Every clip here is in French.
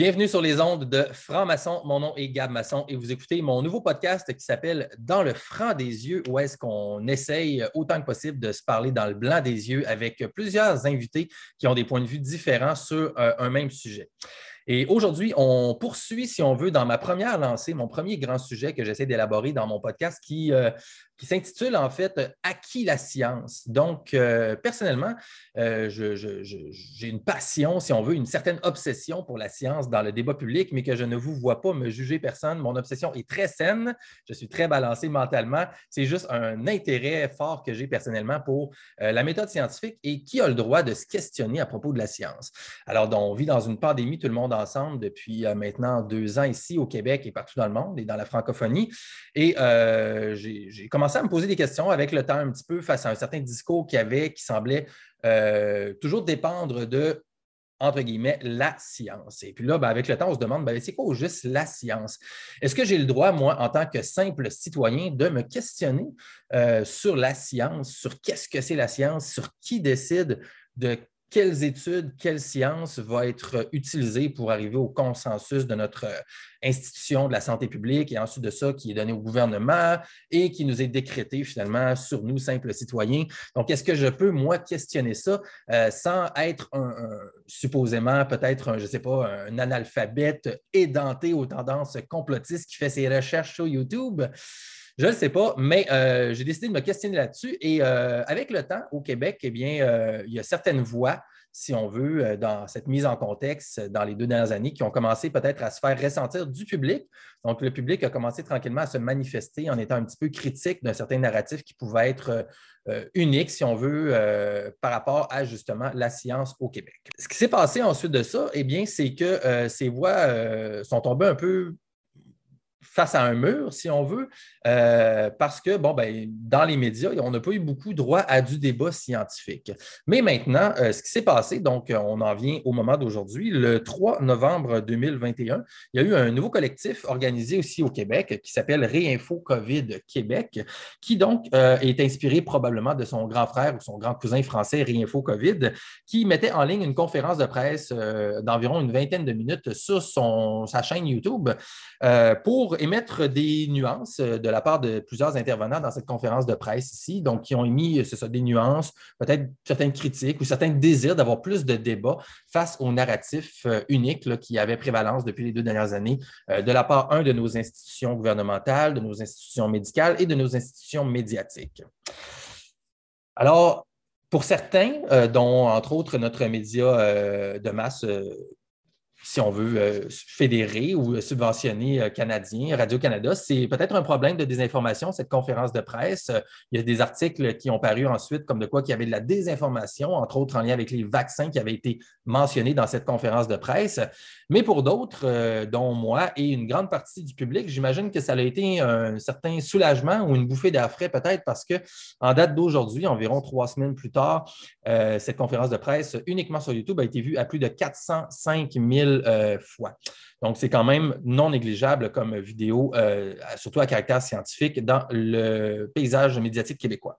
Bienvenue sur les ondes de Franc-Maçon. Mon nom est Gab Masson et vous écoutez mon nouveau podcast qui s'appelle Dans le franc des yeux, où est-ce qu'on essaye autant que possible de se parler dans le blanc des yeux avec plusieurs invités qui ont des points de vue différents sur euh, un même sujet. Et aujourd'hui, on poursuit, si on veut, dans ma première lancée, mon premier grand sujet que j'essaie d'élaborer dans mon podcast qui, euh, qui s'intitule en fait À qui la science? Donc, euh, personnellement, euh, j'ai une passion, si on veut, une certaine obsession pour la science dans le débat public, mais que je ne vous vois pas me juger personne. Mon obsession est très saine, je suis très balancé mentalement. C'est juste un intérêt fort que j'ai personnellement pour la méthode scientifique et qui a le droit de se questionner à propos de la science. Alors, on vit dans une pandémie, tout le monde ensemble depuis euh, maintenant deux ans ici au Québec et partout dans le monde et dans la francophonie. Et euh, j'ai commencé à me poser des questions avec le temps un petit peu face à un certain discours qu'il y avait qui semblait euh, toujours dépendre de entre guillemets, la science. Et puis là, ben, avec le temps, on se demande, ben, c'est quoi juste la science? Est-ce que j'ai le droit, moi, en tant que simple citoyen, de me questionner sur la science, sur qu'est-ce que c'est la science, sur qui décide de quelles études, quelle science va être utilisée pour arriver au consensus de notre euh, institution de la santé publique et ensuite de ça qui est donné au gouvernement et qui nous est décrété finalement sur nous, simples citoyens. Donc, est-ce que je peux, moi, questionner ça euh, sans être un, supposément peut-être, je ne sais pas, un analphabète édenté aux tendances complotistes qui fait ses recherches sur YouTube? Je ne sais pas, mais euh, j'ai décidé de me questionner là-dessus. Et euh, avec le temps, au Québec, eh bien, euh, il y a certaines voix, si on veut, dans cette mise en contexte dans les deux dernières années, qui ont commencé peut-être à se faire ressentir du public. Donc, le public a commencé tranquillement à se manifester en étant un petit peu critique d'un certain narratif qui pouvait être unique, si on veut, par rapport à justement la science au Québec. Ce qui s'est passé ensuite de ça, eh bien, c'est que ces voix sont tombées un peu face à un mur, si on veut, euh, parce que, bon, ben, dans les médias, on n'a pas eu beaucoup droit à du débat scientifique. Mais maintenant, euh, ce qui s'est passé, donc, on en vient au moment d'aujourd'hui, le 3 novembre 2021, il y a eu un nouveau collectif organisé aussi au Québec qui s'appelle Réinfo COVID Québec, qui donc euh, est inspiré probablement de son grand frère ou son grand cousin français Réinfo COVID, qui mettait en ligne une conférence de presse d'environ une vingtaine de minutes sur son, sa chaîne YouTube pour émettre des nuances euh, de la part de plusieurs intervenants dans cette conférence de presse ici, donc qui ont émis ça, des nuances, peut-être certaines critiques ou certains désirs d'avoir plus de débats face au narratif euh, unique qui avait prévalence depuis les deux dernières années euh, de la part, un, de nos institutions gouvernementales, de nos institutions médicales et de nos institutions médiatiques. Alors, pour certains, dont entre autres notre média de masse si on veut, euh, fédérer ou subventionner euh, Canadien, Radio-Canada. C'est peut-être un problème de désinformation, cette conférence de presse. Il y a des articles qui ont paru ensuite comme de quoi qu'il y avait de la désinformation, entre autres en lien avec les vaccins qui avaient été mentionnés dans cette conférence de presse. Mais pour d'autres, euh, dont moi et une grande partie du public, j'imagine que ça a été un certain soulagement ou une bouffée d'air frais peut-être parce que en date d'aujourd'hui, environ trois semaines plus tard, cette conférence de presse uniquement sur YouTube a été vue à plus de 405 000 euh, fois. Donc, c'est quand même non négligeable comme vidéo, euh, surtout à caractère scientifique, dans le paysage médiatique québécois.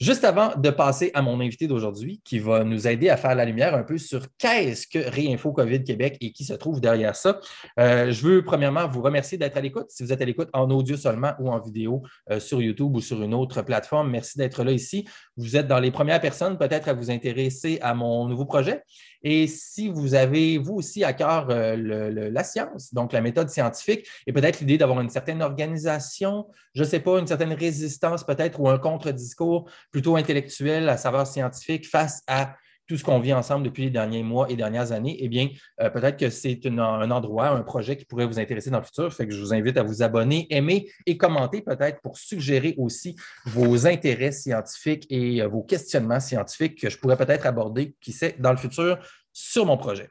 Juste avant de passer à mon invité d'aujourd'hui, qui va nous aider à faire la lumière un peu sur qu'est-ce que Réinfo COVID Québec et qui se trouve derrière ça, euh, je veux premièrement vous remercier d'être à l'écoute. Si vous êtes à l'écoute en audio seulement ou en vidéo sur YouTube ou sur une autre plateforme, merci d'être là ici. Vous êtes dans les premières personnes peut-être à vous intéresser à mon nouveau projet. Et si vous avez, vous aussi, à cœur euh, la science, donc la méthode scientifique, et peut-être l'idée d'avoir une certaine organisation, je ne sais pas, une certaine résistance peut-être ou un contre-discours plutôt intellectuel à savoir scientifique face à tout ce qu'on vit ensemble depuis les derniers mois et dernières années, eh bien, euh, peut-être que c'est un endroit, un projet qui pourrait vous intéresser dans le futur. Fait que je vous invite à vous abonner, aimer et commenter peut-être pour suggérer aussi vos intérêts scientifiques et euh, vos questionnements scientifiques que je pourrais peut-être aborder, qui sait, dans le futur sur mon projet.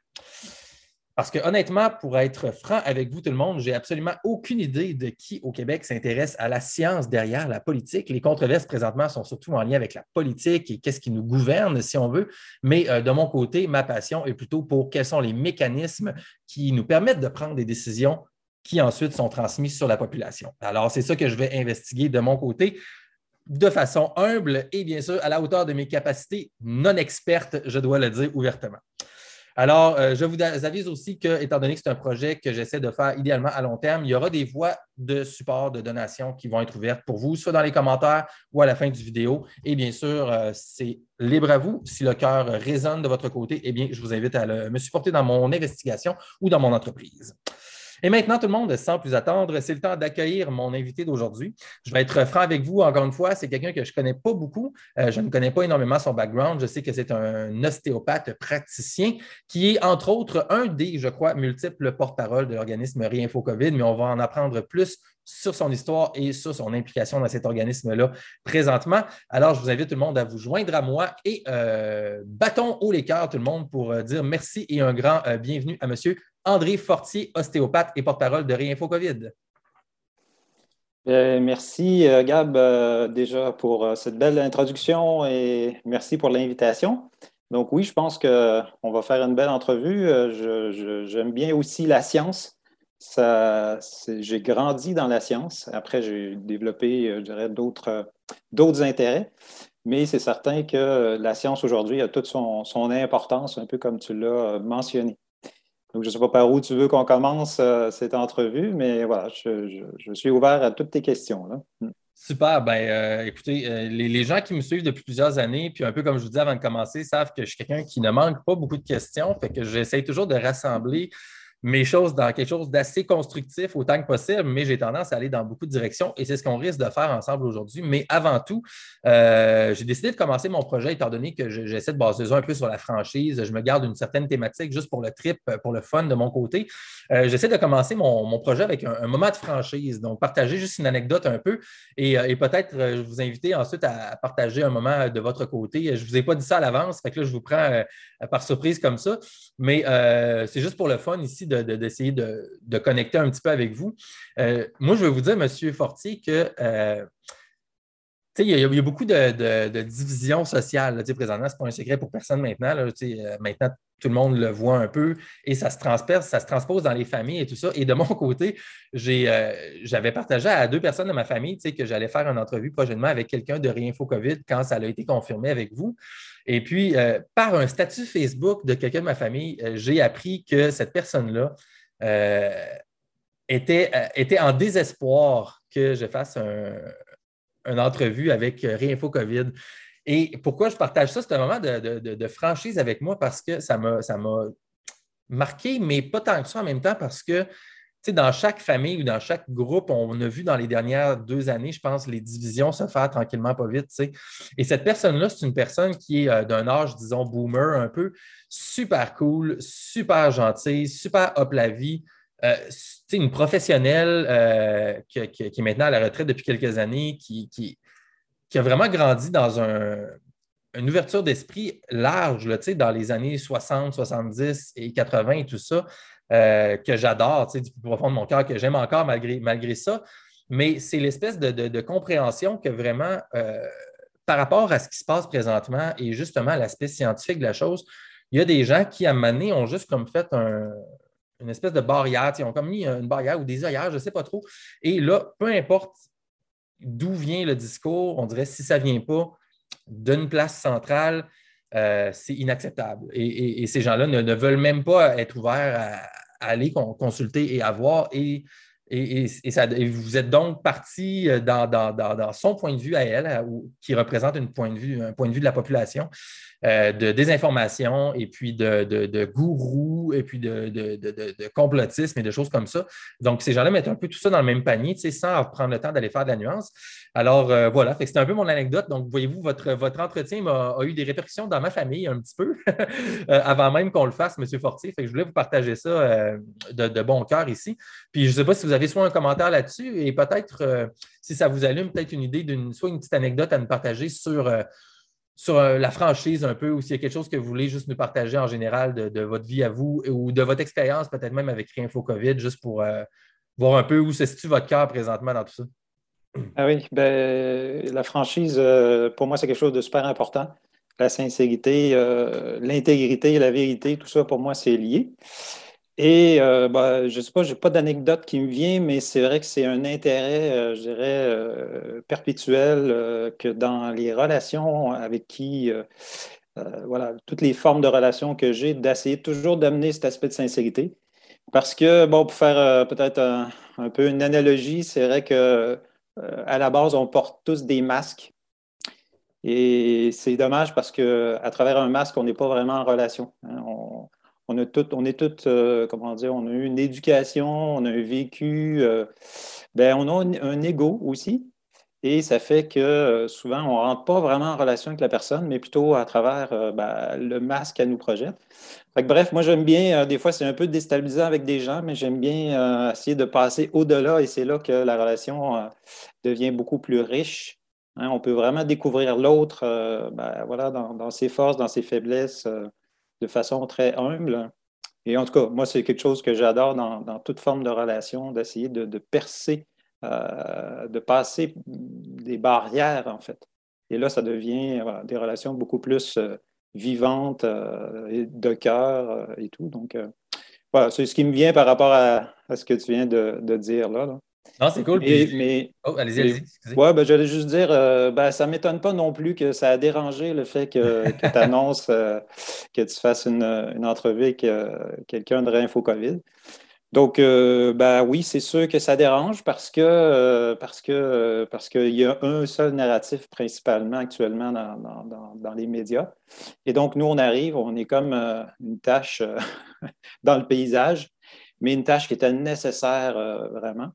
Parce que honnêtement, pour être franc avec vous tout le monde, j'ai absolument aucune idée de qui au Québec s'intéresse à la science derrière la politique. Les controverses présentement sont surtout en lien avec la politique et qu'est-ce qui nous gouverne, si on veut. Mais euh, de mon côté, ma passion est plutôt pour quels sont les mécanismes qui nous permettent de prendre des décisions qui ensuite sont transmises sur la population. Alors, c'est ça que je vais investiguer de mon côté de façon humble et bien sûr à la hauteur de mes capacités non expertes, je dois le dire ouvertement. Alors, euh, je vous avise aussi que, étant donné que c'est un projet que j'essaie de faire idéalement à long terme, il y aura des voies de support, de donation qui vont être ouvertes pour vous, soit dans les commentaires ou à la fin du vidéo. Et bien sûr, euh, c'est libre à vous. Si le cœur résonne de votre côté, eh bien, je vous invite à me supporter dans mon investigation ou dans mon entreprise. Et maintenant, tout le monde, sans plus attendre, c'est le temps d'accueillir mon invité d'aujourd'hui. Je vais être franc avec vous, encore une fois, c'est quelqu'un que je ne connais pas beaucoup. Euh, je ne connais pas énormément son background. Je sais que c'est un ostéopathe praticien qui est, entre autres, un des, je crois, multiples porte-parole de l'organisme Réinfo COVID, mais on va en apprendre plus sur son histoire et sur son implication dans cet organisme-là présentement. Alors, je vous invite tout le monde à vous joindre à moi et euh, battons haut les cœurs, tout le monde, pour euh, dire merci et un grand bienvenue à M. André Fortier, ostéopathe et porte-parole de Réinfo COVID. Euh, merci, euh, Gab, euh, déjà pour cette belle introduction et merci pour l'invitation. Donc oui, je pense qu'on va faire une belle entrevue. J'aime bien aussi la science. J'ai grandi dans la science. Après, j'ai développé, je dirais, d'autres intérêts. Mais c'est certain que la science aujourd'hui a toute son, son, importance, un peu comme tu l'as mentionné. Donc, je ne sais pas par où tu veux qu'on commence euh, cette entrevue, mais voilà, je, suis ouvert à toutes tes questions. Mm. Super. Ben, euh, écoutez, euh, les, gens qui me suivent depuis plusieurs années, puis un peu comme je vous dis avant de commencer, savent que je suis quelqu'un qui ne manque pas beaucoup de questions, fait que j'essaie toujours de rassembler mes choses dans quelque chose d'assez constructif autant que possible, mais j'ai tendance à aller dans beaucoup de directions et c'est ce qu'on risque de faire ensemble aujourd'hui. Mais avant tout, euh, j'ai décidé de commencer mon projet étant donné que j'essaie de baser un peu sur la franchise. Je me garde une certaine thématique juste pour le trip, pour le fun de mon côté. Euh, j'essaie de commencer mon, projet avec un, moment de franchise, donc partager juste une anecdote un peu et, euh, peut-être vous inviter ensuite à, partager un moment de votre côté. Je ne vous ai pas dit ça à l'avance, fait que là, je vous prends par surprise comme ça, mais c'est juste pour le fun ici d'essayer de, connecter un petit peu avec vous. Euh, moi, je vais vous dire, M. Fortier, que euh, il y, a beaucoup de, de divisions sociales présentement. Ce n'est pas un secret pour personne maintenant. Euh, maintenant, tout le monde le voit un peu et ça se ça se transpose dans les familles et tout ça. Et de mon côté, j'avais partagé à deux personnes de ma famille que j'allais faire une entrevue prochainement avec quelqu'un de Réinfo COVID quand ça a été confirmé avec vous. Et puis, euh, par un statut Facebook de quelqu'un de ma famille, euh, j'ai appris que cette personne-là euh, était, était, en désespoir que je fasse une entrevue avec Réinfo COVID. Et pourquoi je partage ça? C'est un moment de, franchise avec moi parce que ça m'a marqué, mais pas tant que ça en même temps parce que dans chaque famille ou dans chaque groupe, on a vu dans les dernières deux années, je pense, les divisions se faire tranquillement pas vite. Et cette personne-là, c'est une personne qui est euh, d'un âge, disons, boomer un peu, super cool, super gentille, super up la vie. Euh, une professionnelle euh, qui, est maintenant à la retraite depuis quelques années, qui, qui, a vraiment grandi dans une ouverture d'esprit large dans les années 60, 70 et 80 et tout ça. Euh, que j'adore, du plus profond de mon cœur, que j'aime encore malgré, malgré ça. Mais c'est l'espèce de, compréhension que vraiment, euh, par rapport à ce qui se passe présentement et justement l'aspect scientifique de la chose, il y a des gens qui, à un moment donné, ont juste comme fait une espèce de barrière, ils ont comme mis une barrière ou des œillères, je ne sais pas trop. Et là, peu importe d'où vient le discours, on dirait si ça ne vient pas d'une place centrale, euh, c'est inacceptable. Et, ces gens-là ne, veulent même pas être ouverts à, aller consulter et avoir. Et, et, vous êtes donc parti euh, dans, son point de vue à elle, qui représente point de vue, un point de vue de la population. Euh, de désinformation et puis de, de, gourous et puis de, complotisme et de choses comme ça. Donc, ces gens-là mettent un peu tout ça dans le même panier, sans prendre le temps d'aller faire de la nuance. Alors, euh, voilà, c'était un peu mon anecdote. Donc, voyez-vous, votre, votre entretien a, eu des répercussions dans ma famille un petit peu euh, avant même qu'on le fasse, M. Fortier. Je voulais vous partager ça de, bon cœur ici. Puis, je ne sais pas si vous avez soit un commentaire là-dessus et peut-être, si ça vous allume, peut-être une idée d'une, soit une petite anecdote à nous partager sur sur euh, la franchise un peu, ou s'il y a quelque chose que vous voulez juste nous partager en général de, votre vie à vous ou de votre expérience, peut-être même avec Réinfo COVID, juste pour euh, voir un peu où se situe votre cœur présentement dans tout ça. Ah oui, ben, la franchise, euh, pour moi, c'est quelque chose de super important. La sincérité, l'intégrité, la vérité, tout ça, pour moi, c'est lié. Et euh, bah, je ne sais pas, je n'ai pas d'anecdote qui me vient, mais c'est vrai que c'est un intérêt, euh, je dirais, euh, perpétuel que dans les relations avec qui voilà, toutes les formes de relations que j'ai, d'essayer toujours d'amener cet aspect de sincérité. Parce que, bon, pour faire peut-être un, peu une analogie, c'est vrai que à la base, on porte tous des masques. Et c'est dommage parce qu'à travers un masque, on n'est pas vraiment en relation. Hein. On, on, on est tous, comment dire, on a eu une éducation, on a un vécu, ben, on a un, ego aussi. Et ça fait que euh, souvent, on ne rentre pas vraiment en relation avec la personne, mais plutôt à travers euh, ben, le masque qu'elle nous projette. bref, moi, j'aime bien, euh, des fois, c'est un peu déstabilisant avec des gens, mais j'aime bien essayer de passer au-delà et c'est là que la relation devient beaucoup plus riche. Hein. on peut vraiment découvrir l'autre ben, voilà, dans, ses forces, dans ses faiblesses, de façon très humble. Et en tout cas, moi, c'est quelque chose que j'adore dans, toute forme de relation, d'essayer de percer euh, de passer des barrières, en fait. Et là, ça devient des relations beaucoup plus euh, vivantes, euh, de cœur et tout. Donc, voilà, c'est ce qui me vient par rapport à, ce que tu viens de, dire là. Non, c'est cool. mais, oh, allez-y, allez-y. Ouais, ben, j'allais juste dire, ben, ça ne m'étonne pas non plus que ça a dérangé le fait que, tu annonces que tu fasses une, une entrevue avec quelqu'un de Réinfo COVID. Donc, euh, ben oui, c'est sûr que ça dérange parce que euh, parce que euh, parce qu'il y a un seul narratif principalement actuellement dans, les médias. Et donc, nous, on arrive, on est comme une tâche dans le paysage, mais une tâche qui était nécessaire vraiment.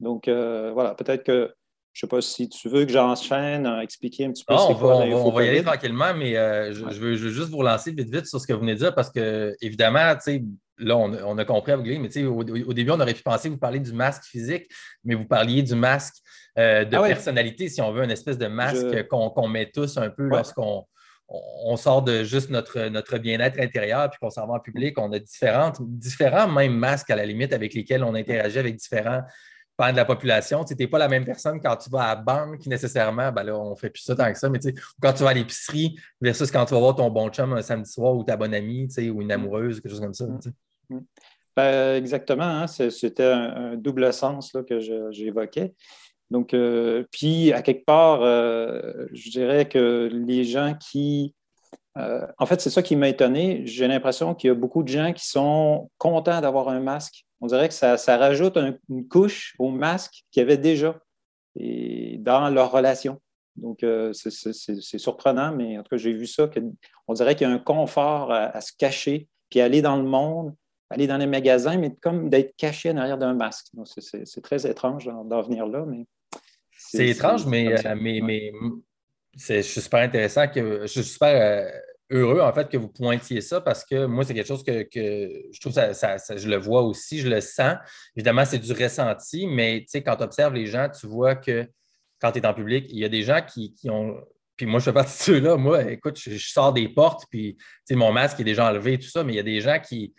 Donc, voilà, peut-être que je ne sais pas si tu veux que j'enchaîne, expliquer un petit peu. Non, on, va, on, va, y aller tranquillement, mais je, veux, je, veux, juste vous relancer vite vite sur ce que vous venez de dire parce que, évidemment, tu sais, là, on, a compris avec lui, mais au, au, début, on aurait pu penser que vous parliez du masque physique, mais vous parliez du masque euh, de ah personnalité, si on veut, une espèce de masque qu'on met tous un peu lorsqu'on on sort de juste notre, notre bien-être intérieur puis qu'on s'en va en public. On a différentes, différents même masques à la limite avec lesquels on interagit avec différents de la population. Tu n'es pas la même personne quand tu vas à la banque nécessairement. Ben là, on ne fait plus ça tant que ça, mais quand tu vas à l'épicerie versus quand tu vas voir ton bon chum un samedi soir ou ta bonne amie ou une mm. amoureuse, quelque chose comme ça. Mm. Mm. Ben, exactement, hein, c'était un, double sens là, que j'évoquais. Donc, euh, puis, à quelque part, euh, je dirais que les gens qui... Euh, en fait, c'est ça qui m'a étonné. J'ai l'impression qu'il y a beaucoup de gens qui sont contents d'avoir un masque. On dirait que ça, rajoute une couche au masque qu'il y avait déjà et dans leur relation. Donc, c'est surprenant, mais en tout cas, j'ai vu ça. on dirait qu'il y a un confort à, se cacher, puis aller dans le monde, aller dans les magasins, mais comme d'être caché en arrière d'un masque. C'est très étrange d'en venir là, mais. C'est étrange, mais, euh, mais, suis super intéressant que je suis super euh, heureux en fait que vous pointiez ça parce que moi, c'est quelque chose que, je trouve ça, je le vois aussi, je le sens. Évidemment, c'est du ressenti, mais quand tu observes les gens, tu vois que quand tu es en public, il y a des gens qui, ont puis moi, je fais partie de ceux-là. Moi, écoute, je, sors des portes, puis mon masque est déjà enlevé et tout ça, mais il y a des gens qui,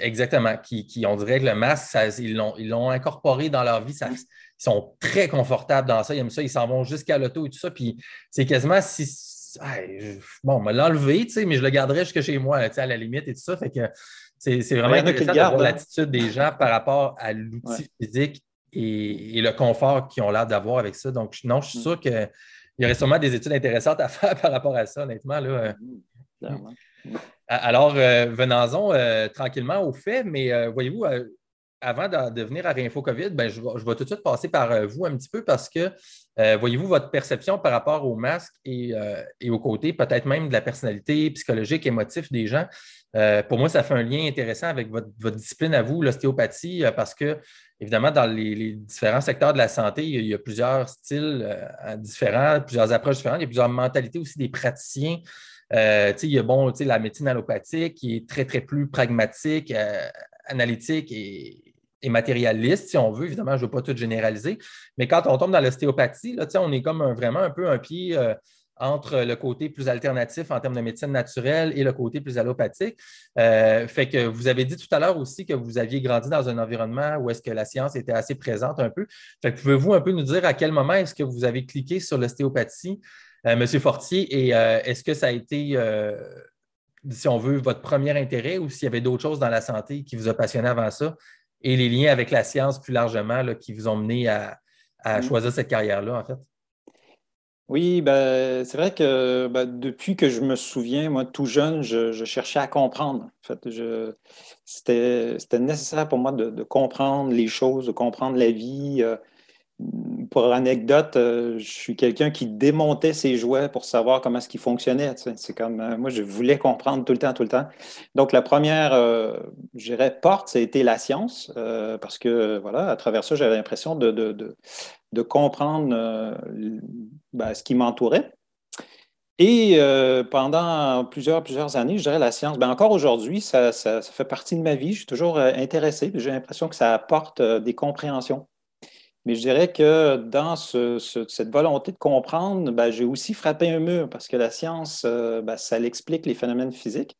exactement. Qui, qui, on dirait que le masque, ils l'ont incorporé dans leur vie. ils sont très confortables dans ça. Ils aiment ça. Ils s'en vont jusqu'à l'auto et tout ça. Puis c'est quasiment si. Bon, on m'a l'enlevé, mais je le garderai jusque chez moi, à la limite et tout ça. Fait que c'est vraiment intéressant de voir hein. l'attitude des gens par rapport à l'outil physique et, le confort qu'ils ont l'air d'avoir avec ça. Donc, non, je suis mm. sûr qu'il y aurait sûrement des études intéressantes à faire par rapport à ça, honnêtement. Là. Mm. Alors, euh, venons-en euh, tranquillement au fait, mais euh, voyez-vous, avant de, venir à Réinfo COVID, ben, je, vais, tout de suite passer par vous un petit peu parce que, voyez-vous, votre perception par rapport au masque et, et au côté peut-être même de la personnalité psychologique, émotif des gens, pour moi, ça fait un lien intéressant avec votre, discipline à vous, l'ostéopathie, parce que, évidemment, dans les, différents secteurs de la santé, il y a, plusieurs styles différents, plusieurs approches différentes, il y a plusieurs mentalités aussi des praticiens. Euh, il y a bon, la médecine allopathique qui est très, très plus pragmatique, euh, analytique et, matérialiste, si on veut. Évidemment, je ne veux pas tout généraliser. Mais quand on tombe dans l'ostéopathie, on est comme vraiment un peu un pied euh, entre le côté plus alternatif en termes de médecine naturelle et le côté plus allopathique. fait que vous avez dit tout à l'heure aussi que vous aviez grandi dans un environnement où est-ce que la science était assez présente un peu. Fait pouvez-vous un peu nous dire à quel moment est-ce que vous avez cliqué sur l'ostéopathie euh, Monsieur Fortier, et euh, est-ce que ça a été, euh, si on veut, votre premier intérêt ou s'il y avait d'autres choses dans la santé qui vous a passionné avant ça? Et les liens avec la science plus largement qui vous ont mené à, mm. choisir cette carrière-là, en fait? Oui, ben, c'est vrai que ben, depuis que je me souviens, moi, tout jeune, je, cherchais à comprendre. En fait, c'était, nécessaire pour moi de, comprendre les choses, de comprendre la vie. Euh, pour anecdote, euh, je suis quelqu'un qui démontait ses jouets pour savoir comment est-ce qu'ils fonctionnaient. C'est comme, euh, moi, je voulais comprendre tout le temps, tout le temps. Donc, la première, dirais, porte, ça a été la science, parce que, voilà, à travers ça, j'avais l'impression de, comprendre euh, ben, ce qui m'entourait. Et euh, pendant plusieurs, plusieurs années, je dirais la science, ben encore aujourd'hui, ça, fait partie de ma vie. Je suis toujours euh, intéressé. J'ai l'impression que ça apporte des compréhensions. Mais je dirais que dans cette volonté de comprendre, ben, j'ai aussi frappé un mur parce que la science, ben, ça l'explique les phénomènes physiques.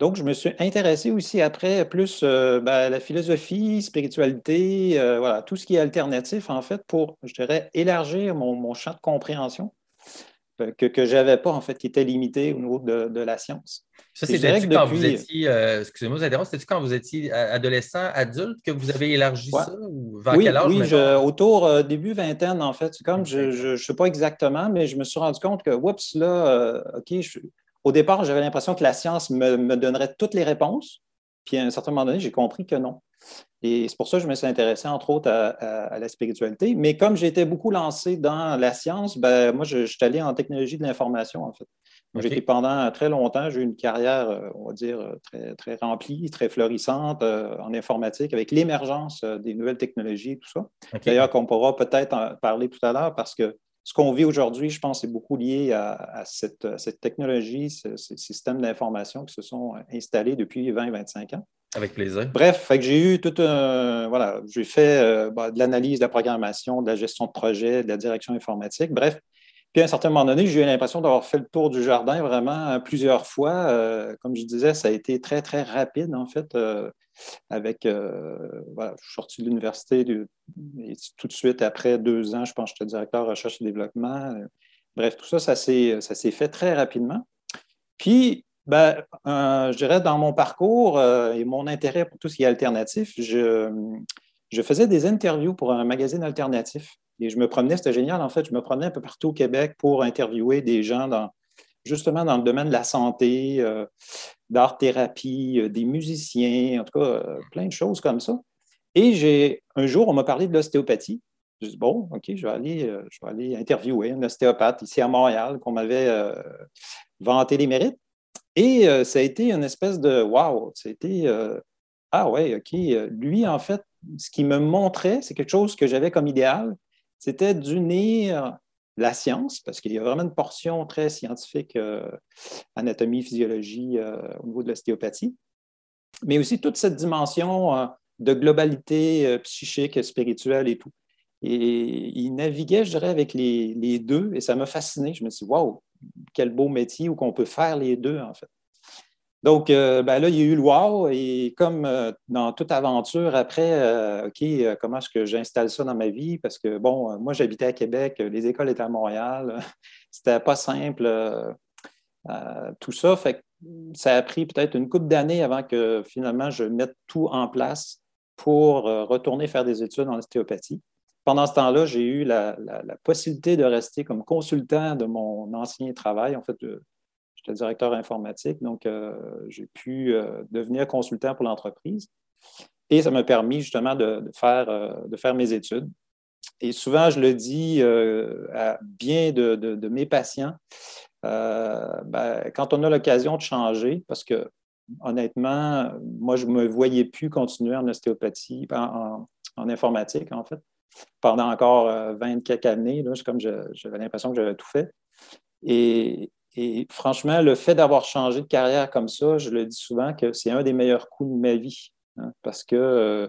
Donc, je me suis intéressé aussi après plus euh, ben, la philosophie, spiritualité, euh, voilà, tout ce qui est alternatif, en fait, pour, je dirais, élargir mon, champ de compréhension euh, que, que je n'avais pas, en fait, qui était limité au niveau de, la science. Ça, c'était quand vous étiez, excusez-moi, c'était quand vous étiez adolescent, adulte, que vous avez élargi ça? Ou vers oui, quel âge? Oui, autour début vingtaine, en fait. C'est comme, je ne sais pas exactement, mais je me suis rendu compte que, oups, là, OK, je, au départ, j'avais l'impression que la science me, donnerait toutes les réponses. Puis à un certain moment donné, j'ai compris que non. Et c'est pour ça que je me suis intéressé, entre autres, à, la spiritualité. Mais comme j'étais beaucoup lancé dans la science, ben, moi, je, suis allé en technologie de l'information, en fait. J'étais pendant très longtemps, j'ai eu une carrière, euh, on va dire, très, très remplie, très florissante euh, en informatique, avec l'émergence euh, des nouvelles technologies et tout ça. D'ailleurs, qu'on pourra peut-être parler tout à l'heure parce que ce qu'on vit aujourd'hui, je pense, est beaucoup lié à, cette, technologie, ces, systèmes d'information qui se sont installés depuis 20-25 ans. Avec plaisir. Bref, j'ai eu tout un. Voilà, j'ai fait euh, bah, de l'analyse de la programmation, de la gestion de projet, de la direction informatique. Bref, puis à un certain moment donné, j'ai eu l'impression d'avoir fait le tour du jardin vraiment plusieurs fois. Euh, comme je disais, ça a été très, très rapide, en fait. Euh, avec, euh, voilà, je suis sorti de l'université tout de suite après deux ans, je pense que j'étais directeur recherche et développement. Bref, tout ça, ça s'est fait très rapidement. Puis, ben, je dirais, dans mon parcours et mon intérêt pour tout ce qui est alternatif, je, faisais des interviews pour un magazine alternatif. Et je me promenais, c'était génial, en fait, je me promenais un peu partout au Québec pour interviewer des gens dans, justement dans le domaine de la santé, euh, d'art-thérapie, euh, des musiciens, en tout cas, euh, plein de choses comme ça. Et j'ai un jour, on m'a parlé de l'ostéopathie. Je dis, bon, OK, je vais aller, je vais aller interviewer un ostéopathe ici à Montréal qu'on m'avait vanté les mérites. Et ça a été une espèce de wow, a été ah ouais, OK. Lui, en fait, ce qu'il me montrait, c'est quelque chose que j'avais comme idéal, c'était d'unir la science, parce qu'il y a vraiment une portion très scientifique, euh, anatomie, physiologie euh, au niveau de l'ostéopathie, mais aussi toute cette dimension euh, de globalité psychique, spirituelle et tout. Et il naviguait, je dirais, avec les, les deux, et ça m'a fasciné. Je me suis dit, waouh, quel beau métier où qu'on peut faire les deux, en fait. Donc, euh, ben là, il y a eu le wow. Et comme euh, dans toute aventure, après, euh, OK, comment est-ce que j'installe ça dans ma vie? Parce que, bon, moi, j'habitais à Québec, les écoles étaient à Montréal. C'était pas simple, tout ça. Ça a pris peut-être une couple d'années avant que finalement je mette tout en place pour retourner faire des études en ostéopathie. Pendant ce temps-là, j'ai eu la, possibilité de rester comme consultant de mon ancien travail, en fait, J'étais directeur informatique, donc euh, j'ai pu euh, devenir consultant pour l'entreprise. Et ça m'a permis justement de, faire, euh, de faire mes études. Et souvent, je le dis à bien de, mes patients, ben, quand on a l'occasion de changer, parce que honnêtement, moi, je ne me voyais plus continuer en ostéopathie, en, informatique, en fait, pendant encore 20 quelques années. Comme j'avais l'impression que j'avais tout fait. Et, franchement, le fait d'avoir changé de carrière comme ça, je le dis souvent que c'est un des meilleurs coups de ma vie. Hein, parce que, euh,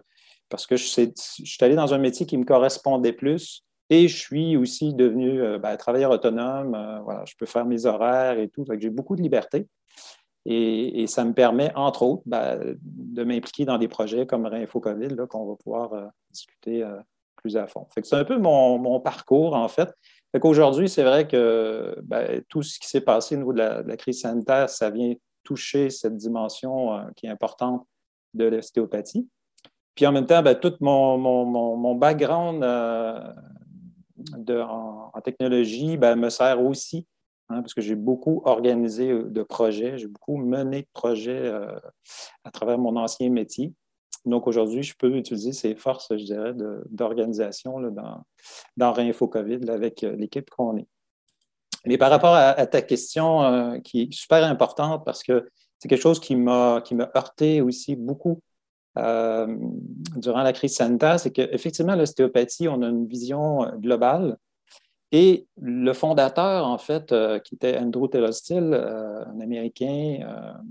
parce que je, suis allé dans un métier qui me correspondait plus et je suis aussi devenu euh, ben, travailleur autonome. Euh, voilà, je peux faire mes horaires et tout. J'ai beaucoup de liberté. Et, ça me permet, entre autres, ben, de m'impliquer dans des projets comme Réinfo-COVID, qu'on va pouvoir discuter à fond. c'est un peu mon, parcours, en fait. Aujourd'hui, c'est vrai que ben, tout ce qui s'est passé au niveau de la, crise sanitaire, ça vient toucher cette dimension euh, qui est importante de l'ostéopathie. Puis en même temps, ben, tout mon, background euh, en, technologie ben, me sert aussi, hein, parce que j'ai beaucoup organisé de projets, j'ai beaucoup mené de projets à travers mon ancien métier. Donc aujourd'hui, je peux utiliser ces forces, je dirais, d'organisation dans, dans Réinfo COVID avec l'équipe qu'on est. Mais par rapport à, ta question qui est super importante parce que c'est quelque chose qui m'a heurté aussi beaucoup euh, durant la crise sanitaire, c'est qu'effectivement, l'ostéopathie, on a une vision euh, globale. Et le fondateur, en fait, euh, qui était Andrew Taylor Still, un Américain,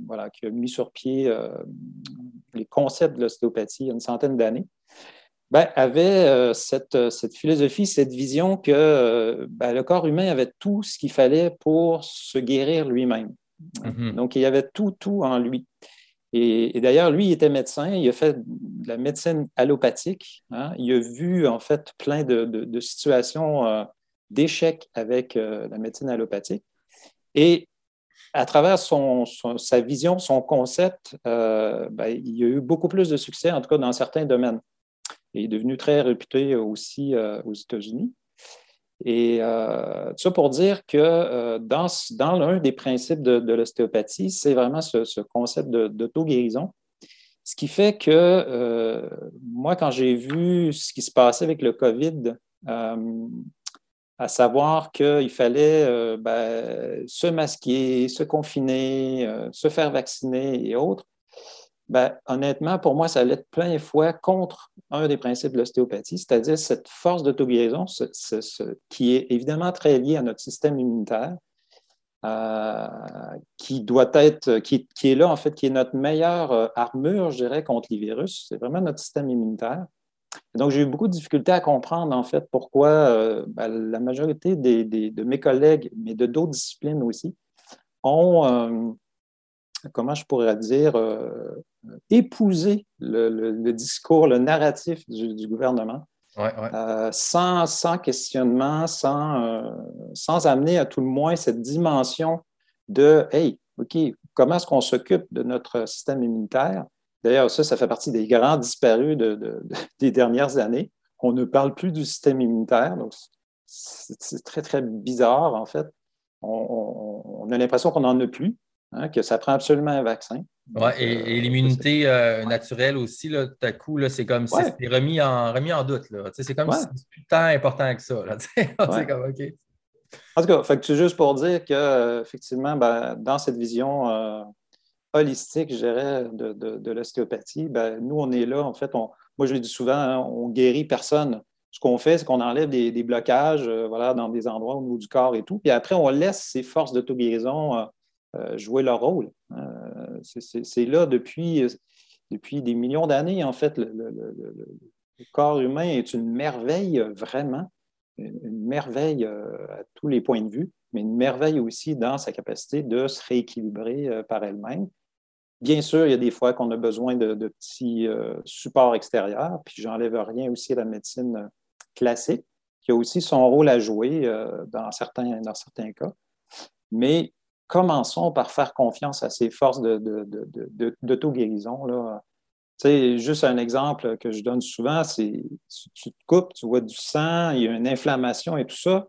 voilà, qui a mis sur pied les concepts de l'ostéopathie il y a une centaine d'années, ben, avait cette, cette, philosophie, cette vision que ben, le corps humain avait tout ce qu'il fallait pour se guérir lui-même. Mm-hmm. Donc, il y avait tout, tout en lui. Et, d'ailleurs, lui, il était médecin, il a fait de la médecine allopathique. Hein. Il a vu, en fait, plein de, situations euh, d'échecs avec euh, la médecine allopathique. Et à travers son, sa vision, son concept, euh, ben, il y a eu beaucoup plus de succès, en tout cas dans certains domaines. il est devenu très réputé aussi aux États-Unis. Et euh, ça pour dire que euh, dans, dans l'un des principes de, l'ostéopathie, c'est vraiment ce, concept d'auto-guérison. Ce qui fait que euh, moi, quand j'ai vu ce qui se passait avec le COVID, à savoir qu'il fallait ben, se masquer, se confiner, se faire vacciner et autres, ben, honnêtement, pour moi, ça allait de plein fois contre un des principes de l'ostéopathie, c'est-à-dire cette force d'auto-guérison qui est évidemment très liée à notre système immunitaire, euh, qui doit être, qui, est là, en fait, qui est notre meilleure euh, armure, je dirais, contre les virus. C'est vraiment notre système immunitaire. Donc, j'ai eu beaucoup de difficultés à comprendre, en fait, pourquoi euh, ben, la majorité de mes collègues, mais de d'autres disciplines aussi, ont comment je pourrais dire, euh, épouser le, discours, le narratif du, gouvernement, euh, sans, sans, questionnement, sans, euh, sans amener à tout le moins cette dimension de Hey, OK, comment est-ce qu'on s'occupe de notre système immunitaire? D'ailleurs, ça, ça fait partie des grands disparus de, des dernières années. On ne parle plus du système immunitaire, donc c'est très, très bizarre, en fait. on a l'impression qu'on n'en a plus. Hein, que ça prend absolument un vaccin. Ouais, et, euh, l'immunité euh, naturelle aussi, là, tout à coup, c'est comme si c'était remis en, remis en doute. C'est comme si c'était plus tant important que ça. comme. En tout cas, c'est juste pour dire qu'effectivement, ben, dans cette vision euh, holistique, je dirais, de, de, l'ostéopathie, ben, nous, on est là, en fait, moi je le dis souvent, hein, on guérit personne. Ce qu'on fait, c'est qu'on enlève des, blocages voilà, dans des endroits au niveau du corps et tout. Puis après, on laisse ces forces d'auto-guérison euh, jouer leur rôle. Euh, c'est là depuis, depuis des millions d'années, en fait, le, corps humain est une merveille vraiment, une merveille euh, à tous les points de vue, mais une merveille aussi dans sa capacité de se rééquilibrer par elle-même. Bien sûr, il y a des fois qu'on a besoin de, petits supports extérieurs, puis j'enlève rien aussi à la médecine classique, qui a aussi son rôle à jouer dans, certains, dans certains cas. Mais commençons par faire confiance à ces forces d'auto-guérison. De, juste un exemple que je donne souvent, c'est si tu te coupes, tu vois du sang, il y a une inflammation et tout ça,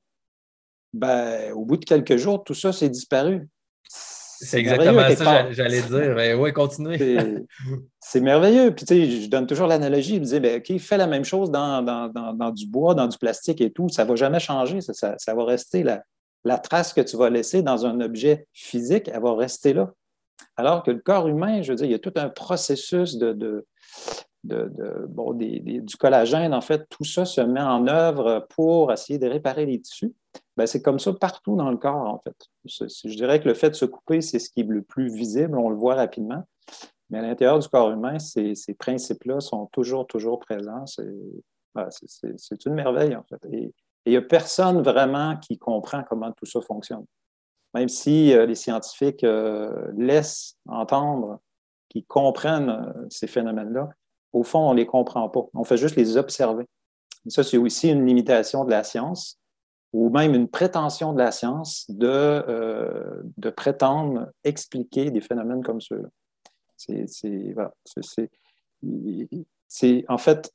ben, au bout de quelques jours, tout ça, c'est disparu. C'est exactement ça, que j'allais dire. Ben, oui, continuez. C'est merveilleux. Puis, tu sais, je donne toujours l'analogie. Je me dis, ben, OK, fais la même chose dans, dans, du bois, dans du plastique et tout. Ça ne va jamais changer. Ça, ça, va rester là la trace que tu vas laisser dans un objet physique, elle va rester là. Alors que le corps humain, je veux dire, il y a tout un processus de, du collagène, en fait, tout ça se met en œuvre pour essayer de réparer les tissus. Ben, c'est comme ça partout dans le corps, en fait. Je dirais que le fait de se couper, c'est ce qui est le plus visible, on le voit rapidement. Mais à l'intérieur du corps humain, ces, principes-là sont toujours, toujours présents. C'est une merveille, en fait. Et il n'y a personne vraiment qui comprend comment tout ça fonctionne. Même si euh, les scientifiques euh, laissent entendre qu'ils comprennent euh, ces phénomènes-là, au fond, on ne les comprend pas. On fait juste les observer. Ça, c'est aussi une limitation de la science ou même une prétention de la science de, de prétendre expliquer des phénomènes comme ceux-là. C'est, en fait,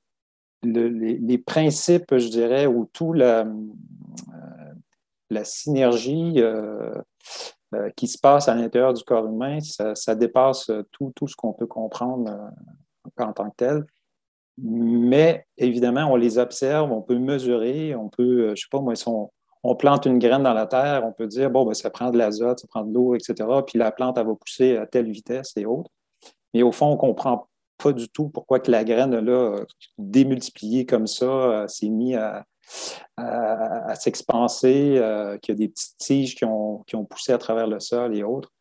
les, principes, je dirais, ou tout la, la synergie qui se passe à l'intérieur du corps humain, ça, dépasse tout, tout ce qu'on peut comprendre en tant que tel. Mais évidemment, on les observe, on peut mesurer, on peut, je ne sais pas moi, si on, plante une graine dans la terre, on peut dire, bon, ben, ça prend de l'azote, ça prend de l'eau, etc. Puis la plante, elle va pousser à telle vitesse et autres. Mais au fond, on ne comprend pas du tout pourquoi que la graine, là, démultipliée comme ça, s'est mise à, s'expanser, euh, qu'il y a des petites tiges qui ont, qui ont poussé à travers le sol et autres.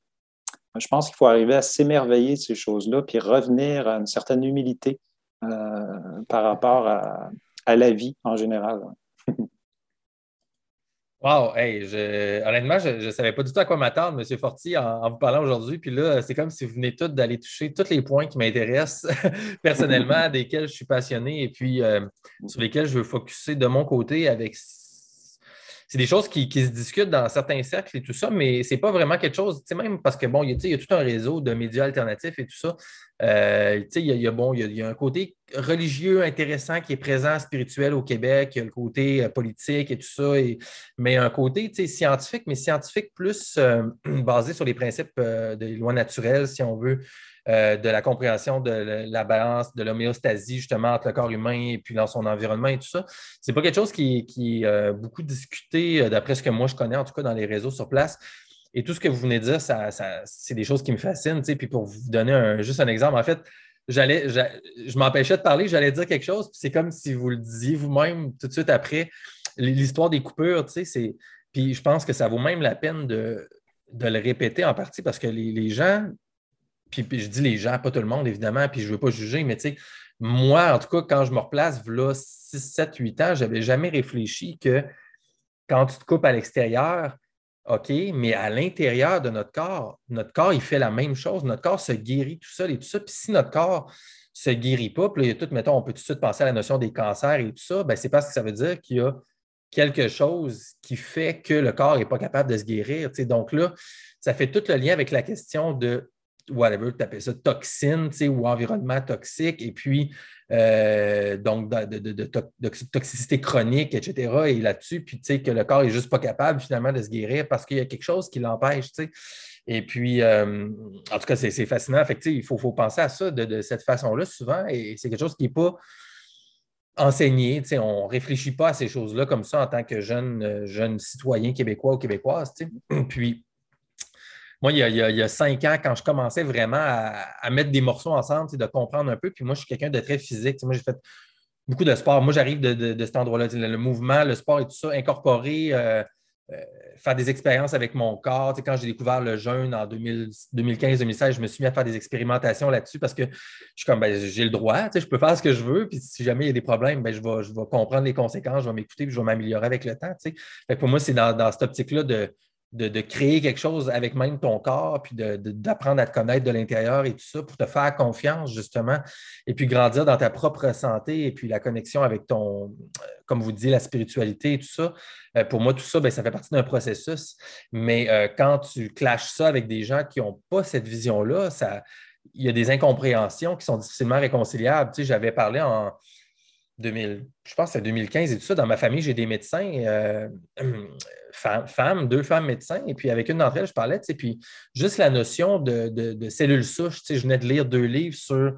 Je pense qu'il faut arriver à s'émerveiller de ces choses-là, puis revenir à une certaine humilité euh, par rapport à, la vie en général. Wow, honnêtement, je ne savais pas du tout à quoi m'attendre, M. Forti, en, vous parlant aujourd'hui. Puis là, c'est comme si vous venez tous d'aller toucher tous les points qui m'intéressent personnellement, desquels je suis passionné et puis euh, sur lesquels je veux focuser de mon côté avec c'est des choses qui, se discutent dans certains cercles et tout ça, mais c'est pas vraiment quelque chose, tu sais, même parce que bon, il y, a tout un réseau de médias alternatifs et tout ça. Euh, il y a, bon, a, un côté religieux intéressant qui est présent, spirituel au Québec, il y a le côté euh, politique et tout ça, mais un côté scientifique, mais scientifique plus euh, basé sur les principes des lois naturelles, si on veut. Euh, de la compréhension de la balance, de l'homéostasie, justement, entre le corps humain et puis dans son environnement et tout ça. C'est pas quelque chose qui, est euh, beaucoup discuté, euh, d'après ce que moi je connais, en tout cas dans les réseaux sur place. Et tout ce que vous venez de dire, ça, c'est des choses qui me fascinent. Puis pour vous donner juste un exemple, en fait, j'allais, je m'empêchais de parler, j'allais dire quelque chose, puis c'est comme si vous le disiez vous-même tout de suite après. L'histoire des coupures, tu sais, Puis je pense que ça vaut même la peine de, le répéter en partie parce que les gens puis, je dis les gens, pas tout le monde, évidemment, puis je ne veux pas juger, mais tu sais, moi, en tout cas, quand je me replace, là, 6, 7, 8 ans, je n'avais jamais réfléchi que quand tu te coupes à l'extérieur, OK, mais à l'intérieur de notre corps, notre corps, il fait la même chose. Notre corps se guérit tout seul et tout ça. Puis si notre corps ne se guérit pas, puis là, il y a tout, mettons, on peut tout de suite penser à la notion des cancers et tout ça, bien, c'est parce que ça veut dire qu'il y a quelque chose qui fait que le corps n'est pas capable de se guérir. Donc là, ça fait tout le lien avec la question de whatever, tu appelles ça toxine ou environnement toxique, et puis euh, donc de, toxicité chronique, etc. Et là-dessus, puis tu sais que le corps n'est juste pas capable finalement de se guérir parce qu'il y a quelque chose qui l'empêche. Et puis, euh, en tout cas, c'est fascinant. Fait il faut, faut, penser à ça de, cette façon-là souvent, et c'est quelque chose qui n'est pas enseigné. On ne réfléchit pas à ces choses-là comme ça en tant que jeune, euh, jeune citoyen québécois ou québécoise. Puis, moi, il y, a, cinq ans, quand je commençais vraiment à, mettre des morceaux ensemble, de comprendre un peu, puis moi, je suis quelqu'un de très physique. Moi, j'ai fait beaucoup de sport. Moi, j'arrive de, cet endroit-là, le mouvement, le sport et tout ça, incorporer, euh, euh, faire des expériences avec mon corps. quand j'ai découvert le jeûne en 2015-2016, je me suis mis à faire des expérimentations là-dessus parce que je suis comme, ben, j'ai le droit, je peux faire ce que je veux, puis si jamais il y a des problèmes, ben, je, vais, je vais comprendre les conséquences, je vais m'écouter, puis je vais m'améliorer avec le temps. pour moi, c'est dans cette optique-là de de, créer quelque chose avec même ton corps, puis d'apprendre à te connaître de l'intérieur et tout ça pour te faire confiance, justement, et puis grandir dans ta propre santé et puis la connexion avec ton, euh, comme vous dites, la spiritualité et tout ça. Euh, pour moi, tout ça, ben, ça fait partie d'un processus. Mais euh, quand tu clashes ça avec des gens qui n'ont pas cette vision-là, il y a des incompréhensions qui sont difficilement réconciliables. Tu sais, j'avais parlé en 2000, je pense que c'est 2015 et tout ça. Dans ma famille, j'ai des médecins, euh, femmes, deux femmes médecins, et puis avec une d'entre elles, je parlais, puis juste la notion de, cellules souches, je venais de lire deux livres sur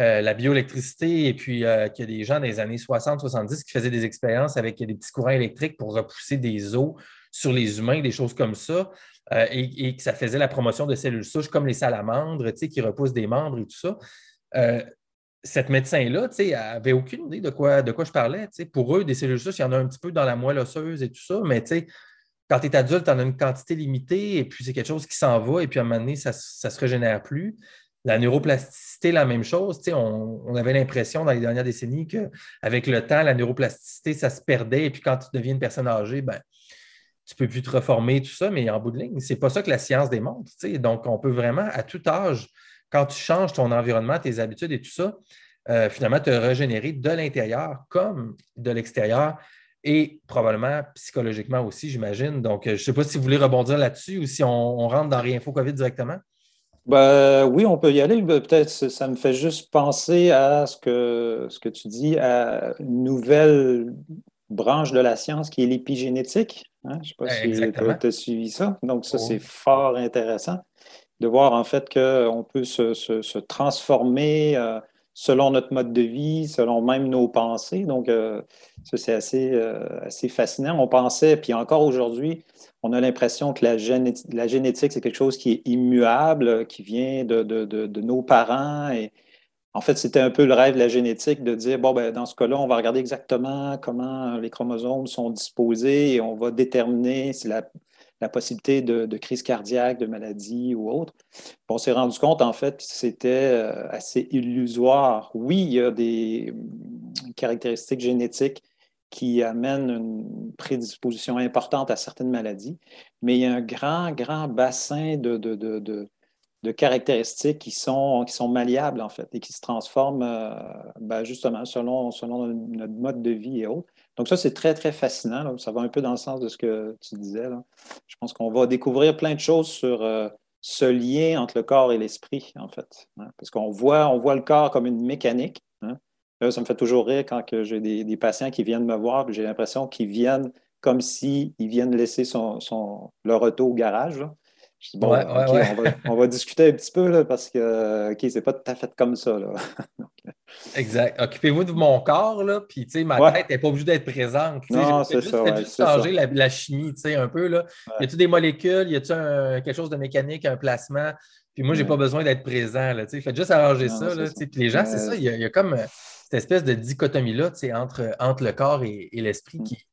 euh, la bioélectricité, et puis euh, qu'il y a des gens des années 60-70 qui faisaient des expériences avec des petits courants électriques pour repousser des os sur les humains, des choses comme ça, et, que ça faisait la promotion de cellules souches comme les salamandres, qui repoussent des membres et tout ça cette médecin-là, tu avait aucune idée de quoi, de quoi je parlais. Pour eux, des cellules souches, il y en a un petit peu dans la moelle osseuse et tout ça, mais quand tu es adulte, tu en as une quantité limitée et puis c'est quelque chose qui s'en va et puis à un moment donné, ça ne se régénère plus. La neuroplasticité, la même chose. On, on avait l'impression dans les dernières décennies qu'avec le temps, la neuroplasticité, ça se perdait. Et puis quand tu deviens une personne âgée, ben, tu ne peux plus te reformer, tout ça, mais en bout de ligne, ce n'est pas ça que la science démontre. Donc, on peut vraiment, à tout âge, quand tu changes ton environnement, tes habitudes et tout ça, euh, finalement, te régénérer de l'intérieur comme de l'extérieur et probablement psychologiquement aussi, j'imagine. Donc, euh, je ne sais pas si vous voulez rebondir là-dessus ou si on, rentre dans Réinfo COVID directement. Ben, oui, on peut y aller. Ben, peut-être ça me fait juste penser à ce que, ce que tu dis, à une nouvelle branche de la science qui est l'épigénétique. Hein? Je ne sais pas si tu as suivi ça. Donc, ça, c'est oh. fort intéressant de voir en fait qu'on peut se, transformer euh, selon notre mode de vie, selon même nos pensées. Donc, euh, c'est assez, euh, assez fascinant. On pensait, puis encore aujourd'hui, on a l'impression que la, la génétique, c'est quelque chose qui est immuable, qui vient de, de nos parents et en fait, c'était un peu le rêve de la génétique de dire, bon, ben, dans ce cas-là, on va regarder exactement comment les chromosomes sont disposés et on va déterminer si la, possibilité de, crise cardiaque, de maladie ou autre. on s'est rendu compte, en fait, que c'était euh, assez illusoire. Oui, il y a des caractéristiques génétiques qui amènent une prédisposition importante à certaines maladies, mais il y a un grand, grand bassin de, caractéristiques qui sont, qui sont malléables, en fait, et qui se transforment euh, ben, justement selon, selon notre mode de vie et autres. Donc, ça, c'est très, très fascinant. Ça va un peu dans le sens de ce que tu disais. Je pense qu'on va découvrir plein de choses sur euh, ce lien entre le corps et l'esprit, en fait. Hein. Parce qu'on voit, on voit le corps comme une mécanique. Hein. ça me fait toujours rire quand j'ai des, patients qui viennent me voir, j'ai l'impression qu'ils viennent comme s'ils viennent laisser leur auto au garage. Je dis, bon, On, va, discuter un petit peu là, parce que OK, c'est pas tout à fait comme ça. Là. exact. Occupez-vous de mon corps, là, puis ma tête n'est pas obligée d'être présente. Non, c'est ça. juste changer la, la, chimie un peu. Là. Y a-tu des molécules? Y a-tu quelque chose de mécanique, un placement? Puis moi, j'ai pas besoin d'être présent. Là, faites juste arranger ça. Là, puis les gens, c'est ça, il y, a comme euh, cette espèce de dichotomie-là entre, entre le corps et, et l'esprit mm. qui,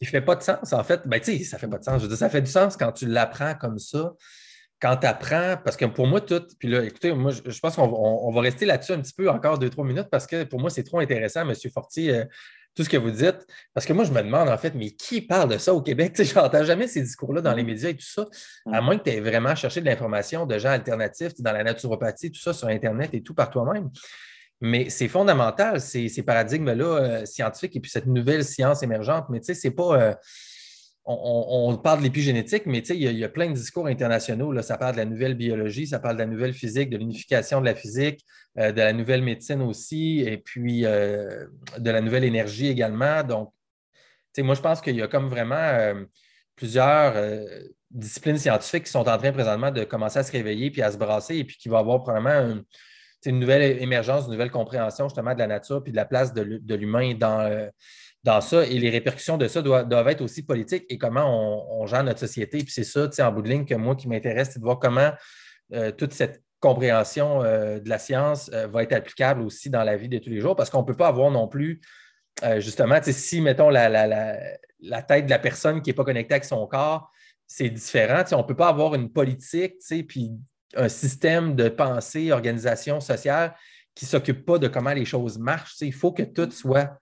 il fait pas de sens. En fait, ben, tu sais, ça fait pas de sens. Je veux dire, ça fait du sens quand tu l'apprends comme ça. Quand tu apprends, parce que pour moi, tout, puis là, écoutez, moi, je, pense qu'on va rester là-dessus un petit peu encore deux, trois minutes parce que pour moi, c'est trop intéressant, M. Fortier, euh, tout ce que vous dites. Parce que moi, je me demande, en fait, mais qui parle de ça au Québec? Je n'entends jamais ces discours-là dans les mm. médias et tout ça, à mm. moins que tu aies vraiment cherché de l'information de gens alternatifs dans la naturopathie, tout ça sur Internet et tout par toi-même. Mais c'est fondamental, ces, paradigmes-là euh, scientifiques et puis cette nouvelle science émergente. Mais tu sais, c'est pas. Euh, on, parle de l'épigénétique, mais il y, a plein de discours internationaux. Là. Ça parle de la nouvelle biologie, ça parle de la nouvelle physique, de l'unification de la physique, euh, de la nouvelle médecine aussi, et puis de la nouvelle énergie également. Donc, moi, je pense qu'il y a comme vraiment plusieurs disciplines scientifiques qui sont en train présentement de commencer à se réveiller puis à se brasser, et puis qui va avoir probablement un c'est une nouvelle émergence, une nouvelle compréhension justement de la nature puis de la place de l'humain dans, euh, dans ça. Et les répercussions de ça doivent, être aussi politiques et comment on, gère notre société. Puis c'est ça, en bout de ligne, que moi qui m'intéresse, c'est de voir comment euh, toute cette compréhension euh, de la science va être applicable aussi dans la vie de tous les jours parce qu'on ne peut pas avoir non plus, justement, si, mettons, la, la, tête de la personne qui n'est pas connectée avec son corps, c'est différent. On ne peut pas avoir une politique, puis un système de pensée, organisation sociale qui ne s'occupe pas de comment les choses marchent. Il faut que tout soit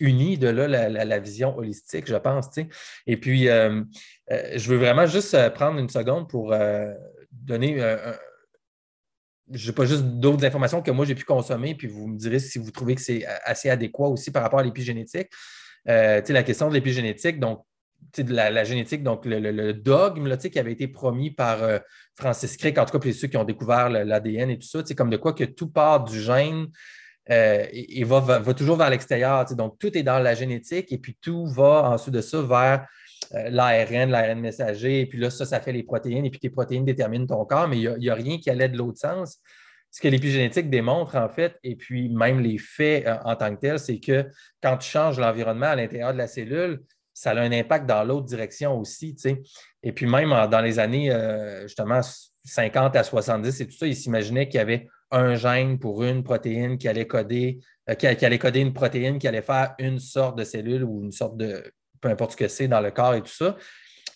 uni, de là la, vision holistique, je pense. Et puis, euh, euh, je veux vraiment juste euh, prendre une seconde pour donner je n'ai pas juste d'autres informations que moi j'ai pu consommer, puis vous me direz si vous trouvez que c'est assez adéquat aussi par rapport à l'épigénétique. la question de l'épigénétique, donc la, génétique, donc le, dogme qui avait été promis par euh, Francis Crick, en tout cas pour ceux qui ont découvert l'ADN et tout ça, comme de quoi que tout part du gène euh, et, va, toujours vers l'extérieur. Donc, tout est dans la génétique et puis tout va ensuite de ça vers euh, l'ARN, l'ARN messager, et puis là, ça, ça fait les protéines, et puis tes protéines déterminent ton corps, mais il n'y a, rien qui allait de l'autre sens. Ce que l'épigénétique démontre, en fait, et puis même les faits en tant que tels, c'est que quand tu changes l'environnement à l'intérieur de la cellule, ça a un impact dans l'autre direction aussi. Et puis même dans les années euh, justement 50 à 70 et tout ça, ils s'imaginaient qu'il y avait un gène pour une protéine qui allait coder, euh, qui, allait coder une protéine qui allait faire une sorte de cellule ou une sorte de, peu importe ce que c'est dans le corps et tout ça.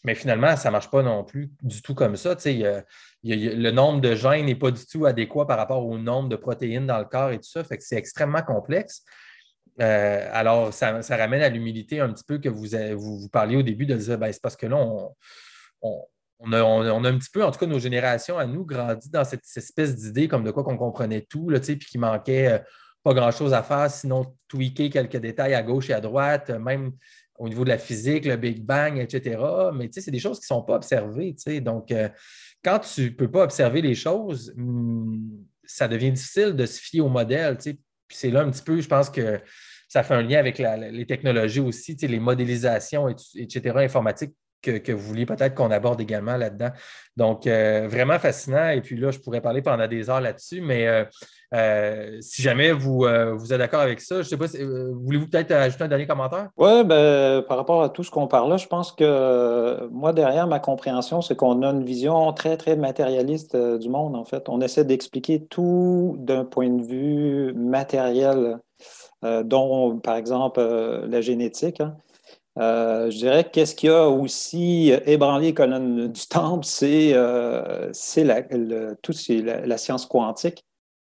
Mais finalement, ça ne marche pas non plus du tout comme ça. le nombre de gènes n'est pas du tout adéquat par rapport au nombre de protéines dans le corps et tout ça. Fait que c'est extrêmement complexe. Euh, alors, ça, ramène à l'humilité un petit peu que vous, vous, parliez au début de dire, ben, c'est parce que là, on, a, un petit peu, en tout cas, nos générations à nous, grandi dans cette, espèce d'idée comme de quoi qu'on comprenait tout, là, puis qu'il manquait euh, pas grand-chose à faire, sinon tweaker quelques détails à gauche et à droite, même au niveau de la physique, le Big Bang, etc. Mais c'est des choses qui ne sont pas observées. Donc, euh, quand tu ne peux pas observer les choses, hmm, ça devient difficile de se fier au modèle. C'est là un petit peu, je pense que ça fait un lien avec les technologies aussi, les modélisations, etc., informatiques que, vous vouliez peut-être qu'on aborde également là-dedans. Donc, euh, vraiment fascinant. Et puis là, je pourrais parler pendant des heures là-dessus, mais euh, euh, si jamais vous, êtes d'accord avec ça, je ne sais pas, voulez-vous peut-être ajouter un dernier commentaire? Oui, ben, par rapport à tout ce qu'on parle là, je pense que moi, derrière ma compréhension, c'est qu'on a une vision très, très matérialiste du monde, en fait. On essaie d'expliquer tout d'un point de vue matériel, dont, par exemple, la génétique. Hein. Euh, je dirais que qu'est-ce qui a aussi ébranlé les colonnes du temple, c'est euh, la, la, science quantique.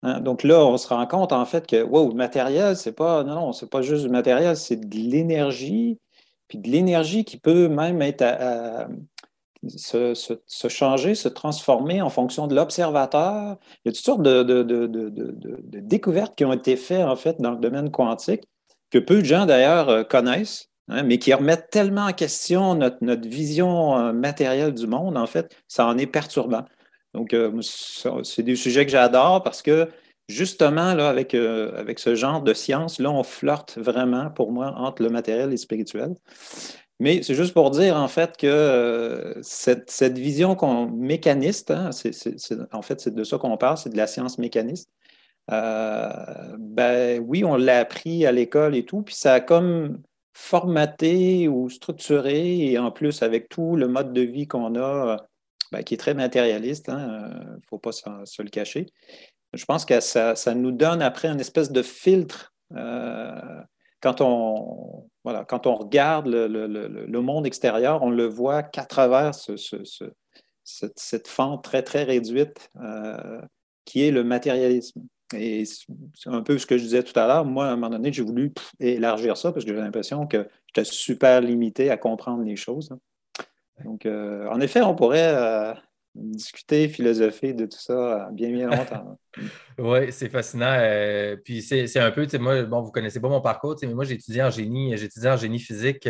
Hein. Donc là, on se rend compte en fait que wow, le matériel, c'est pas non, non, c'est pas juste du matériel, c'est de l'énergie, puis de l'énergie qui peut même être se, changer, se transformer en fonction de l'observateur. Il y a toutes sortes de, de, découvertes qui ont été faites en fait dans le domaine quantique que peu de gens d'ailleurs euh, connaissent. Hein, mais qui remettent tellement en question notre, vision euh, matérielle du monde, en fait, ça en est perturbant. Donc, euh, c'est des sujets que j'adore parce que justement, là, avec, euh, avec ce genre de science, là, on flirte vraiment, pour moi, entre le matériel et le spirituel. Mais c'est juste pour dire, en fait, que cette, vision mécaniste, hein, en fait, c'est de ça qu'on parle, c'est de la science mécaniste. ben oui, on l'a appris à l'école et tout, puis ça a comme formaté ou structuré, et en plus avec tout le mode de vie qu'on a, ben, qui est très matérialiste, il hein, ne faut pas se le cacher. Je pense que ça, nous donne après une espèce de filtre euh, quand, on, regarde le, monde extérieur, on le voit qu'à travers ce, cette, fente très, très réduite euh, qui est le matérialisme. Et c'est un peu ce que je disais tout à l'heure. Moi, à un moment donné, j'ai voulu élargir ça parce que j'ai l'impression que j'étais super limité à comprendre les choses. Hein. Donc, euh, en effet, on pourrait euh, discuter, philosopher de tout ça bien, bien longtemps. oui, c'est fascinant. Euh, puis c'est un peu, moi, bon, vous connaissez pas mon parcours, mais moi, j'ai étudié en génie, j'ai étudié en génie physique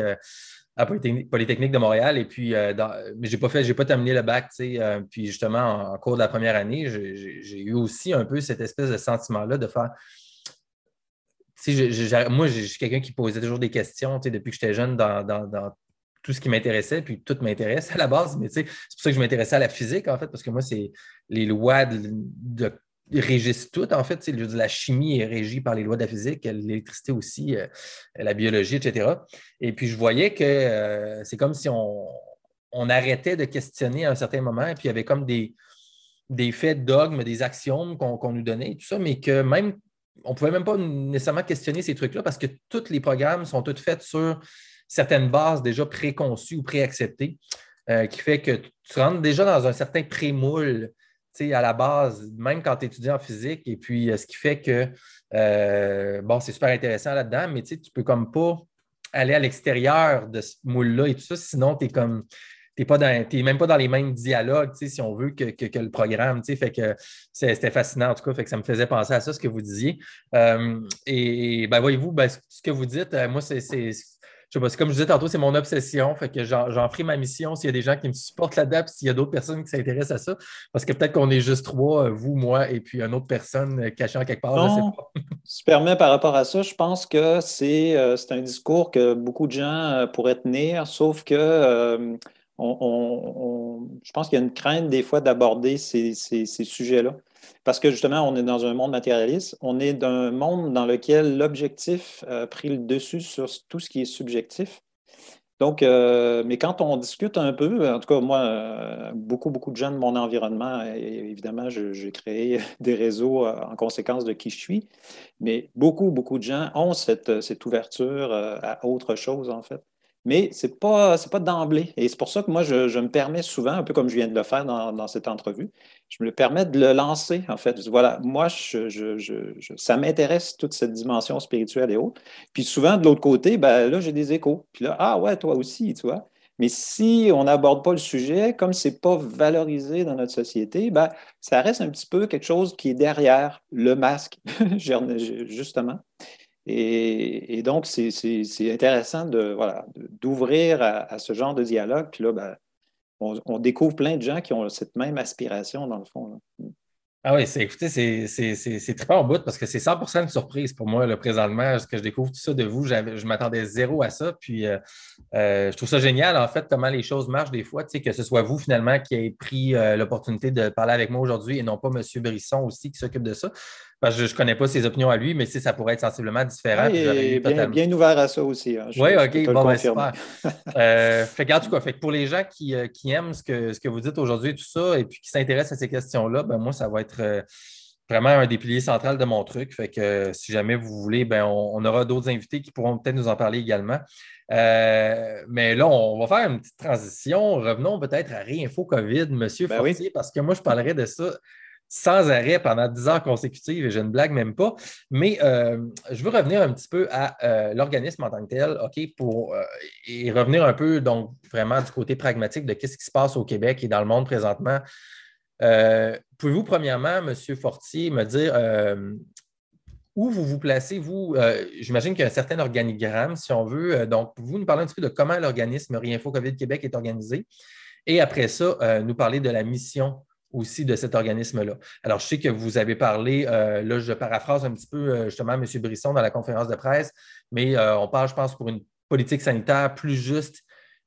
à Polytechnique de Montréal. Et puis, euh, mais je n'ai pas j'ai pas terminé le bac. Euh, puis justement, en, cours de la première année, j'ai eu aussi un peu cette espèce de sentiment-là de faire. moi, je suis quelqu'un qui posait toujours des questions depuis que j'étais jeune dans, tout ce qui m'intéressait, puis tout m'intéresse à la base, mais c'est pour ça que je m'intéressais à la physique, en fait, parce que moi, c'est les lois de régissent tout. En fait, la chimie est régie par les lois de la physique, l'électricité aussi, euh, la biologie, etc. Et puis, je voyais que euh, c'est comme si on, arrêtait de questionner à un certain moment, et puis il y avait comme des, des faits, dogmes, des axiomes qu'on nous donnait, tout ça, mais que même, on ne pouvait même pas nécessairement questionner ces trucs-là parce que tous les programmes sont tous faits sur certaines bases déjà préconçues ou préacceptées, euh, qui fait que tu rentres déjà dans un certain prémoule à la base, même quand tu étudies en physique, et puis euh, ce qui fait que, euh, bon, c'est super intéressant là-dedans, mais tu peux comme pas aller à l'extérieur de ce moule-là et tout ça, sinon tu es comme. Tu n'es même pas dans les mêmes dialogues, si on veut, que, le programme. Fait que c'était fascinant, en tout cas. Fait que ça me faisait penser à ça, ce que vous disiez. Euh, et, ben, voyez-vous, ben, ce que vous dites, moi, c'est je sais pas, comme je disais tantôt, c'est mon obsession. Fait que j'en ferai ma mission s'il y a des gens qui me supportent là-dedans, s'il y a d'autres personnes qui s'intéressent à ça. Parce que peut-être qu'on est juste trois, euh, vous, moi, et puis une autre personne euh, cachée en quelque part. je sais pas. si tu permets par rapport à ça, je pense que c'est euh, un discours que beaucoup de gens pourraient tenir, sauf que je pense qu'il y a une crainte des fois d'aborder ces sujets-là. Parce que justement, on est dans un monde matérialiste, on est dans un monde dans lequel l'objectif a pris le dessus sur tout ce qui est subjectif. Donc, euh, mais quand on discute un peu, en tout cas, moi, euh, beaucoup, beaucoup de gens de mon environnement, évidemment, j'ai créé des réseaux euh, en conséquence de qui je suis, mais beaucoup, beaucoup de gens ont cette ouverture à autre chose, en fait mais ce n'est pas, pas d'emblée. Et c'est pour ça que moi, je, me permets souvent, un peu comme je viens de le faire dans, cette entrevue, je me permets de le lancer, en fait. Voilà, moi, ça m'intéresse, toute cette dimension spirituelle et autres. Puis souvent, de l'autre côté, ben, là, j'ai des échos. Puis là, ah ouais, toi aussi, tu vois. Mais si on n'aborde pas le sujet, comme ce n'est pas valorisé dans notre société, ben, ça reste un petit peu quelque chose qui est derrière le masque, justement. Et, donc, c'est intéressant d'ouvrir à, ce genre de dialogue. Puis là, ben, on, découvre plein de gens qui ont cette même aspiration, dans le fond. Ah oui, écoutez, c'est très en bout parce que c'est 100% de surprise pour moi, le présentement, ce que je découvre tout ça de vous. Je m'attendais zéro à ça. Puis, euh, euh, je trouve ça génial, en fait, comment les choses marchent des fois. Tu sais, que ce soit vous, finalement, qui avez pris euh, l'opportunité de parler avec moi aujourd'hui et non pas M. Brisson aussi qui s'occupe de ça je ne connais pas ses opinions à lui, mais si ça pourrait être sensiblement différent. Oui, bien, bien, ouvert à ça aussi. Hein, oui, OK, bon, ben, super. euh, fait, en tout cas, fait, pour les gens qui, euh, qui aiment ce que, ce que vous dites aujourd'hui et tout ça, et puis qui s'intéressent à ces questions-là, ben, moi, ça va être euh, vraiment un des piliers centraux de mon truc. Fait que euh, si jamais vous voulez, ben, on, aura d'autres invités qui pourront peut-être nous en parler également. mais là, on va faire une petite transition. Revenons peut-être à Réinfo COVID, M. Ben Fortier, parce que moi, je parlerai de ça sans arrêt pendant 10 heures consécutives et je ne blague même pas. Mais euh, je veux revenir un petit peu à euh, l'organisme en tant que tel, OK, pour euh, et revenir un peu donc vraiment du côté pragmatique de ce qui se passe au Québec et dans le monde présentement. Pouvez-vous, premièrement, M. Fortier, me dire où vous vous placez, vous, j'imagine qu'il y a un certain organigramme, si on veut. donc, vous nous parler un petit peu de comment l'organisme Réinfo COVID Québec est organisé? Et après ça, nous parler de la mission aussi de cet organisme-là. Alors, je sais que vous avez parlé, euh, là, je paraphrase un petit peu euh, justement M. Brisson dans la conférence de presse, mais euh, on parle, je pense, pour une politique sanitaire plus juste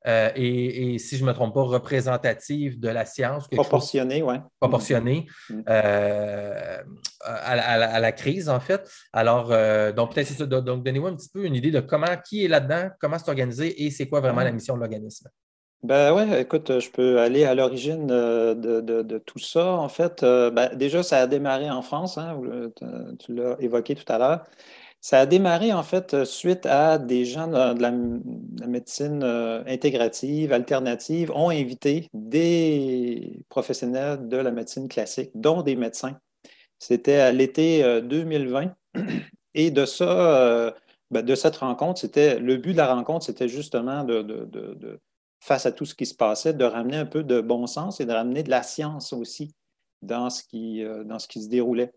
et, si je ne me trompe pas, représentative de la science. Proportionnée, oui. Proportionnée mm. à, la crise, en fait. Alors, donc, peut-être c'est ça. Donc, donnez-moi un petit peu une idée de comment, qui est là-dedans, comment c'est organisé et c'est quoi vraiment la mission de l'organisme. Ben ouais, écoute, je peux aller à l'origine euh, de, tout ça. En fait, euh, ben, déjà, ça a démarré en France, hein, tu l'as évoqué tout à l'heure. Ça a démarré en fait suite à des gens de la, médecine euh, intégrative, alternative, ont invité des professionnels de la médecine classique, dont des médecins. C'était à l'été 2020. Et de ça, ben, de cette rencontre, c'était le but de la rencontre, c'était justement de face à tout ce qui se passait, de ramener un peu de bon sens et de ramener de la science aussi dans ce qui, euh, se déroulait.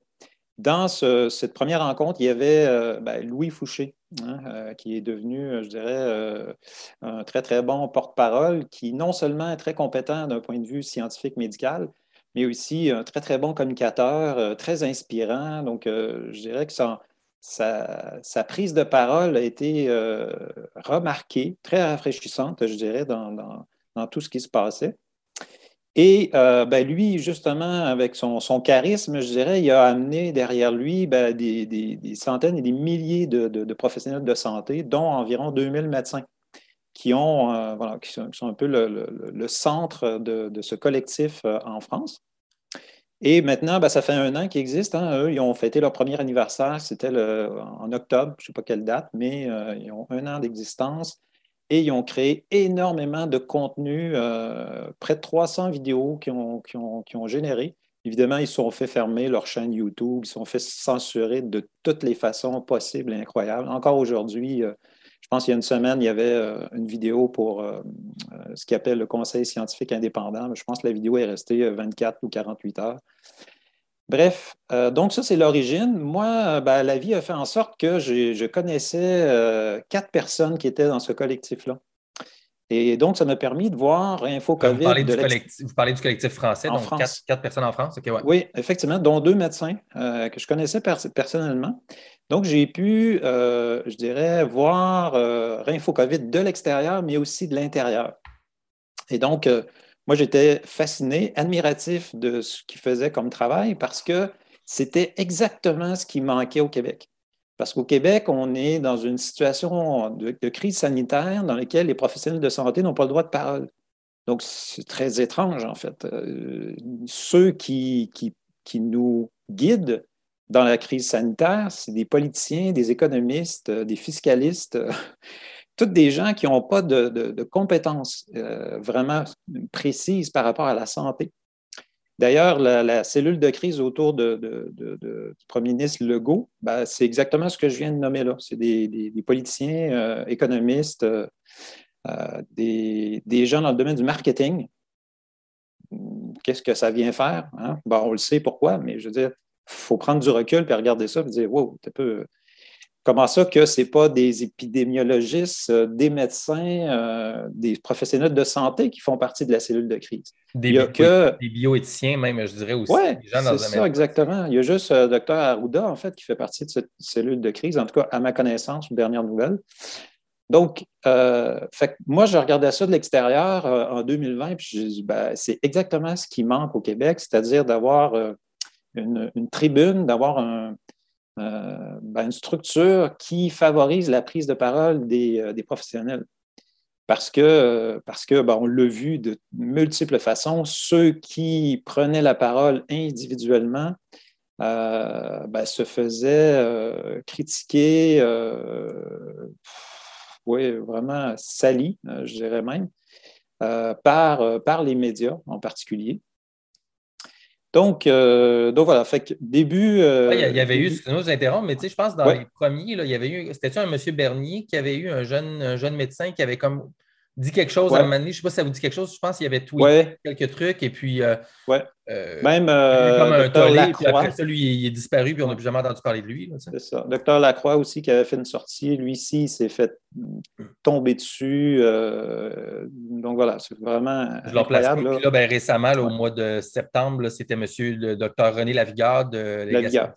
Dans cette première rencontre, il y avait euh, ben, Louis Fouché, hein, euh, qui est devenu, je dirais, un très, très bon porte-parole, qui non seulement est très compétent d'un point de vue scientifique médical, mais aussi un très, très bon communicateur, très inspirant. Donc, je dirais que ça, sa, prise de parole a été euh, remarquée, très rafraîchissante, je dirais, dans, tout ce qui se passait. Et euh, ben, lui, justement, avec son, charisme, je dirais, il a amené derrière lui ben, des, centaines et des milliers de, professionnels de santé, dont environ 2000 médecins, qui, ont, euh, qui, sont, un peu le, centre de, ce collectif en France. Et maintenant, ben, ça fait un an qu'ils existent. Hein. Eux, ils ont fêté leur premier anniversaire. C'était en octobre, je ne sais pas quelle date, mais euh, ils ont un an d'existence. Et ils ont créé énormément de contenu, euh, près de 300 vidéos qui ont, qui ont, généré. Évidemment, ils se sont fait fermer leur chaîne YouTube, ils se sont fait censurer de toutes les façons possibles et incroyables. Encore aujourd'hui, euh, pense qu'il y a une semaine, il y avait euh, une vidéo pour euh, euh, ce qu'ils appelle le Conseil scientifique indépendant. Je pense que la vidéo est restée 24 ou 48 heures. Bref, donc ça, c'est l'origine. Moi, ben, la vie a fait en sorte que je connaissais quatre personnes qui étaient dans ce collectif-là. Et donc, ça m'a permis de voir Info COVID. Vous parlez, du, collectif, français, donc Quatre, personnes en France. Oui, effectivement, dont deux médecins que je connaissais personnellement. Donc, j'ai pu, euh, je dirais, voir euh, COVID de l'extérieur, mais aussi de l'intérieur. Et donc, euh, moi, j'étais fasciné, admiratif de ce qu'ils faisaient comme travail parce que c'était exactement ce qui manquait au Québec. Parce qu'au Québec, on est dans une situation de, crise sanitaire dans laquelle les professionnels de santé n'ont pas le droit de parole. Donc, c'est très étrange, en fait. Euh, ceux qui, qui, qui nous guident dans la crise sanitaire, c'est des politiciens, des économistes, euh, des fiscalistes, euh, toutes des gens qui n'ont pas de, compétences euh, vraiment précises par rapport à la santé. D'ailleurs, la, cellule de crise autour du premier ministre Legault, ben, c'est exactement ce que je viens de nommer là. C'est des, politiciens, économistes, des, gens dans le domaine du marketing. Qu'est-ce que ça vient faire? Hein? on le sait pourquoi, mais je veux dire, faut prendre du recul et regarder ça et dire Wow, un peu. Comment ça que ce n'est pas des épidémiologistes, euh, des médecins, euh, des professionnels de santé qui font partie de la cellule de crise? Des, Il y a que... des bioéthiciens même, je dirais aussi. Oui, c'est ça, exactement. Il y a juste le docteur Arruda, en fait, qui fait partie de cette cellule de crise, en tout cas, à ma connaissance, dernière nouvelle. Donc, euh, moi, je regardais ça de l'extérieur en 2020, puis je dis, ben, c'est exactement ce qui manque au Québec, c'est-à-dire d'avoir une, tribune, d'avoir euh, ben, une structure qui favorise la prise de parole des, euh, professionnels. Parce que, parce que ben, on l'a vu de multiples façons, ceux qui prenaient la parole individuellement euh, ben, se faisaient critiquer, oui, vraiment salis, je dirais même, par, par les médias en particulier. Donc, euh, donc voilà, fait que début. Euh, il y avait eu, excusez-moi, je mais tu sais, je pense dans les premiers, là, il y avait eu, c'était-tu un monsieur Bernier qui avait eu un jeune, un jeune médecin qui avait comme dit quelque chose à un moment donné? Je ne sais pas si ça vous dit quelque chose. Je pense qu'il y avait tweeté quelques trucs et puis. Euh, ouais. Euh, Même. Euh, comme un tollé, puis après ça, lui, il est disparu, puis on n'a plus jamais entendu parler de lui. C'est ça. Docteur Lacroix aussi, qui avait fait une sortie, lui ci il s'est fait tomber dessus. donc voilà, c'est vraiment. Je incroyable, là. Puis là, ben, récemment, au mois de septembre, c'était monsieur le docteur René Lavigard de Lavigard.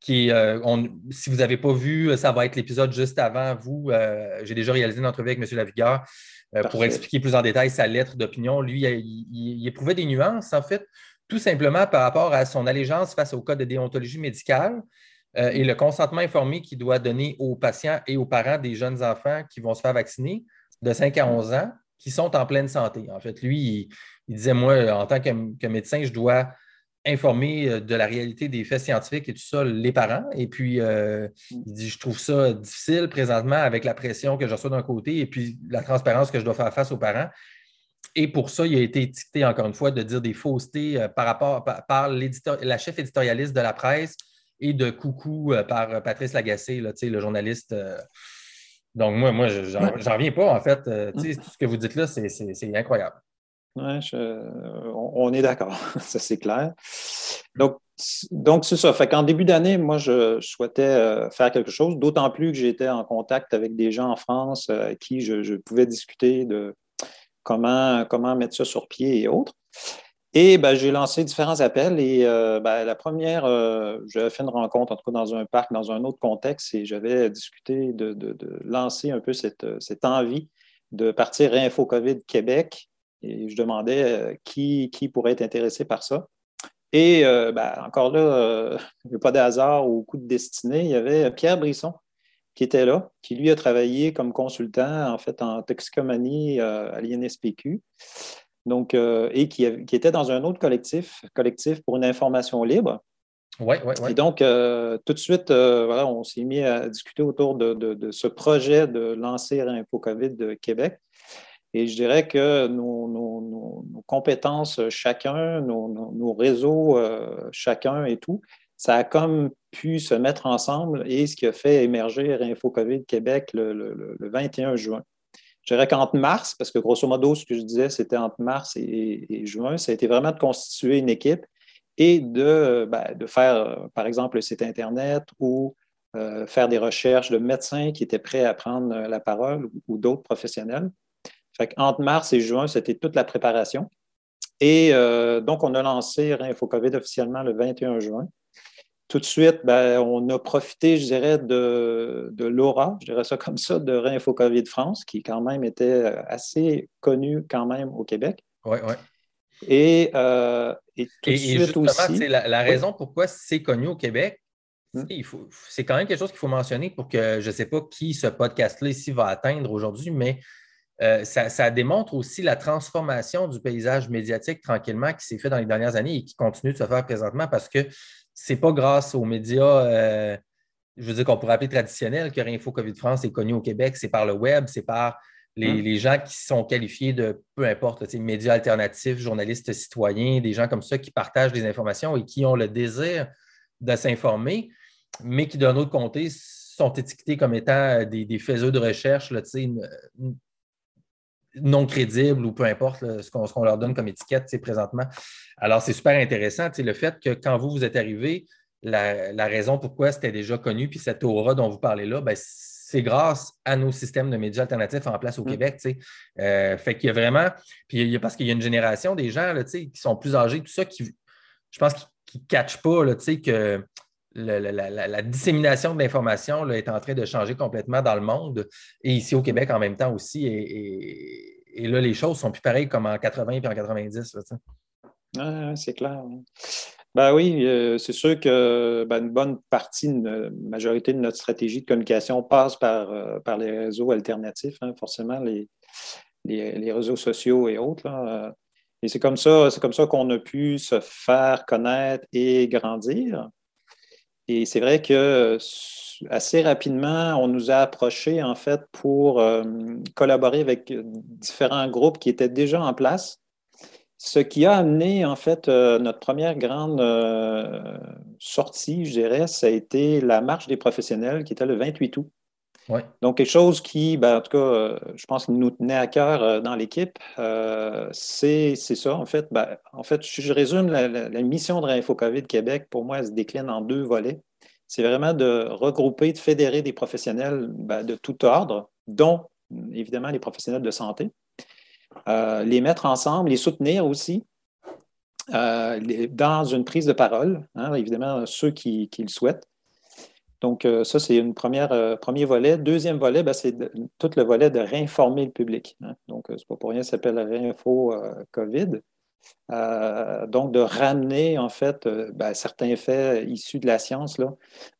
qui, on, si vous n'avez pas vu, ça va être l'épisode juste avant vous. J'ai déjà réalisé une entrevue avec monsieur Lavigard. Euh, pour expliquer plus en détail sa lettre d'opinion, lui, il, éprouvait des nuances, en fait, tout simplement par rapport à son allégeance face au code de déontologie médicale euh, et le consentement informé qu'il doit donner aux patients et aux parents des jeunes enfants qui vont se faire vacciner de 5 à 11 ans qui sont en pleine santé. En fait, lui, il, disait, moi, en tant que médecin, je dois informer euh, de la réalité des faits scientifiques et tout ça, les parents. Et puis, euh, il dit, je trouve ça difficile présentement avec la pression que je reçois d'un côté et puis la transparence que je dois faire face aux parents. Et pour ça, il a été étiqueté, encore une fois, de dire des faussetés euh, par rapport par, la chef éditorialiste de la presse et de coucou par Patrice Lagacé, là, le journaliste. Donc, moi, moi j'en reviens pas, en fait. Tout ce que vous dites là, c'est incroyable. Oui, on, est d'accord, ça c'est clair. Donc, donc c'est ça. Fait qu'en début d'année, moi, je, souhaitais euh, faire quelque chose, d'autant plus que j'étais en contact avec des gens en France euh, avec qui je, pouvais discuter de comment, comment mettre ça sur pied et autres. Et ben, j'ai lancé différents appels et euh, ben, la première, j'avais fait une rencontre, en tout cas dans un parc, dans un autre contexte, et j'avais discuté de, lancer un peu cette, cette envie de partir Info COVID Québec et je demandais euh, qui, pourrait être intéressé par ça. Et euh, ben, encore là, euh, il n'y a pas de hasard ou coup de destinée. Il y avait Pierre Brisson qui était là, qui lui a travaillé comme consultant en fait en toxicomanie à l'INSPQ. Donc, et qui, était dans un autre collectif, collectif pour une information libre. Oui, oui, oui. Et donc, tout de suite, voilà, on s'est mis à discuter autour de, de, ce projet de lancer InfoCovid de Québec. Et je dirais que nos, compétences chacun, nos, réseaux euh, chacun et tout, ça a comme pu se mettre ensemble et ce qui a fait émerger Info COVID Québec le, 21 juin. Je dirais qu'entre mars, parce que grosso modo, ce que je disais, c'était entre mars et, juin, ça a été vraiment de constituer une équipe et de, ben, faire, par exemple, le site Internet ou euh, faire des recherches de médecins qui étaient prêts à prendre la parole ou d'autres professionnels. Fait entre mars et juin, c'était toute la préparation. Et euh, donc, on a lancé InfoCovid officiellement le 21 juin. Tout de suite, ben, on a profité, je dirais, de, de l'aura, je dirais ça comme ça, de InfoCovid France, qui quand même était assez connu quand même au Québec. Oui, oui. Et, euh, et, tout de suite aussi. La, la raison pourquoi c'est connu au Québec, hmm. c'est quand même quelque chose qu'il faut mentionner pour que je ne sais pas qui ce podcast-là ici va atteindre aujourd'hui, mais euh, ça, démontre aussi la transformation du paysage médiatique tranquillement qui s'est fait dans les dernières années et qui continue de se faire présentement parce que ce n'est pas grâce aux médias, euh, je veux dire qu'on pourrait appeler traditionnels, que Info COVID France est connu au Québec, c'est par le web, c'est par les, hum. gens qui sont qualifiés de peu importe, médias alternatifs, journalistes citoyens, des gens comme ça qui partagent des informations et qui ont le désir de s'informer, mais qui, d'un autre côté, sont étiquetés comme étant des, des faiseurs de recherche, là, non crédibles ou peu importe ce qu'on leur donne comme étiquette présentement. Alors, c'est super intéressant le fait que quand vous, vous êtes arrivé, la, raison pourquoi c'était déjà connu, puis cette aura dont vous parlez là, ben, c'est grâce à nos systèmes de médias alternatifs en place au mm. Québec. Euh, fait qu'il y a vraiment, puis il y a, parce qu'il y a une génération des gens là, qui sont plus âgés, tout ça, qui, je pense, qui ne catchent pas là, que la, dissémination de l'information est en train de changer complètement dans le monde et ici au Québec en même temps aussi. Et, là, les choses sont plus pareilles comme en 80 et en 90. c'est clair. Ben oui, euh, c'est sûr que ben, une bonne partie, une majorité de notre stratégie de communication passe par, euh, les réseaux alternatifs, hein, forcément, les, les, réseaux sociaux et autres. Et c'est comme ça, c'est comme ça qu'on a pu se faire connaître et grandir. Et c'est vrai que assez rapidement, on nous a approchés en fait pour euh, collaborer avec différents groupes qui étaient déjà en place. Ce qui a amené en fait euh, notre première grande euh, sortie, je dirais, ça a été la marche des professionnels qui était le 28 août. Donc, quelque chose qui, ben, en tout cas, je pense nous tenait à cœur dans l'équipe, c'est ça. En fait, ben, en fait, je résume la, mission de Réinfo COVID Québec, pour moi, elle se décline en deux volets. C'est vraiment de regrouper, de fédérer des professionnels ben, de tout ordre, dont évidemment les professionnels de santé, les mettre ensemble, les soutenir aussi. dans une prise de parole, hein, évidemment, ceux qui le souhaitent, donc, euh, ça, c'est un euh, premier volet. Deuxième volet, ben, c'est tout le volet de réinformer le public. Hein. Donc, euh, ce n'est pas pour rien, ça s'appelle Réinfo COVID. donc, de ramener, en fait, ben, certains faits issus de la science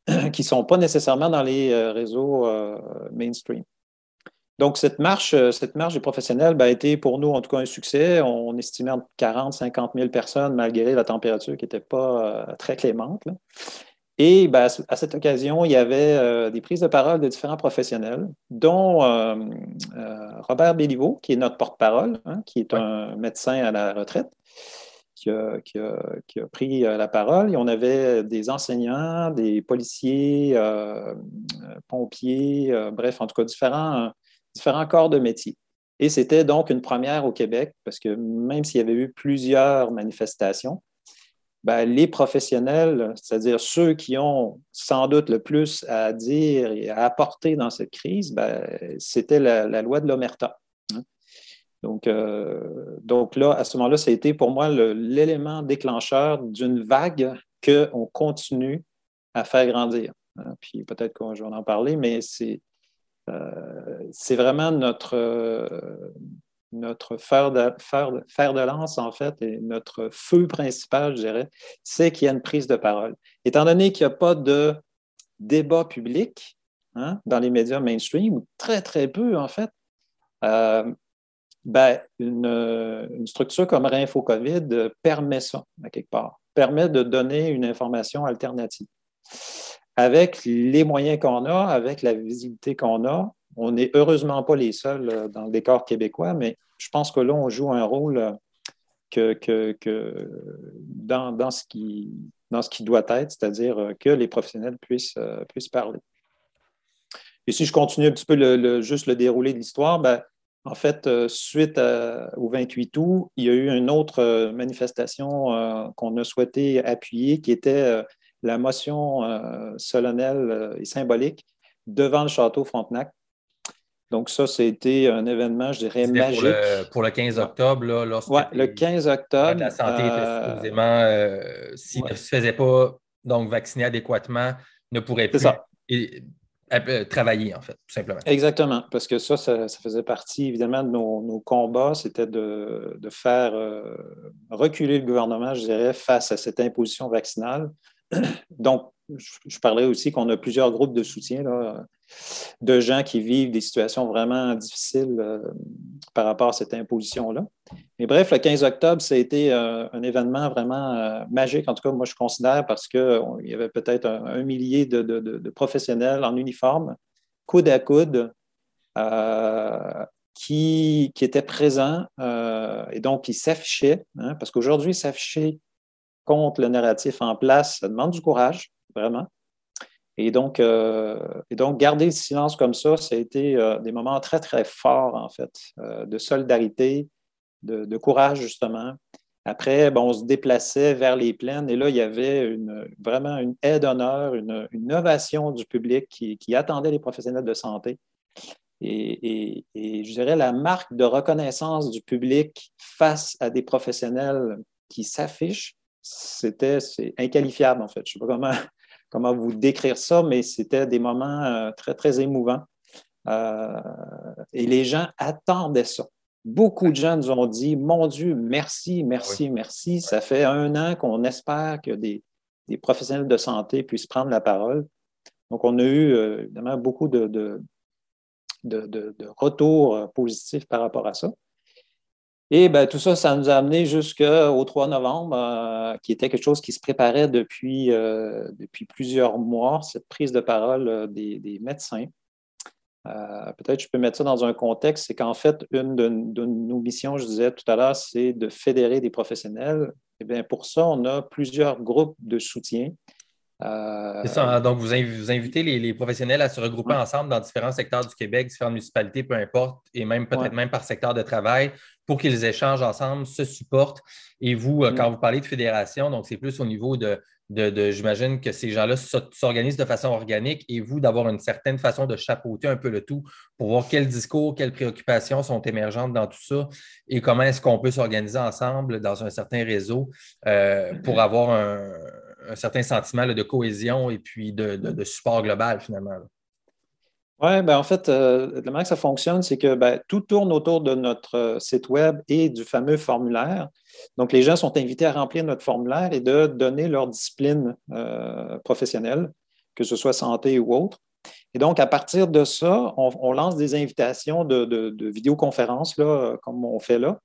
qui ne sont pas nécessairement dans les réseaux mainstream. Donc, cette marche, cette marche des professionnels ben, a été pour nous, en tout cas, un succès. On estimait entre 40 50 000 personnes, malgré la température qui n'était pas très clémente. Et ben, à cette occasion, il y avait euh, des prises de parole de différents professionnels, dont euh, euh, Robert Béliveau, qui est notre porte-parole, hein, qui est un médecin à la retraite, qui a, pris la parole. Et on avait des enseignants, des policiers, pompiers, bref, en tout cas, différents, différents corps de métier. Et c'était donc une première au Québec, parce que même s'il y avait eu plusieurs manifestations, ben, les professionnels, c'est-à-dire ceux qui ont sans doute le plus à dire et à apporter dans cette crise, ben, c'était la, loi de l'Omerta. Hein. Donc, euh, donc là, à ce moment-là, ça a été pour moi l'élément déclencheur d'une vague qu'on continue à faire grandir. Hein. Puis peut-être qu'on va en parler, mais c'est euh, vraiment notre, notre fer de, de, lance, en fait, et notre feu principal, je dirais, c'est qu'il y a une prise de parole. Étant donné qu'il n'y a pas de débat public hein, dans les médias mainstream, très, très peu, en fait, euh, ben, une, structure comme Réinfo COVID permet ça, quelque part, permet de donner une information alternative. Avec les moyens qu'on a, avec la visibilité qu'on a, on n'est heureusement pas les seuls euh, dans le décor québécois, mais je pense que là, on joue un rôle euh, dans, ce qui, doit être, c'est-à-dire euh, que les professionnels puissent, parler. Et si je continue un petit peu juste le déroulé de l'histoire, ben, en fait, suite au 28 août, il y a eu une autre manifestation qu'on a souhaité appuyer, qui était la motion solennelle et symbolique devant le château Frontenac donc, ça, c'était un événement, je dirais, magique. Pour le, 15 octobre, là, Oui, le 15 octobre. La santé était euh, supposément, euh, s'il ne se faisait pas donc vacciner adéquatement, ne pourrait plus euh, travailler, en fait, tout simplement. Exactement, parce que ça, ça, faisait partie, évidemment, de nos, combats, c'était de, faire reculer le gouvernement, je dirais, face à cette imposition vaccinale. Donc, je, parlais aussi qu'on a plusieurs groupes de soutien de gens qui vivent des situations vraiment difficiles euh, par rapport à cette imposition-là. Mais bref, le 15 octobre, ça a été euh, un événement vraiment euh, magique. En tout cas, moi, je considère parce qu'il y avait peut-être un, millier de, professionnels en uniforme, coude à coude, qui, étaient présents et donc qui s'affichaient. Hein, parce qu'aujourd'hui, s'afficher contre le narratif en place, ça demande du courage vraiment. Et donc, euh, et donc, garder le silence comme ça, ça a été euh, des moments très, très forts, en fait, euh, de solidarité, de, courage, justement, Après, on se déplaçait vers les plaines et là, il y avait vraiment une aide d'honneur, une, une, ovation du public qui, attendait les professionnels de santé. Et, je dirais la marque de reconnaissance du public face à des professionnels qui s'affichent, c'était inqualifiable en fait. Je ne sais pas comment, comment vous décrire ça, mais c'était des moments euh, très, très émouvants. Euh, et les gens attendaient ça. Beaucoup de gens nous ont dit Mon Dieu, merci, merci, merci. Ça fait un an qu'on espère que des, professionnels de santé puissent prendre la parole. Donc, on a eu euh, évidemment beaucoup de, de, de, retours positifs par rapport à ça. Et ben, tout ça, ça nous a amené jusqu'au 3 novembre, euh, qui était quelque chose qui se préparait depuis, euh, depuis plusieurs mois, cette prise de parole euh, des, médecins. Peut-être je peux mettre ça dans un contexte, c'est qu'en fait, une de, nos missions, je disais tout à l'heure, c'est de fédérer des professionnels. Et bien, pour ça, on a plusieurs groupes de soutien euh, c'est ça. Hein. Donc, vous, invitez les, professionnels à se regrouper ensemble dans différents secteurs du Québec, différentes municipalités, peu importe, et même peut-être même par secteur de travail, pour qu'ils échangent ensemble, se supportent. Et vous, euh, quand vous parlez de fédération, donc c'est plus au niveau de, de, j'imagine que ces gens-là s'organisent de façon organique et vous, d'avoir une certaine façon de chapeauter un peu le tout pour voir quels discours, quelles préoccupations sont émergentes dans tout ça et comment est-ce qu'on peut s'organiser ensemble dans un certain réseau euh, pour avoir un un certain sentiment de cohésion et puis de, support global finalement. Oui, ben en fait, euh, la manière que ça fonctionne, c'est que ben, tout tourne autour de notre euh, site Web et du fameux formulaire. Donc, les gens sont invités à remplir notre formulaire et de donner leur discipline euh, professionnelle, que ce soit santé ou autre. Et donc, à partir de ça, on, lance des invitations de, vidéoconférences, comme on fait là,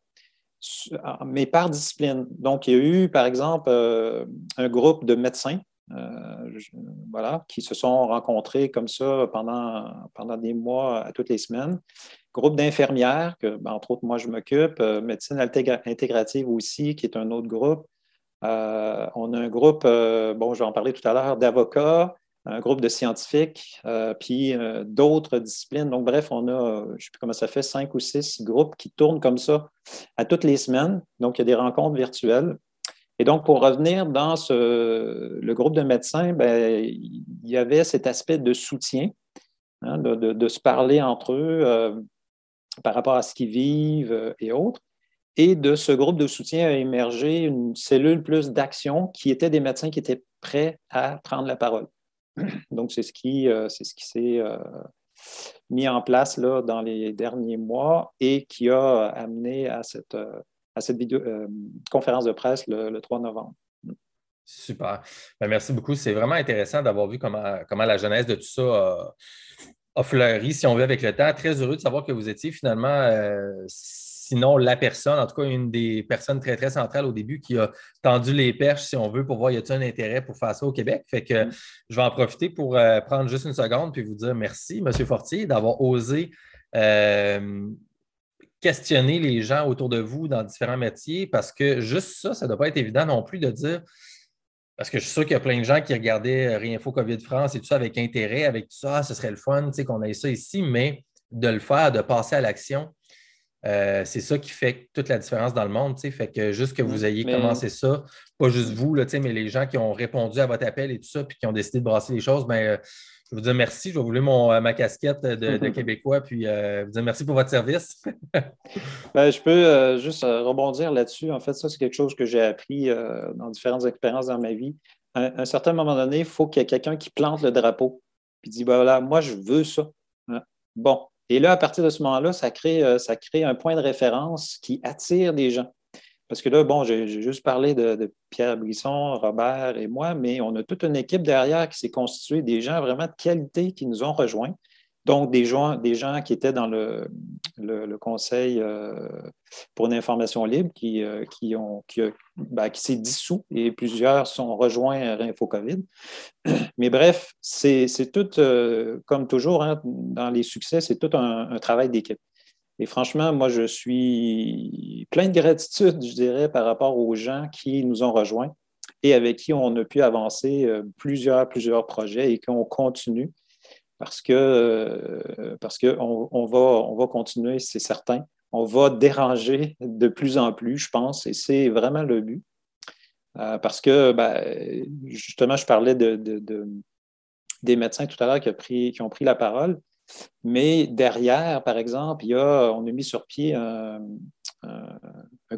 mais par discipline. Donc, il y a eu, par exemple, euh, un groupe de médecins euh, voilà, qui se sont rencontrés comme ça pendant, pendant des mois à toutes les semaines. Groupe d'infirmières, que, ben, entre autres, moi, je m'occupe. Euh, médecine intégrative aussi, qui est un autre groupe. on a un groupe, bon, je vais en parler tout à l'heure, d'avocats, un groupe de scientifiques, euh, puis euh, d'autres disciplines. Donc, bref, on a, je ne sais plus comment ça fait, cinq ou six groupes qui tournent comme ça à toutes les semaines. Donc, il y a des rencontres virtuelles. Et donc, pour revenir dans le groupe de médecins, ben, il y avait cet aspect de soutien, hein, de, se parler entre eux euh, par rapport à ce qu'ils vivent et autres. Et de ce groupe de soutien a émergé une cellule plus d'action qui était des médecins qui étaient prêts à prendre la parole. Donc, c'est ce qui, euh, ce s'est euh, mis en place là, dans les derniers mois et qui a amené à cette, euh, à cette vidéo, conférence de presse le, 3 novembre. Super. Ben, merci beaucoup. C'est vraiment intéressant d'avoir vu comment, comment la genèse de tout ça a, fleuri, si on veut, avec le temps. Très heureux de savoir que vous étiez finalement sinon la personne, en tout cas une des personnes très, très centrales au début qui a tendu les perches, si on veut, pour voir y a-t-il un intérêt pour faire ça au Québec? Fait que mm. je vais en profiter pour euh, prendre juste une seconde puis vous dire merci, M. Fortier, d'avoir osé euh, questionner les gens autour de vous dans différents métiers parce que juste ça, ça ne doit pas être évident non plus de dire. Parce que je suis sûr qu'il y a plein de gens qui regardaient Réinfo COVID France et tout ça avec intérêt, avec tout ça, ce serait le fun, qu'on ait ça ici, mais de le faire, de passer à l'action, euh, c'est ça qui fait toute la différence dans le monde. Fait que juste que vous ayez commencé ça, pas juste vous, là, mais les gens qui ont répondu à votre appel et tout ça, puis qui ont décidé de brasser les choses, ben, euh, je vais vous dire merci. Je vais vous mon, euh, ma casquette de, Québécois, puis vous dire merci pour votre service. Ben, je peux juste rebondir là-dessus. En fait, ça, c'est quelque chose que j'ai appris dans différentes expériences dans ma vie. À un, certain moment donné, il faut qu'il y ait quelqu'un qui plante le drapeau, puis dit ben, voilà, moi, je veux ça. Hein? Bon, et là, à partir de ce moment-là, ça crée, euh, ça crée un point de référence qui attire des gens. Parce que là, bon, j'ai juste parlé de, Pierre Brisson, Robert et moi, mais on a toute une équipe derrière qui s'est constituée, des gens vraiment de qualité qui nous ont rejoints. Donc, des gens, qui étaient dans le, Conseil euh, pour une information libre qui, euh, qui, ont, ben, qui, s'est dissous et plusieurs sont rejoints à InfoCovid. Mais bref, c'est tout, euh, comme toujours, hein, dans les succès, c'est tout un, travail d'équipe. Et franchement, moi, je suis plein de gratitude, je dirais, par rapport aux gens qui nous ont rejoints et avec qui on a pu avancer plusieurs, plusieurs projets et qu'on continue parce que euh, parce qu'on on va, on va continuer, c'est certain. on va déranger de plus en plus, je pense, et c'est vraiment le but. Euh, parce que, ben, justement, je parlais de, des médecins tout à l'heure qui, qui, ont pris la parole, mais derrière, par exemple, il y a, on a mis sur pied un,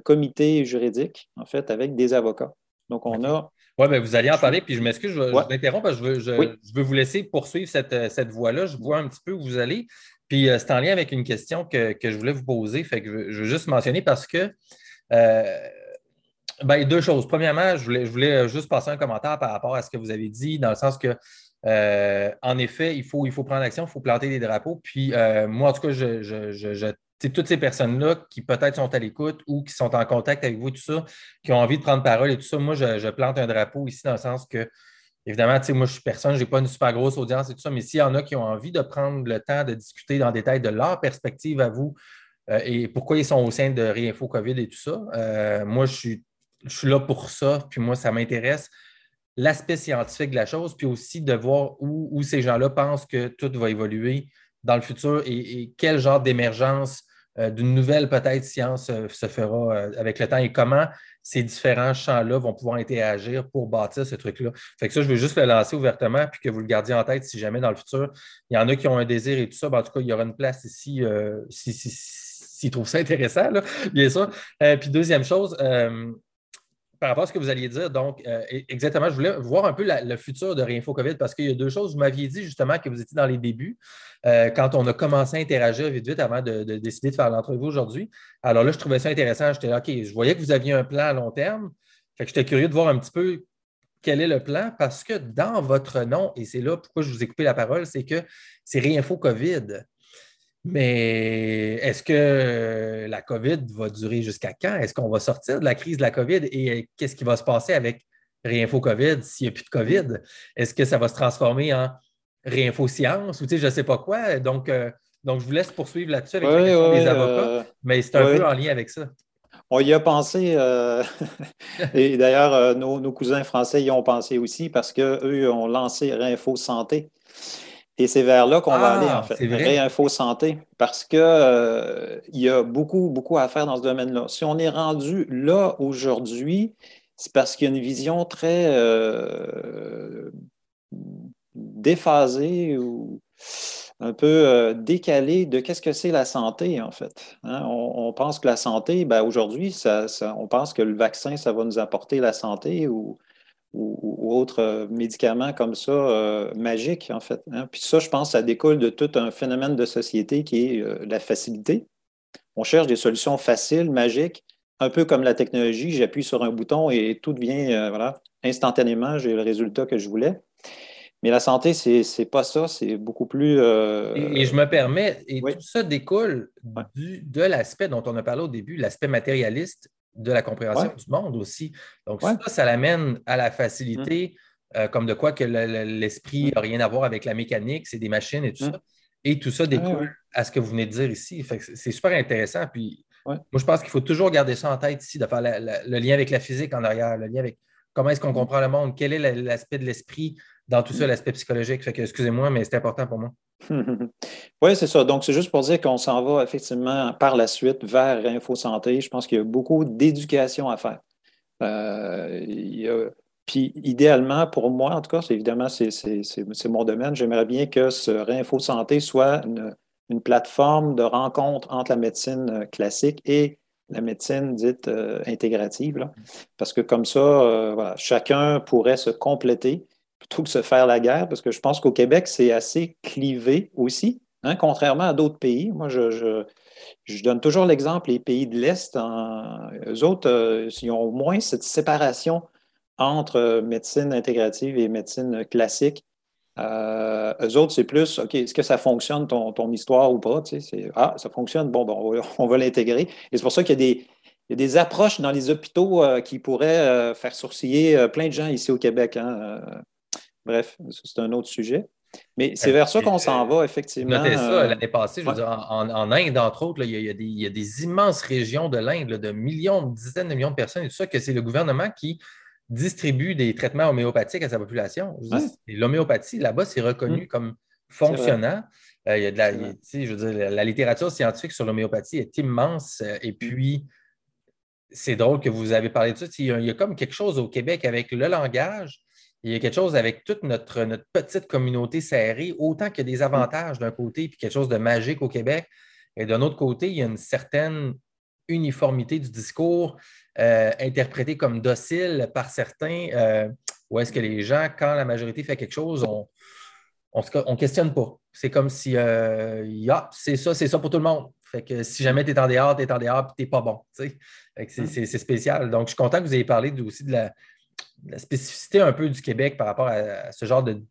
comité juridique, en fait, avec des avocats. Donc, on a. Oui, mais vous allez en parler, puis je m'excuse, je, vous interromps parce que je veux, je, veux vous laisser poursuivre cette, cette voie-là. Je vois un petit peu où vous allez. Puis euh, c'est en lien avec une question que, je voulais vous poser, fait que je, veux juste mentionner parce que euh, ben, deux choses. Premièrement, je voulais, je voulais juste passer un commentaire par rapport à ce que vous avez dit, dans le sens que euh, en effet, il faut, il faut prendre action, il faut planter des drapeaux. Puis moi, en tout cas, je, je, toutes ces personnes-là qui peut-être sont à l'écoute ou qui sont en contact avec vous, tout ça, qui ont envie de prendre parole et tout ça, moi, je, plante un drapeau ici dans le sens que Évidemment, moi, je suis personne, je n'ai pas une super grosse audience et tout ça, mais s'il y en a qui ont envie de prendre le temps de discuter dans le détail de leur perspective à vous euh, et pourquoi ils sont au sein de Réinfo COVID et tout ça, euh, moi, je suis, là pour ça, puis moi, ça m'intéresse. L'aspect scientifique de la chose, puis aussi de voir où, ces gens-là pensent que tout va évoluer dans le futur et, quel genre d'émergence d'une nouvelle peut-être science se fera avec le temps et comment ces différents champs-là vont pouvoir interagir pour bâtir ce truc-là. Fait que ça, je veux juste le lancer ouvertement puis que vous le gardiez en tête si jamais dans le futur, il y en a qui ont un désir et tout ça. Ben, en tout cas, il y aura une place ici euh, s'ils trouvent ça intéressant, bien sûr. Euh, puis deuxième chose, euh, par rapport à ce que vous alliez dire, donc, euh, exactement, je voulais voir un peu le futur de Réinfo COVID parce qu'il y a deux choses. Vous m'aviez dit justement que vous étiez dans les débuts euh, quand on a commencé à interagir vite vite avant de, décider de faire l'entrevue aujourd'hui. Alors là, je trouvais ça intéressant. J'étais là, OK, je voyais que vous aviez un plan à long terme. Fait que j'étais curieux de voir un petit peu quel est le plan parce que dans votre nom, et c'est là pourquoi je vous ai coupé la parole, c'est que c'est Réinfo COVID. Mais est-ce que la COVID va durer jusqu'à quand? Est-ce qu'on va sortir de la crise de la COVID? Et euh, qu'est-ce qui va se passer avec Réinfo COVID s'il n'y a plus de COVID? Est-ce que ça va se transformer en Réinfo Science ou je ne sais pas quoi? Donc, euh, donc, je vous laisse poursuivre là-dessus avec les avocats, euh, mais c'est un peu en lien avec ça. On y a pensé, et d'ailleurs, nos, nos, cousins français y ont pensé aussi parce qu'eux ont lancé Réinfo Santé. Et c'est vers là qu'on va aller, en ah, fait, Réinfo Santé, parce qu'il euh, y a beaucoup, beaucoup à faire dans ce domaine-là. Si on est rendu là aujourd'hui, c'est parce qu'il y a une vision très euh, déphasée ou un peu euh, décalée de qu'est-ce que c'est la santé, en fait. Hein. On, pense que la santé, ben, aujourd'hui, ça, on pense que le vaccin, ça va nous apporter la santé ou ou, autres euh, médicaments comme ça euh, magiques, en fait. Hein. Puis ça, je pense, ça découle de tout un phénomène de société qui est euh, la facilité. On cherche des solutions faciles, magiques, un peu comme la technologie. J'appuie sur un bouton et tout devient, voilà, instantanément, j'ai le résultat que je voulais. Mais la santé, c'est n'est pas ça, c'est beaucoup plus. Et, je me permets, et tout ça découle de l'aspect dont on a parlé au début, l'aspect matérialiste de la compréhension du monde aussi. Donc, ça, ça l'amène à la facilité, mm. euh, comme de quoi que l'esprit n'a mm. rien à voir avec la mécanique, c'est des machines et tout mm. ça. Et tout ça découle à ce que vous venez de dire ici. C'est super intéressant. Puis, moi, je pense qu'il faut toujours garder ça en tête ici, de faire le lien avec la physique en arrière, le lien avec comment est-ce qu'on comprend le monde, quel est l'aspect de l'esprit dans tout ça, l'aspect psychologique. Excusez-moi, mais c'est important pour moi. oui, c'est ça. Donc, c'est juste pour dire qu'on s'en va effectivement par la suite vers Info Santé. Je pense qu'il y a beaucoup d'éducation à faire. Euh, puis, idéalement, pour moi, en tout cas, c'est évidemment, c'est mon domaine. J'aimerais bien que ce Réinfo Santé soit une, plateforme de rencontre entre la médecine euh, classique et la médecine dite euh, intégrative. Parce que comme ça, voilà, chacun pourrait se compléter plutôt que se faire la guerre, parce que je pense qu'au Québec, c'est assez clivé aussi, hein, contrairement à d'autres pays. Moi, je, donne toujours l'exemple, les pays de l'Est, eux autres, euh, ils ont au moins cette séparation entre médecine intégrative et médecine classique. Euh, eux autres, c'est plus, OK, est-ce que ça fonctionne ton, histoire ou pas? Tu ah, ça fonctionne, bon, bon on va, l'intégrer. Et c'est pour ça qu'il y a des, approches dans les hôpitaux euh, qui pourraient faire sourciller plein de gens ici au Québec. Hein, Bref, c'est un autre sujet. Mais c'est vers ça qu'on s'en va, effectivement. Notez ça euh, l'année passée, je veux dire, en, Inde, entre autres, il, y a, des, immenses régions de l'Inde, de millions, de dizaines de millions de personnes, et tout ça, que c'est le gouvernement qui distribue des traitements homéopathiques à sa population. L'homéopathie, là-bas, c'est reconnu mm. comme fonctionnant. il y a de la, je veux dire, la littérature scientifique sur l'homéopathie est immense. et mm. puis, c'est drôle que vous avez parlé de ça. Il y, a, comme quelque chose au Québec avec le langage. Il y a quelque chose avec toute notre, notre petite communauté serrée, autant qu'il y a des avantages d'un côté, puis quelque chose de magique au Québec. Et d'un autre côté, il y a une certaine uniformité du discours euh, interprété comme docile par certains, euh, ou est-ce que les gens, quand la majorité fait quelque chose, on ne questionne pas. C'est comme si, euh, c'est ça, c'est ça pour tout le monde. Fait que si jamais tu es en dehors, tu es en dehors, puis tu n'es pas bon. C'est spécial. Donc, je suis content que vous ayez parlé aussi de la, spécificité un peu du Québec par rapport à, ce genre de,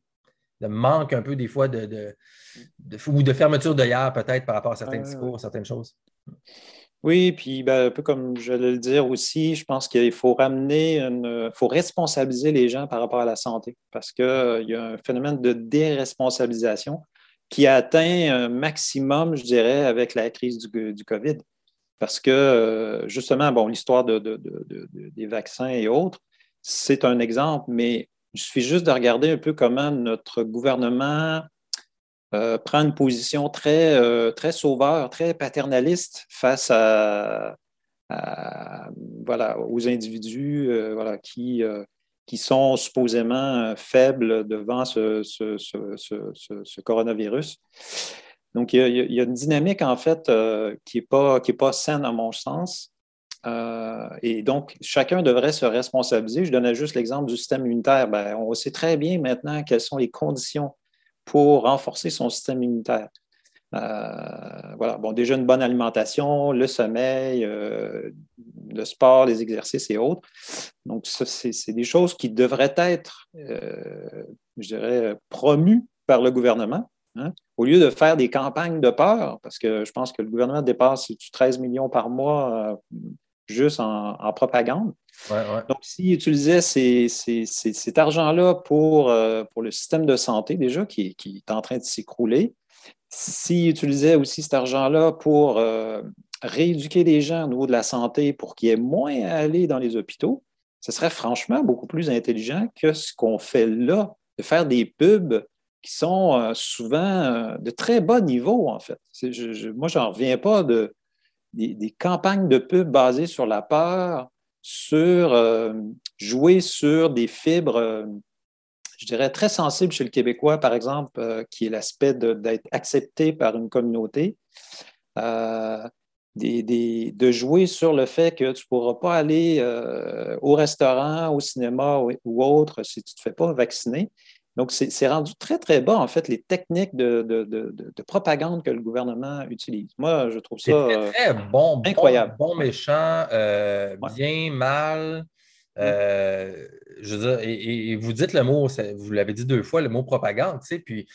manque un peu des fois de, ou de fermeture d'œillère peut-être par rapport à certains discours, certaines choses. Oui, puis ben, un peu comme je vais le dire aussi, je pense qu'il faut ramener, il faut responsabiliser les gens par rapport à la santé parce qu'il euh, y a un phénomène de déresponsabilisation qui a atteint un maximum, je dirais, avec la crise du, COVID. Parce que, euh, justement, bon, l'histoire des vaccins et autres, c'est un exemple, mais il suffit juste de regarder un peu comment notre gouvernement euh, prend une position très, euh, très sauveur, très paternaliste face à, voilà, aux individus voilà, qui, qui sont supposément euh, faibles devant ce, coronavirus. Donc, il y, a, une dynamique, en fait, euh, qui n'est pas, pas saine à mon sens. Euh, et donc, chacun devrait se responsabiliser. Je donnais juste l'exemple du système immunitaire. Ben, on sait très bien maintenant quelles sont les conditions pour renforcer son système immunitaire. Euh, voilà, bon, déjà une bonne alimentation, le sommeil, euh, le sport, les exercices et autres. Donc, c'est des choses qui devraient être, euh, je dirais, promues par le gouvernement, hein, au lieu de faire des campagnes de peur, parce que je pense que le gouvernement dépasse 13 millions par mois juste en, propagande. Donc, s'il utilisait cet argent-là pour, pour le système de santé, déjà, qui, qui est en train de s'écrouler, s'ils utilisaient aussi cet argent-là pour euh, rééduquer les gens au niveau de la santé pour qu'il y ait moins à aller dans les hôpitaux, ce serait franchement beaucoup plus intelligent que ce qu'on fait là, de faire des pubs qui sont euh, souvent euh, de très bas niveau, en fait. moi, je n'en reviens pas de, des, campagnes de pubs basées sur la peur, sur jouer sur des fibres je dirais, très sensible chez le Québécois, par exemple, euh, qui est l'aspect d'être accepté par une communauté, euh, de jouer sur le fait que tu ne pourras pas aller euh, au restaurant, au cinéma ou, autre si tu ne te fais pas vacciner. Donc, c'est rendu très, très bas, en fait, les techniques de, propagande que le gouvernement utilise. Moi, je trouve ça très, bon, incroyable. Bon, méchant, bien, mal. Euh, je veux dire, et, vous dites le mot, vous l'avez dit deux fois, le mot propagande, tu sais, puis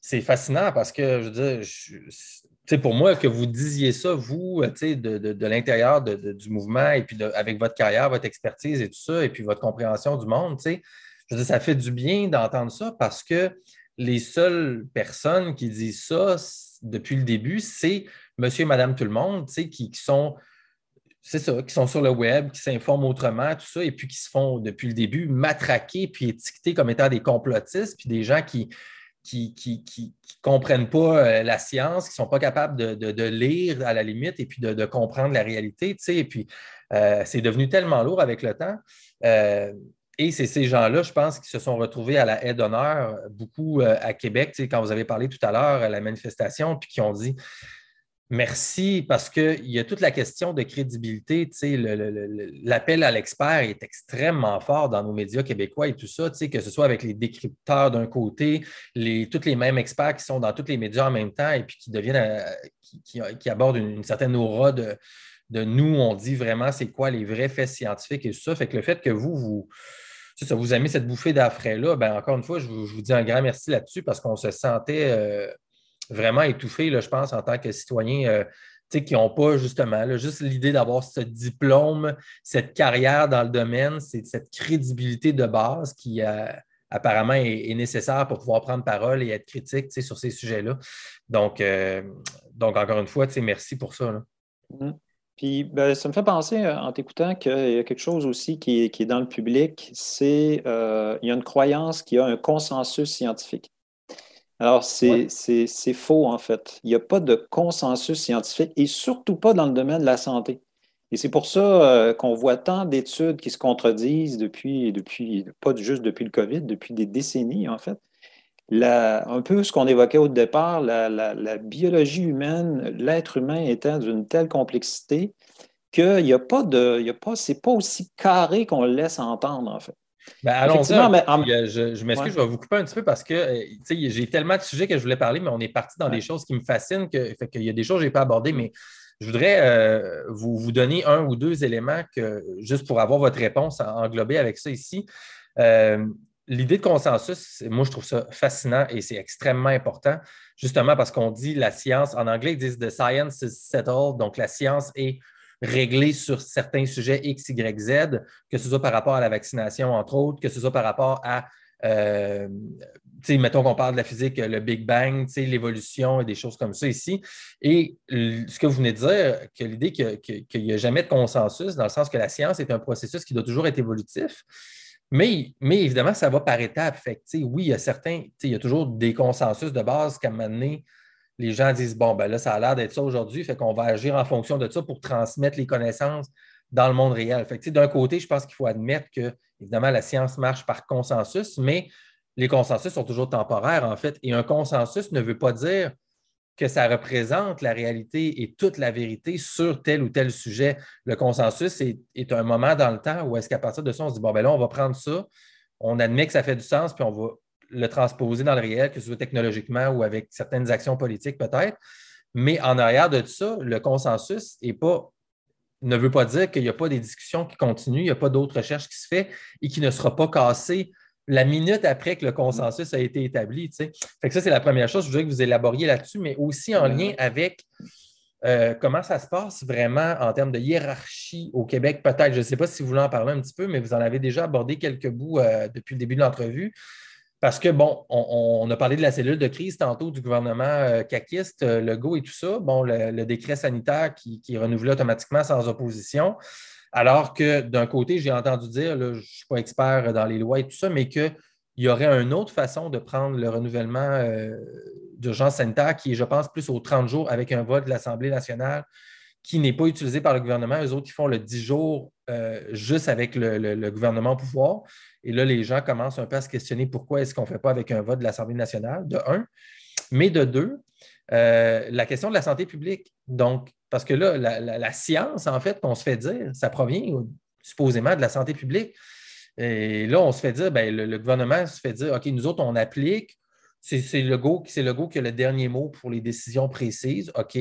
c'est fascinant parce que, je veux dire, pour moi, que vous disiez ça, vous, de, de, de l'intérieur du mouvement et puis avec votre carrière, votre expertise et tout ça, et puis votre compréhension du monde, je veux dire, ça fait du bien d'entendre ça parce que les seules personnes qui disent ça depuis le début, c'est monsieur et madame tout le monde, qui, qui sont c'est ça, qui sont sur le web, qui s'informent autrement, tout ça, et puis qui se font depuis le début matraquer puis étiqueter comme étant des complotistes, puis des gens qui qui qui, comprennent pas euh, la science, qui ne sont pas capables de, lire à la limite et puis de, comprendre la réalité, tu sais, et puis euh, c'est devenu tellement lourd avec le temps. Euh, et c'est ces gens-là, je pense, qui se sont retrouvés à la haie d'honneur, beaucoup à Québec, quand vous avez parlé tout à l'heure à la manifestation, puis qui ont dit Merci, parce qu'il y a toute la question de crédibilité. L'appel à l'expert est extrêmement fort dans nos médias québécois et tout ça, que ce soit avec les décrypteurs d'un côté, les, tous les mêmes experts qui sont dans tous les médias en même temps et puis qui deviennent, euh, qui, abordent une, certaine aura de, nous, on dit vraiment c'est quoi les vrais faits scientifiques et tout ça. Fait que le fait que vous, vous, ça, vous aimez cette bouffée d'air frais-là, ben, encore une fois, je vous, dis un grand merci là-dessus parce qu'on se sentait. Euh, vraiment étouffé, là, je pense, en tant que citoyen. Euh, qui n'ont pas justement juste l'idée d'avoir ce diplôme, cette carrière dans le domaine, c'est cette crédibilité de base qui euh, apparemment est, nécessaire pour pouvoir prendre parole et être critique sur ces sujets-là. Donc, donc, encore une fois, merci pour ça. Mm. Puis, ben, ça me fait penser, en t'écoutant, qu'il y a quelque chose aussi qui est, qui est dans le public, c'est il y a une croyance qu'il y a un consensus scientifique. Alors, c'est faux, en fait. Il n'y a pas de consensus scientifique et surtout pas dans le domaine de la santé. Et c'est pour ça euh, qu'on voit tant d'études qui se contredisent depuis, depuis, pas juste depuis le COVID, depuis des décennies, en fait. Un peu ce qu'on évoquait au départ, la, biologie humaine, l'être humain étant d'une telle complexité qu'il n'y a pas de. Y a pas, c'est pas aussi carré qu'on le laisse entendre, en fait. Ben, allons-y. Je, je m'excuse, je vais vous couper un petit peu parce que euh, j'ai tellement de sujets que je voulais parler, mais on est parti dans des choses qui me fascinent. Que, fait qu'il y a des choses que je n'ai pas abordées, mais je voudrais euh, vous, vous, donner un ou deux éléments que, juste pour avoir votre réponse englobée avec ça ici. Euh, l'idée de consensus, moi, je trouve ça fascinant et c'est extrêmement important, justement parce qu'on dit la science, en anglais, ils disent The science is settled, donc la science est réglée sur certains sujets X, Y, Z, que ce soit par rapport à la vaccination, entre autres, que ce soit par rapport à euh, mettons qu'on parle de la physique, le Big Bang, l'évolution et des choses comme ça ici. Et ce que vous venez de dire, que l'idée qu'il n'y a jamais de consensus, dans le sens que la science est un processus qui doit toujours être évolutif, mais, évidemment, ça va par étapes. Fait oui, il y a certains, il y a toujours des consensus de base qu'à un moment donné, les gens disent Bon, ben là, ça a l'air d'être ça aujourd'hui, fait qu'on va agir en fonction de ça pour transmettre les connaissances dans le monde réel. D'un côté, je pense qu'il faut admettre que, évidemment, la science marche par consensus, mais les consensus sont toujours temporaires, en fait. Et un consensus ne veut pas dire que ça représente la réalité et toute la vérité sur tel ou tel sujet. Le consensus est, un moment dans le temps où est-ce qu'à partir de ça, on se dit, bon, ben là, on va prendre ça, on admet que ça fait du sens, puis on va le transposer dans le réel, que ce soit technologiquement ou avec certaines actions politiques peut-être. Mais en arrière de ça, le consensus pas, ne veut pas dire qu'il n'y a pas des discussions qui continuent, il n'y a pas d'autres recherches qui se font et qui ne sera pas cassé la minute après que le consensus a été établi. Fait que ça, c'est la première chose. Je voudrais que vous élaboriez là-dessus, mais aussi en lien avec euh, comment ça se passe vraiment en termes de hiérarchie au Québec, peut-être. Je ne sais pas si vous voulez en parler un petit peu, mais vous en avez déjà abordé quelques bouts euh, depuis le début de l'entrevue. Parce que, bon, on, a parlé de la cellule de crise tantôt du gouvernement euh, caquiste, le GO et tout ça. Bon, le, décret sanitaire qui, qui est renouvelé automatiquement sans opposition. Alors que d'un côté, j'ai entendu dire, je ne suis pas expert dans les lois et tout ça, mais qu'il y aurait une autre façon de prendre le renouvellement euh, d'urgence sanitaire qui est, je pense, plus aux 30 jours avec un vote de l'Assemblée nationale qui n'est pas utilisé par le gouvernement. Eux autres, ils font le 10 jours euh, juste avec le, gouvernement au pouvoir. Et là, les gens commencent un peu à se questionner pourquoi est-ce qu'on ne fait pas avec un vote de l'Assemblée nationale, de un. Mais de deux, euh, la question de la santé publique. Donc, parce que là, la, science, en fait, qu'on se fait dire, ça provient supposément de la santé publique. Et là, on se fait dire, bien, le, gouvernement se fait dire, OK, nous autres, on applique. C'est le go, le go qui a le dernier mot pour les décisions précises, OK,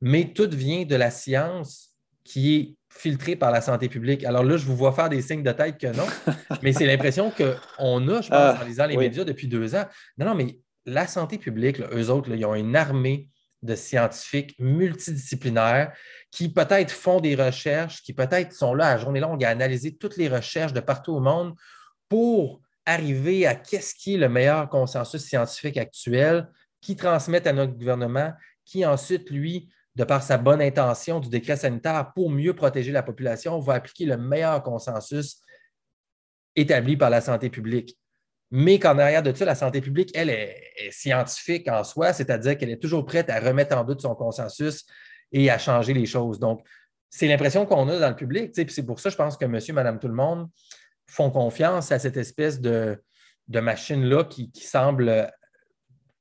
mais tout vient de la science qui est filtrée par la santé publique. Alors là, je vous vois faire des signes de tête que non, mais c'est l'impression qu'on a, je pense, ah, en lisant les médias depuis deux ans. Non, non, mais la santé publique, eux autres, ils ont une armée de scientifiques multidisciplinaires qui peut-être font des recherches, qui peut-être sont là à journée longue à analyser toutes les recherches de partout au monde pour arriver à qu'est-ce qui est le meilleur consensus scientifique actuel, qui transmettent à notre gouvernement, qui ensuite, lui, de par sa bonne intention du décret sanitaire pour mieux protéger la population, va appliquer le meilleur consensus établi par la santé publique mais qu'en arrière de ça, la santé publique, elle, est, scientifique en soi, c'est-à-dire qu'elle est toujours prête à remettre en doute son consensus et à changer les choses. Donc, c'est l'impression qu'on a dans le public. C'est pour ça, je pense que monsieur, madame, tout le monde font confiance à cette espèce de, machine-là qui, semble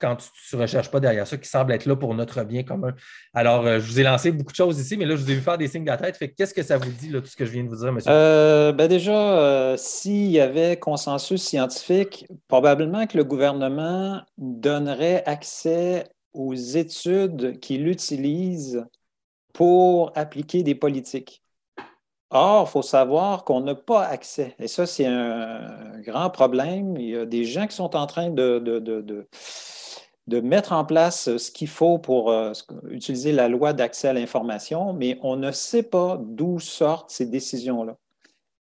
quand tu ne recherches pas derrière ça, qui semble être là pour notre bien commun. Alors, euh, je vous ai lancé beaucoup de choses ici, mais là, je vous ai vu faire des signes de la tête. Qu'est-ce que ça vous dit, tout ce que je viens de vous dire, monsieur? Euh, ben déjà, euh, s'il y avait consensus scientifique, probablement que le gouvernement donnerait accès aux études qu'il utilise pour appliquer des politiques. Or, il faut savoir qu'on n'a pas accès. Et ça, c'est un grand problème. Il y a des gens qui sont en train de mettre en place euh, ce qu'il faut pour euh, utiliser la loi d'accès à l'information, mais on ne sait pas d'où sortent ces décisions-là.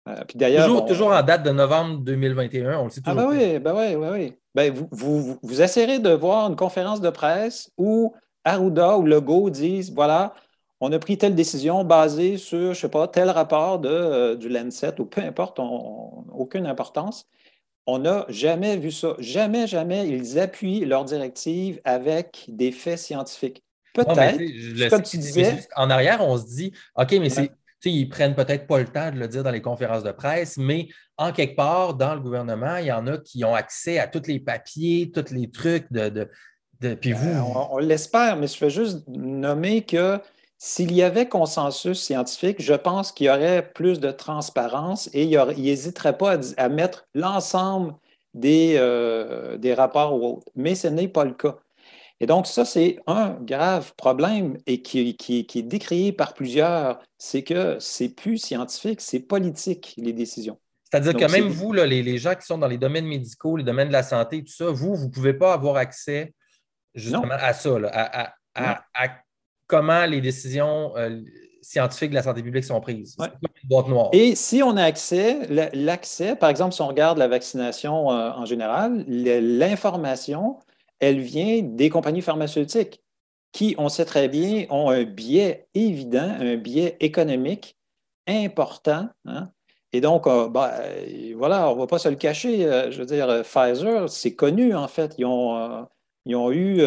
Euh, puis d'ailleurs, toujours, en date de novembre 2021, on le sait toujours. Ah ben oui, ben oui, ben oui. Ben, vous, vous, vous, essayerez de voir une conférence de presse où Arruda ou Legault disent, voilà, on a pris telle décision basée sur, je ne sais pas, tel rapport de, du Lancet ou peu importe, aucune importance. On n'a jamais vu ça. Jamais, jamais, ils appuient leurs directives avec des faits scientifiques. Peut-être, comme tu disais. En arrière, on se dit, OK, mais c'est ils prennent peut-être pas le temps de le dire dans les conférences de presse, mais en quelque part, dans le gouvernement, il y en a qui ont accès à tous les papiers, tous les trucs de. de, puis vous. Ben, on, l'espère, mais je veux juste nommer que s'il y avait consensus scientifique, je pense qu'il y aurait plus de transparence et il n'hésiterait pas à, mettre l'ensemble des, euh, des rapports ou autres. Mais ce n'est pas le cas. Et donc, ça, c'est un grave problème et qui, qui, est décrié par plusieurs, c'est que c'est plus scientifique, c'est politique, les décisions. C'est-à-dire que même vous, les, gens qui sont dans les domaines médicaux, les domaines de la santé, tout ça, vous, vous ne pouvez pas avoir accès justement à ça, à, comment les décisions euh, scientifiques de la santé publique sont prises. Une boîte noire. Et si on a accès, l'accès, par exemple, si on regarde la vaccination euh, en général, l'information elle vient des compagnies pharmaceutiques qui, on sait très bien, ont un biais évident, un biais économique important. Hein. Et donc, euh, ben, voilà, on ne va pas se le cacher. Je veux dire, Pfizer, c'est connu, en fait. Ils ont, ils ont eu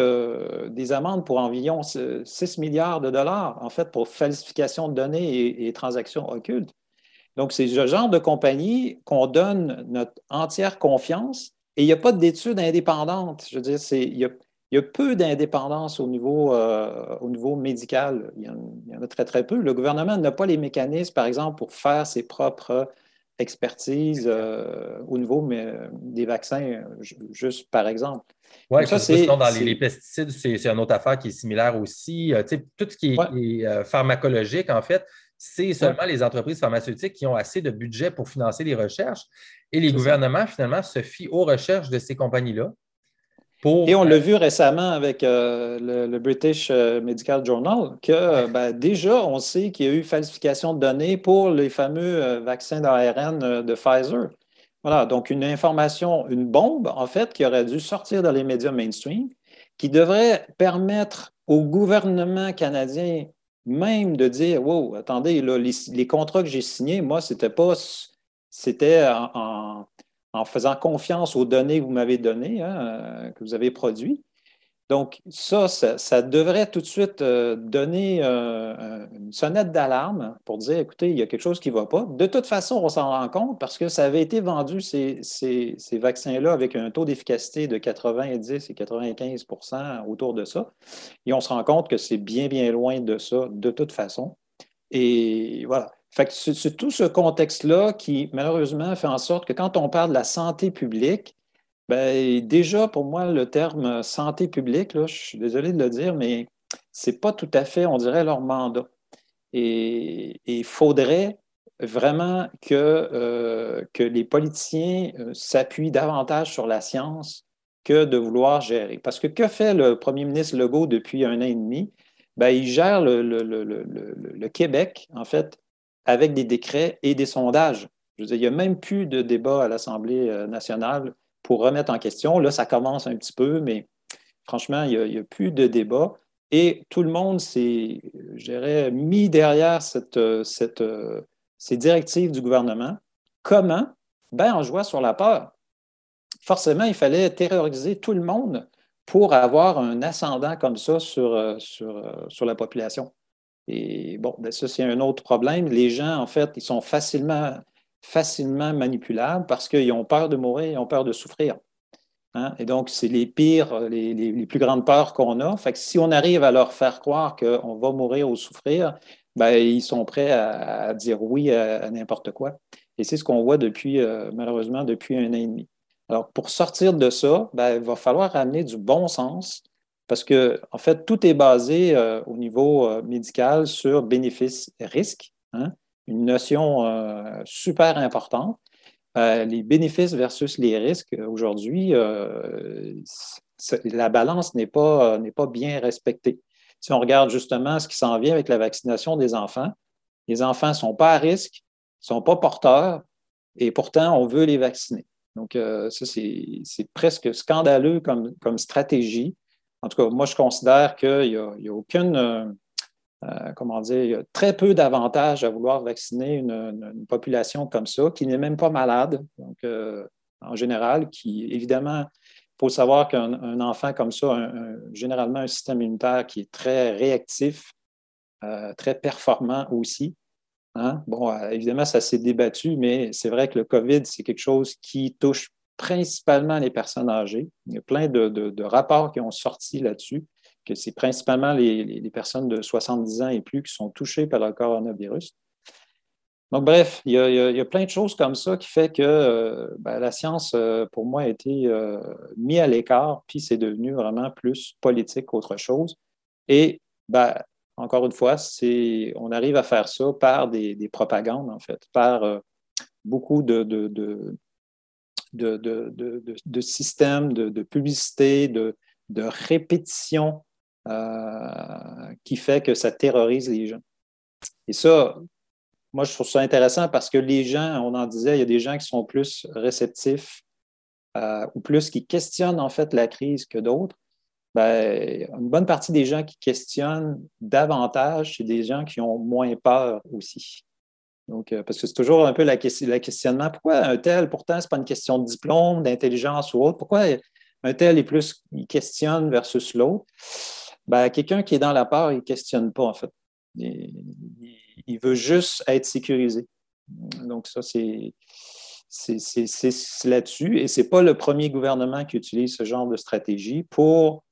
des amendes pour environ 6 milliards de dollars, en fait, pour falsification de données et, transactions occultes. Donc, c'est ce genre de compagnie qu'on donne notre entière confiance et il n'y a pas d'études indépendantes. Je veux dire, il, y a, peu d'indépendance au, niveau, euh, au niveau médical. Il y, en, a très, très peu. Le gouvernement n'a pas les mécanismes, par exemple, pour faire ses propres expertises euh, au niveau des vaccins, juste par exemple. Oui, ça, c'est. Dans les, pesticides, c'est une autre affaire qui est similaire aussi. Euh, tout ce qui est, pharmacologique, en fait, c'est seulement les entreprises pharmaceutiques qui ont assez de budget pour financer les recherches. Et les gouvernements, finalement, se fient aux recherches de ces compagnies-là. Et on l'a euh, vu récemment avec euh, le, British euh, Medical Journal que ben, déjà, on sait qu'il y a eu falsification de données pour les fameux vaccins d'ARN de Pfizer. Voilà, donc une information, une bombe, en fait, qui aurait dû sortir dans les médias mainstream, qui devrait permettre au gouvernement canadien même de dire Wow, attendez, les, contrats que j'ai signés, moi, c'était pas. C'était en, faisant confiance aux données que vous m'avez données, hein, euh, que vous avez produites. Donc, ça, ça, devrait tout de suite euh, donner euh, une sonnette d'alarme pour dire, écoutez, il y a quelque chose qui ne va pas. De toute façon, on s'en rend compte parce que ça avait été vendu, ces vaccins-là, avec un taux d'efficacité de 90 et 95% autour de ça. Et on se rend compte que c'est bien, bien loin de ça, de toute façon. Et voilà. Fait que c'est tout ce contexte-là qui, malheureusement, fait en sorte que quand on parle de la santé publique, Bien, déjà, pour moi, le terme santé publique, là, je suis désolé de le dire, mais ce n'est pas tout à fait, on dirait, leur mandat. Et il faudrait vraiment que, euh, que les politiciens euh, s'appuient davantage sur la science que de vouloir gérer. Parce que que fait le premier ministre Legault depuis un an et demi? Bien, il gère le, le, Québec, en fait, avec des décrets et des sondages. Je veux dire, il n'y a même plus de débat à l'Assemblée euh, nationale pour remettre en question. Là, ça commence un petit peu, mais franchement, il n'y a, plus de débat. Et tout le monde s'est, je dirais, mis derrière cette, cette, ces directives du gouvernement. Comment? Ben, en jouant sur la peur. Forcément, il fallait terroriser tout le monde pour avoir un ascendant comme ça sur, sur, sur la population. Et bon, ben ça, c'est un autre problème. Les gens, en fait, ils sont facilement facilement manipulables parce qu'ils ont peur de mourir, ils ont peur de souffrir. Hein. Et donc, c'est les pires, les, plus grandes peurs qu'on a. Fait que si on arrive à leur faire croire qu'on va mourir ou souffrir, ben, ils sont prêts à, dire oui à, n'importe quoi. Et c'est ce qu'on voit depuis, euh, malheureusement, depuis un an et demi. Alors, pour sortir de ça, ben, il va falloir amener du bon sens parce que, en fait, tout est basé euh, au niveau euh, médical sur bénéfices-risques. Hein une notion euh, super importante. Les bénéfices versus les risques, aujourd'hui, la balance n'est pas, pas bien respectée. Si on regarde justement ce qui s'en vient avec la vaccination des enfants, les enfants ne sont pas à risque, ne sont pas porteurs, et pourtant, on veut les vacciner. Donc, ça, c'est presque scandaleux comme, comme stratégie. En tout cas, moi, je considère qu'il n'y a, aucune euh, comment dire, il y a très peu d'avantages à vouloir vacciner une, population comme ça, qui n'est même pas malade. Donc, euh, en général, qui, évidemment, il faut savoir qu'un enfant comme ça a généralement un système immunitaire qui est très réactif, euh, très performant aussi. Hein. Bon, euh, évidemment, ça s'est débattu, mais c'est vrai que le COVID, c'est quelque chose qui touche principalement les personnes âgées. Il y a plein de, rapports qui ont sorti là-dessus, que c'est principalement les, personnes de 70 ans et plus qui sont touchées par le coronavirus. Donc, bref, il y, a, plein de choses comme ça qui fait que euh, ben, la science, euh, pour moi, a été euh, mise à l'écart, puis c'est devenu vraiment plus politique qu'autre chose. Et, ben, encore une fois, on arrive à faire ça par des, propagandes, en fait, par beaucoup de, systèmes de, publicité, de, répétition qui fait que ça terrorise les gens. Et ça, moi, je trouve ça intéressant parce que les gens, on en disait, il y a des gens qui sont plus réceptifs euh, ou plus qui questionnent en fait la crise que d'autres. Ben, une bonne partie des gens qui questionnent davantage, c'est des gens qui ont moins peur aussi. Donc, euh, parce que c'est toujours un peu la, questionnement pourquoi un tel, pourtant, ce n'est pas une question de diplôme, d'intelligence ou autre, pourquoi un tel est plus, il questionne versus l'autre? Ben, quelqu'un qui est dans la peur, il ne questionne pas, en fait il veut juste être sécurisé. Donc, ça, c'est là-dessus. Et ce n'est pas le premier gouvernement qui utilise ce genre de stratégie pour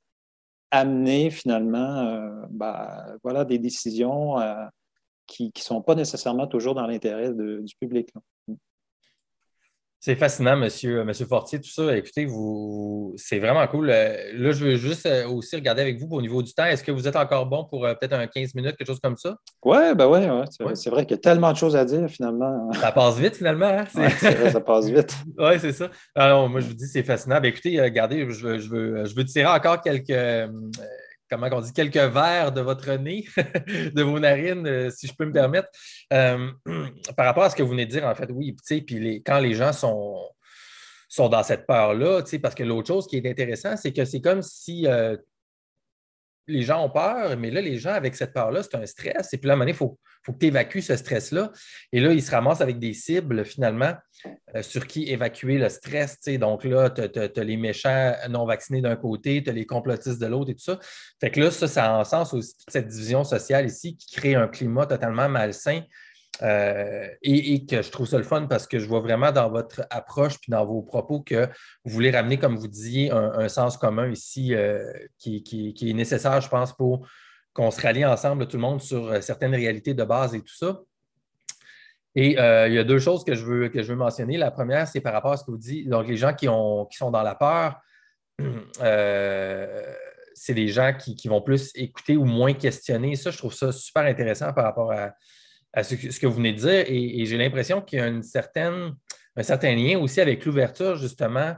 amener finalement euh, ben, voilà, des décisions euh, qui ne sont pas nécessairement toujours dans l'intérêt du public. C'est fascinant, monsieur, monsieur Fortier, tout ça. Écoutez, vous, c'est vraiment cool. Euh, là, je veux juste euh, aussi regarder avec vous au niveau du temps. Est-ce que vous êtes encore bon pour euh, peut-être un 15 minutes, quelque chose comme ça? Oui, ben ouais, ouais. C'est, vrai qu'il y a tellement de choses à dire finalement. Ça passe vite finalement. Hein? ça passe vite. oui, c'est ça. Alors, moi, je vous dis, c'est fascinant. Ben, écoutez, regardez, je veux, je, veux, je veux tirer encore quelques comment on dit, quelques verres de votre nez, de vos narines, euh, si je peux me permettre. Euh, par rapport à ce que vous venez de dire, en fait, oui, puis les, quand les gens sont, sont dans cette peur-là, parce que l'autre chose qui est intéressant, c'est que c'est comme si euh, les gens ont peur, mais là, les gens, avec cette peur-là, c'est un stress. Et puis à un moment donné, il faut, que tu évacues ce stress-là. Et là, ils se ramassent avec des cibles, finalement, euh, sur qui évacuer le stress. Donc là, tu as, les méchants non vaccinés d'un côté, tu as les complotistes de l'autre et tout ça. Fait que là, ça, ça en sens aussi toute cette division sociale ici qui crée un climat totalement malsain euh, et, que je trouve ça le fun parce que je vois vraiment dans votre approche puis dans vos propos que vous voulez ramener, comme vous disiez, un, sens commun ici euh, qui, est nécessaire, je pense, pour qu'on se rallie ensemble, tout le monde, sur euh, certaines réalités de base et tout ça. Et il y a deux choses que je veux, que je veux mentionner. La première, c'est par rapport à ce que vous dites. Donc, les gens qui, ont, qui sont dans la peur, c'est des gens qui, qui, vont plus écouter ou moins questionner. Ça, je trouve ça super intéressant par rapport à, à ce que, vous venez de dire. Et, j'ai l'impression qu'il y a une certaine, un certain lien aussi avec l'ouverture, justement,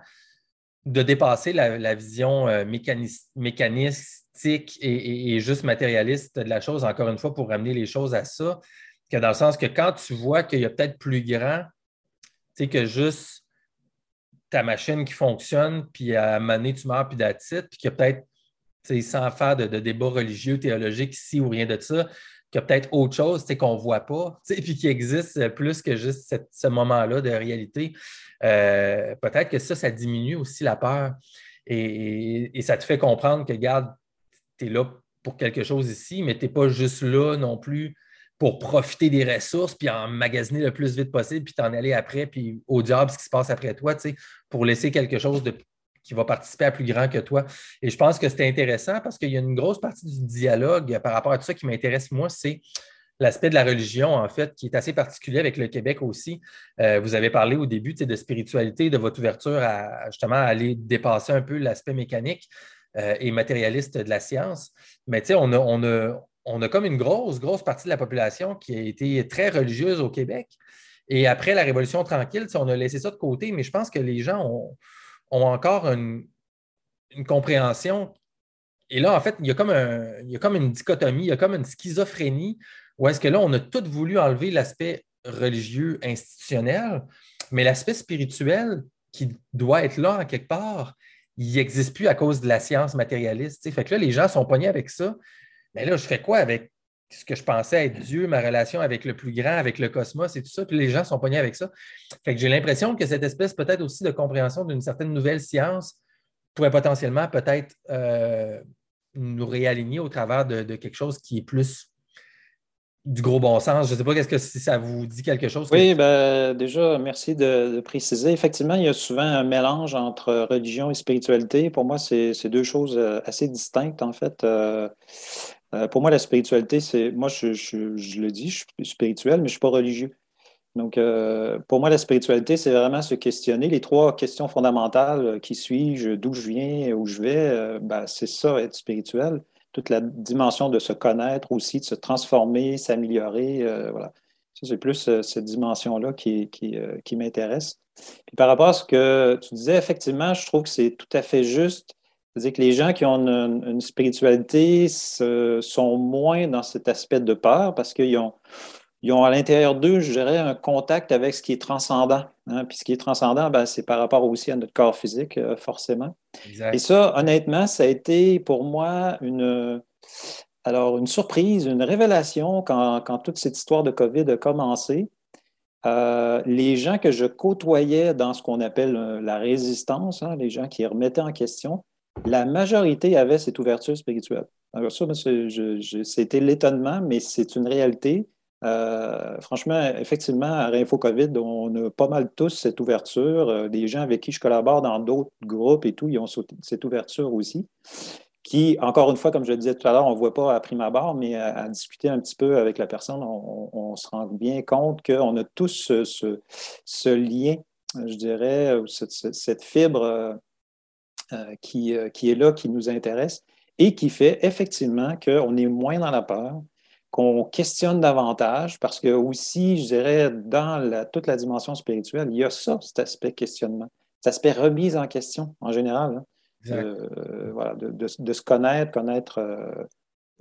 de dépasser la, vision euh, mécanistique et, juste matérialiste de la chose, encore une fois, pour ramener les choses à ça. Que dans le sens que quand tu vois qu'il y a peut-être plus grand, tu sais, que juste ta machine qui fonctionne, puis à donné, tu meurs, puis d'attitude, puis qu'il y a peut-être, sans faire de, de débat religieux, théologique ici ou rien de ça, qu'il y a peut-être autre chose qu'on ne voit pas, puis qui existe plus que juste ce moment-là de réalité. Euh, peut-être que ça, ça diminue aussi la peur. Et, ça te fait comprendre que, regarde, tu es là pour quelque chose ici, mais tu n'es pas juste là non plus pour profiter des ressources, puis en magasiner le plus vite possible, puis t'en aller après, puis au diable ce qui se passe après toi, pour laisser quelque chose de qui va participer à plus grand que toi. Et je pense que c'est intéressant parce qu'il y a une grosse partie du dialogue par rapport à tout ça qui m'intéresse, moi, c'est l'aspect de la religion, en fait, qui est assez particulier avec le Québec aussi. Euh, vous avez parlé au début de spiritualité, de votre ouverture à justement aller dépasser un peu l'aspect mécanique euh, et matérialiste de la science. Mais tu sais, on a, on, a, on a comme une grosse, grosse partie de la population qui a été très religieuse au Québec. Et après la Révolution tranquille, on a laissé ça de côté, mais je pense que les gens ont, ont encore une, compréhension. Et là, en fait, il y, a comme un, il comme une dichotomie, il y a comme une schizophrénie où est-ce que là, on a tout voulu enlever l'aspect religieux institutionnel, mais l'aspect spirituel qui doit être là en quelque part, il n'existe plus à cause de la science matérialiste. Fait que là, les gens sont pognés avec ça. Mais là, je fais quoi avec ce que je pensais être Dieu, ma relation avec le plus grand, avec le cosmos et tout ça, puis les gens sont pognés avec ça. Fait que j'ai l'impression que cette espèce peut-être aussi de compréhension d'une certaine nouvelle science pourrait potentiellement peut-être euh, nous réaligner au travers de, quelque chose qui est plus du gros bon sens. Je ne sais pas qu'est-ce que si ça vous dit quelque chose. Oui, ben, déjà, merci de, préciser. Effectivement, il y a souvent un mélange entre religion et spiritualité. Pour moi, c'est deux choses euh, assez distinctes, en fait. Euh, euh, pour moi, la spiritualité, c'est. Moi, je, le dis, je suis spirituel, mais je ne suis pas religieux. Donc, pour moi, la spiritualité, c'est vraiment se questionner. Les trois questions fondamentales qui suis-je, d'où je viens, où je vais, ben, c'est ça, être spirituel toute la dimension de se connaître aussi, de se transformer, s'améliorer. Euh, voilà. c'est plus euh, cette dimension-là qui, euh, qui, m'intéresse. Puis par rapport à ce que tu disais, effectivement, je trouve que c'est tout à fait juste. C'est-à-dire que les gens qui ont une, spiritualité sont moins dans cet aspect de peur parce qu'ils ont, ils ont à l'intérieur d'eux, je dirais, un contact avec ce qui est transcendant. Hein. Puis ce qui est transcendant, ben, c'est par rapport aussi à notre corps physique, euh, forcément. Et ça, honnêtement, ça a été pour moi une, alors, une surprise, une révélation quand, toute cette histoire de COVID a commencé. Euh, les gens que je côtoyais dans ce qu'on appelle euh, la résistance, hein, les gens qui remettaient en question, la majorité avait cette ouverture spirituelle. Alors ça, c'était l'étonnement, mais c'est une réalité. Euh, franchement, effectivement, à Réinfo COVID, on a pas mal tous cette ouverture. Euh, des gens avec qui je collabore dans d'autres groupes et tout, ils ont cette ouverture aussi. Qui, encore une fois, comme je le disais tout à l'heure, on ne voit pas à prime abord, mais à, discuter un petit peu avec la personne, on, se rend bien compte qu'on a tous ce, lien, je dirais, cette, fibre euh, qui, qui est là, qui nous intéresse et qui fait effectivement qu'on est moins dans la peur, qu'on questionne davantage parce que aussi, je dirais, dans toute la dimension spirituelle, il y a ça, cet aspect questionnement, cet aspect remise en question en général. Hein. Euh, voilà, de, se connaître, connaître euh,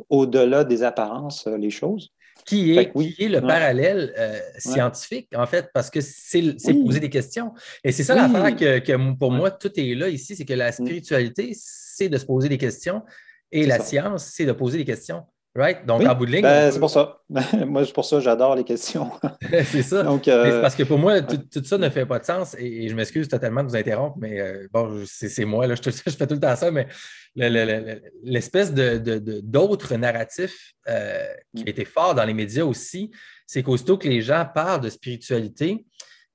au-delà des apparences euh, les choses. Qui est, le parallèle scientifique, en fait, parce que c'est poser des questions. Et c'est ça l'affaire que, pour moi, tout est là ici, c'est que la mm. spiritualité, c'est de se poser des questions et la science, c'est de poser des questions. Right? Donc, en bout de ligne. Ben, c'est pour ça. moi, c'est pour ça j'adore les questions. c'est ça. Donc, euh, parce que pour moi, tout, ça ne fait pas de sens et, je m'excuse totalement de vous interrompre, mais euh, bon, c'est moi, là, je, je, fais tout le temps ça, mais l'espèce d'autres de, narratifs euh, qui a été fort dans les médias aussi, c'est qu'aussitôt que les gens parlent de spiritualité,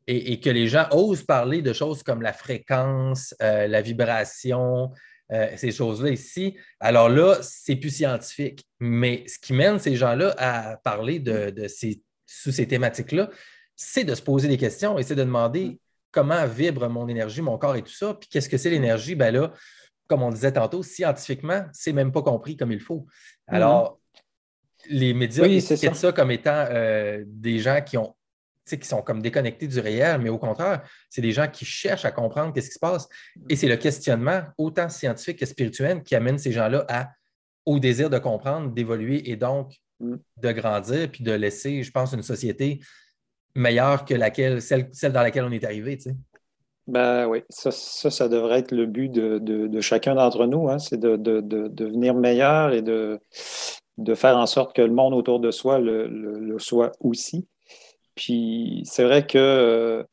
et, que les gens osent parler de choses comme la fréquence, la vibration, euh, ces choses-là ici. Alors là, c'est plus scientifique. Mais ce qui mène ces gens-là à parler de, ces, sous ces thématiques-là, c'est de se poser des questions et c'est de demander comment vibre mon énergie, mon corps et tout ça. Puis qu'est-ce que c'est l'énergie? Ben là, comme on disait tantôt, scientifiquement, c'est même pas compris comme il faut. Mm-hmm. Alors, les médias oui, ça. ça. comme étant euh, des gens qui ont qui sont comme déconnectés du réel, mais au contraire, c'est des gens qui cherchent à comprendre qu'est-ce qui se passe. Et c'est le questionnement, autant scientifique que spirituel, qui amène ces gens-là au désir de comprendre, d'évoluer et donc mm. de grandir, puis de laisser, je pense, une société meilleure que laquelle, celle, celle dans laquelle on est arrivé. Ben oui, ça, ça, devrait être le but de, chacun d'entre nous, hein. c'est de, devenir meilleur et de, faire en sorte que le monde autour de soi le soit aussi. Puis c'est vrai que, euh,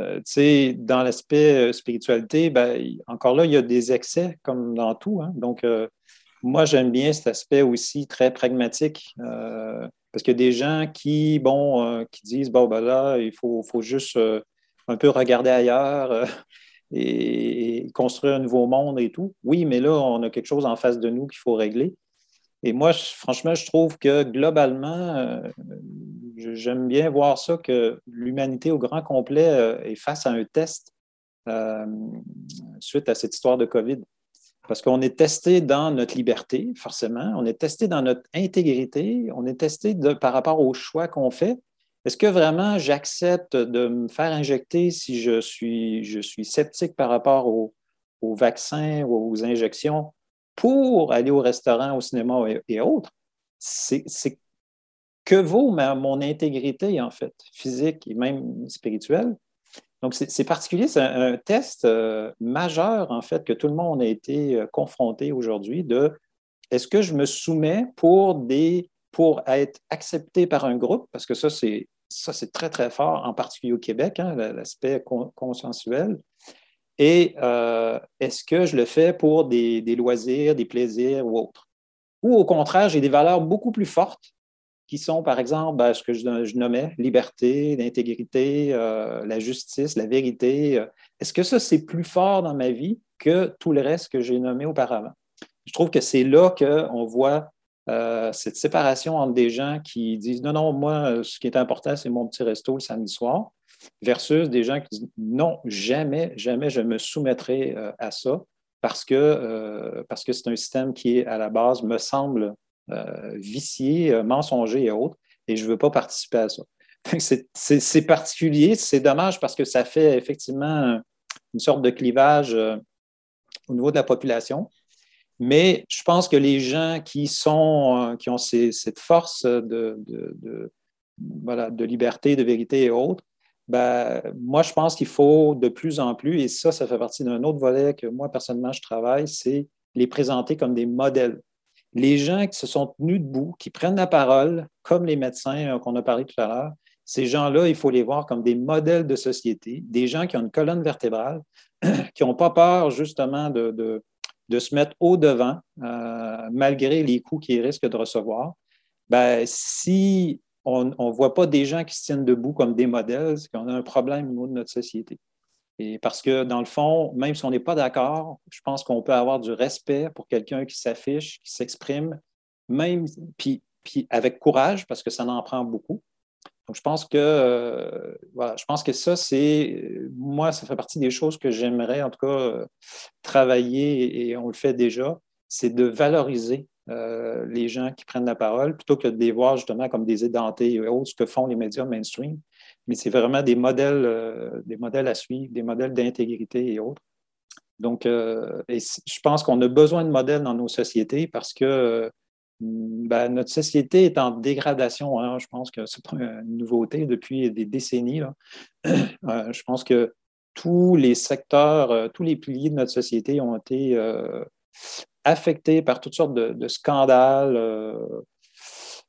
euh, tu sais, dans l'aspect euh, spiritualité, ben, encore là, il y a des excès comme dans tout. Hein. Donc, moi, j'aime bien cet aspect aussi très pragmatique. parce qu'il y a des gens qui, bon, qui disent, bon, ben là, il faut, faut juste un peu regarder ailleurs et construire un nouveau monde et tout. Oui, mais là, on a quelque chose en face de nous qu'il faut régler. Et moi, franchement, je trouve que globalement, j'aime bien voir ça, que l'humanité au grand complet euh, est face à un test euh, suite à cette histoire de COVID. Parce qu'on est testé dans notre liberté, forcément, on est testé dans notre intégrité, on est testé par rapport aux choix qu'on fait. Est-ce que vraiment j'accepte de me faire injecter si je suis, je suis sceptique par rapport aux, vaccins ou aux injections? Pour aller au restaurant, au cinéma et, autres? C'est que vaut mon intégrité, en fait, physique et même spirituelle? Donc, c'est particulier, c'est un, test euh, majeur, en fait, que tout le monde a été euh, confronté aujourd'hui de est-ce que je me soumets pour des pour être accepté par un groupe, parce que ça, c'est ça, c'est très, très fort, en particulier au Québec, hein, l'aspect consensuel. Et euh, est-ce que je le fais pour des, loisirs, des plaisirs ou autres? Ou au contraire, j'ai des valeurs beaucoup plus fortes qui sont, par exemple, ben, ce que je, nommais, liberté, l'intégrité, euh, la justice, la vérité. Est-ce que ça, c'est plus fort dans ma vie que tout le reste que j'ai nommé auparavant? Je trouve que c'est là qu'on voit euh, cette séparation entre des gens qui disent non, non, moi, ce qui est important, c'est mon petit resto le samedi soir, versus des gens qui disent non, jamais, jamais je me soumettrai euh, à ça parce que euh, parce que c'est un système qui à la base, me semble vicié, mensonger et autres, et je ne veux pas participer à ça. C'est particulier, c'est dommage parce que ça fait effectivement une sorte de clivage au niveau de la population. Mais je pense que les gens qui, sont, euh, qui ont cette force de, voilà, de liberté, de vérité et autres, ben, moi, je pense qu'il faut de plus en plus, et ça, ça fait partie d'un autre volet que moi, personnellement, je travaille, c'est les présenter comme des modèles. Les gens qui se sont tenus debout, qui prennent la parole, comme les médecins euh, qu'on a parlé tout à l'heure, ces gens-là, il faut les voir comme des modèles de société, des gens qui ont une colonne vertébrale, qui n'ont pas peur justement de, de se mettre au-devant, euh, malgré les coûts qu'ils risquent de recevoir, ben, si on ne voit pas des gens qui se tiennent debout comme des modèles, c'est qu'on a un problème au niveau de notre société. Et parce que, dans le fond, même si on n'est pas d'accord, je pense qu'on peut avoir du respect pour quelqu'un qui s'affiche, qui s'exprime, même, avec courage, parce que ça en prend beaucoup. Donc, je pense que, euh, je pense que ça, c'est, moi, ça fait partie des choses que j'aimerais, en tout cas, travailler, et on le fait déjà, c'est de valoriser euh, les gens qui prennent la parole plutôt que de les voir justement comme des édentés et autres, ce que font les médias mainstream. Mais c'est vraiment des modèles, des modèles à suivre, des modèles d'intégrité et autres. Donc, et je pense qu'on a besoin de modèles dans nos sociétés parce que ben, notre société est en dégradation. Hein. Je pense que ce n'est pas une nouveauté depuis des décennies. Euh, je pense que tous les secteurs, euh, tous les piliers de notre société ont été euh, affectés par toutes sortes de, scandales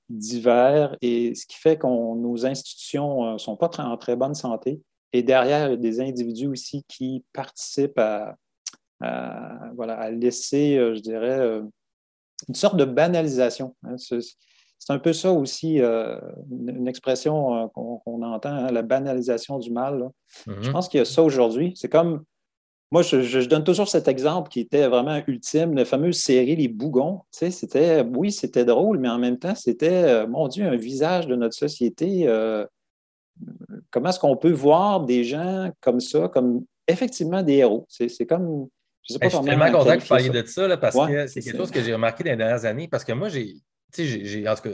divers, et ce qui fait que nos institutions ne sont pas en très bonne santé. Et derrière, il y a des individus aussi qui participent à, voilà, à laisser, je dirais, une sorte de banalisation. Hein. C'est un peu ça aussi, euh, une, expression euh, qu'on entend, hein, la banalisation du mal. Je mm-hmm. pense qu'il y a ça aujourd'hui. C'est comme, moi, je, donne toujours cet exemple qui était vraiment ultime, la fameuse série Les Bougons. c'était, oui, c'était drôle, mais en même temps, c'était, euh, mon Dieu, un visage de notre société. comment est-ce qu'on peut voir des gens comme ça, comme effectivement des héros? C'est comme je, suis tellement content que vous parliez de ça parce que c'est quelque chose que j'ai remarqué dans les dernières années. Parce que moi, j'ai. En tout cas,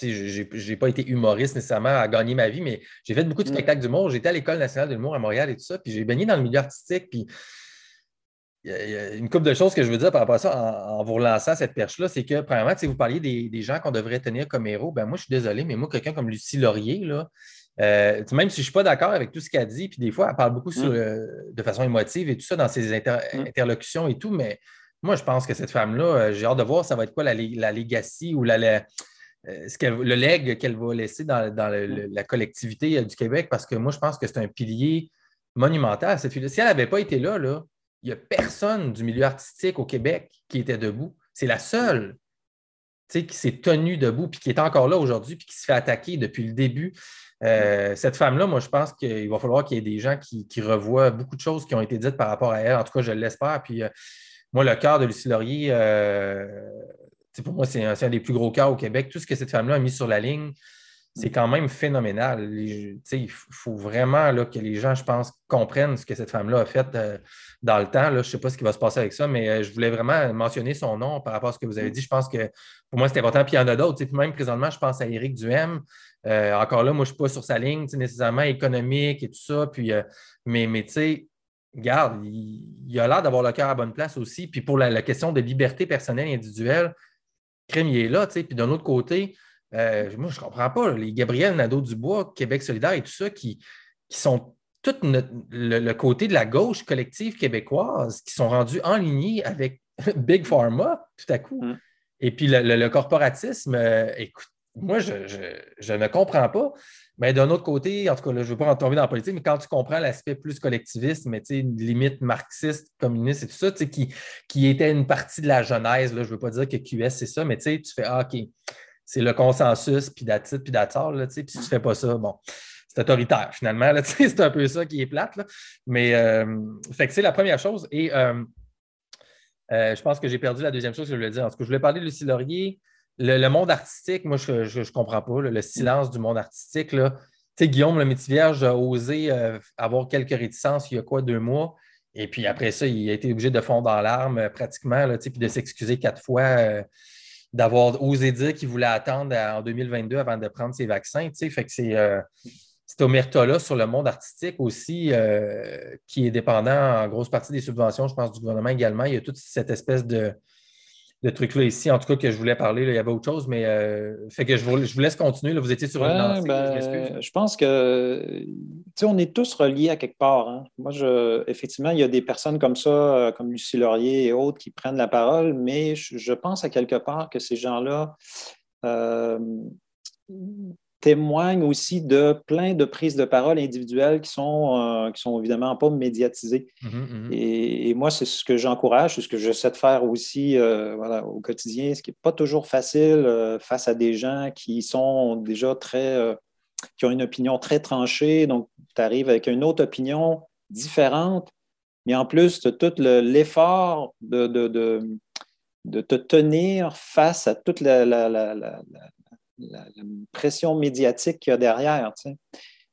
je n'ai pas été humoriste nécessairement à gagner ma vie, mais j'ai fait beaucoup de mm. spectacles d'humour. J'étais à l'École nationale de l'humour à Montréal et tout ça, puis j'ai baigné dans le milieu artistique. Puis il y, a une couple de choses que je veux dire par rapport à ça en, vous relançant cette perche-là, c'est que, premièrement, vous parliez des, des gens qu'on devrait tenir comme héros. Ben moi, je suis désolé, mais moi, quelqu'un comme Lucie Laurier, là, euh, même si je ne suis pas d'accord avec tout ce qu'elle dit, puis des fois, elle parle beaucoup sur, mm. de façon émotive et tout ça dans ses mm. interlocutions et tout, mais moi, je pense que cette femme-là, euh, j'ai hâte de voir ça va être quoi la, la legacy ou la, euh, le leg qu'elle va laisser dans, mm. la collectivité du Québec, parce que moi, je pense que c'est un pilier monumental. Cette Si elle n'avait pas été là, là il n'y a personne du milieu artistique au Québec qui était debout. C'est la seule qui s'est tenue debout, puis qui est encore là aujourd'hui, puis qui se fait attaquer depuis le début. Euh, cette femme-là, moi, je pense qu'il va falloir qu'il y ait des gens qui, revoient beaucoup de choses qui ont été dites par rapport à elle. En tout cas, je l'espère. Puis, euh, moi, le cœur de Lucie Laurier, euh, pour moi, c'est un, des plus gros cœurs au Québec. Tout ce que cette femme-là a mis sur la ligne, c'est quand même phénoménal. il faut vraiment là, que les gens, je pense, comprennent ce que cette femme-là a fait dans le temps. Je ne sais pas ce qui va se passer avec ça, mais je voulais vraiment mentionner son nom par rapport à ce que vous avez dit. Je pense que pour moi, c'est important. Puis il y en a d'autres. Même présentement, je pense à Éric Duhem, euh, encore là, moi, je ne suis pas sur sa ligne nécessairement économique et tout ça. Puis, euh, mais, mais tu sais, regarde, il, a l'air d'avoir le cœur à bonne place aussi. Puis pour la, question de liberté personnelle et individuelle, crime, il est là. Puis d'un autre côté, euh, moi, je ne comprends pas. Les Gabriel Nadeau-Dubois, Québec solidaire et tout ça, qui, qui sont tout le, côté de la gauche collective québécoise, qui sont rendus en ligne avec Big Pharma tout à coup. Mm. Et puis le, corporatisme, écoute, moi, je, ne comprends pas. Mais d'un autre côté, en tout cas, je ne veux pas en tomber dans la politique, mais quand tu comprends l'aspect plus collectiviste, mais limite marxiste, communiste et tout ça, qui, qui était une partie de la genèse, là, je ne veux pas dire que QS, c'est ça, mais tu fais ah, OK, c'est le consensus, puis d'attitude, puis d'attard, puis si tu ne fais pas ça, bon, c'est autoritaire finalement, c'est un peu ça qui est plate. Mais euh, fait que c'est la première chose. Et euh, euh, je pense que j'ai perdu la deuxième chose que je voulais dire. En tout cas, je voulais parler de Lucie Laurier. Le, monde artistique, moi, je ne comprends pas. le silence du monde artistique. Là. Guillaume, le métier vierge, a osé avoir quelques réticences il y a quoi, deux mois. Et puis après ça, il a été obligé de fondre dans l'arme pratiquement, là, puis de s'excuser quatre fois d'avoir osé dire qu'il voulait attendre en 2022 avant de prendre ses vaccins. Fait que c'est euh, cette omerta-là sur le monde artistique aussi, euh, qui est dépendant en grosse partie des subventions, je pense, du gouvernement également. Il y a toute cette espèce de, de truc-là ici, en tout cas, que je voulais parler. il y avait autre chose, mais euh, fait que je vous, je vous, laisse continuer. vous étiez sur une lancée. Ben, je, pense que on est tous reliés à quelque part. Hein. Moi, je, effectivement, il y a des personnes comme ça, euh, comme Lucie Laurier et autres, qui prennent la parole, mais je, pense à quelque part que ces gens-là euh, témoigne aussi de plein de prises de parole individuelles qui sont, euh, qui sont évidemment pas médiatisées. Mhm, mhm. Et, moi, c'est ce que j'encourage, c'est ce que j'essaie de faire aussi euh, voilà, au quotidien, ce qui n'est pas toujours facile euh, face à des gens qui sont déjà très, qui ont une opinion très tranchée. Donc, tu arrives avec une autre opinion différente, mais en plus, tu as tout l'effort de, de, de, te tenir face à toute la la, pression médiatique qu'il y a derrière.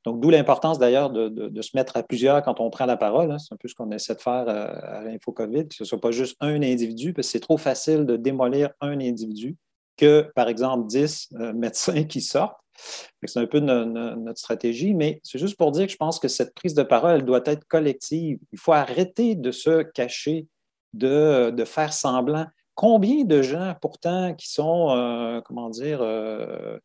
Donc, d'où l'importance d'ailleurs de, se mettre à plusieurs quand on prend la parole. Hein. C'est un peu ce qu'on essaie de faire euh, à l'InfoCovid, que ce ne soit pas juste un individu, parce que c'est trop facile de démolir un individu que, par exemple, 10 euh, médecins qui sortent. C'est un peu notre stratégie, mais c'est juste pour dire que je pense que cette prise de parole, elle doit être collective. Il faut arrêter de se cacher, de faire semblant. Combien de gens, pourtant, qui sont, euh, comment dire, euh,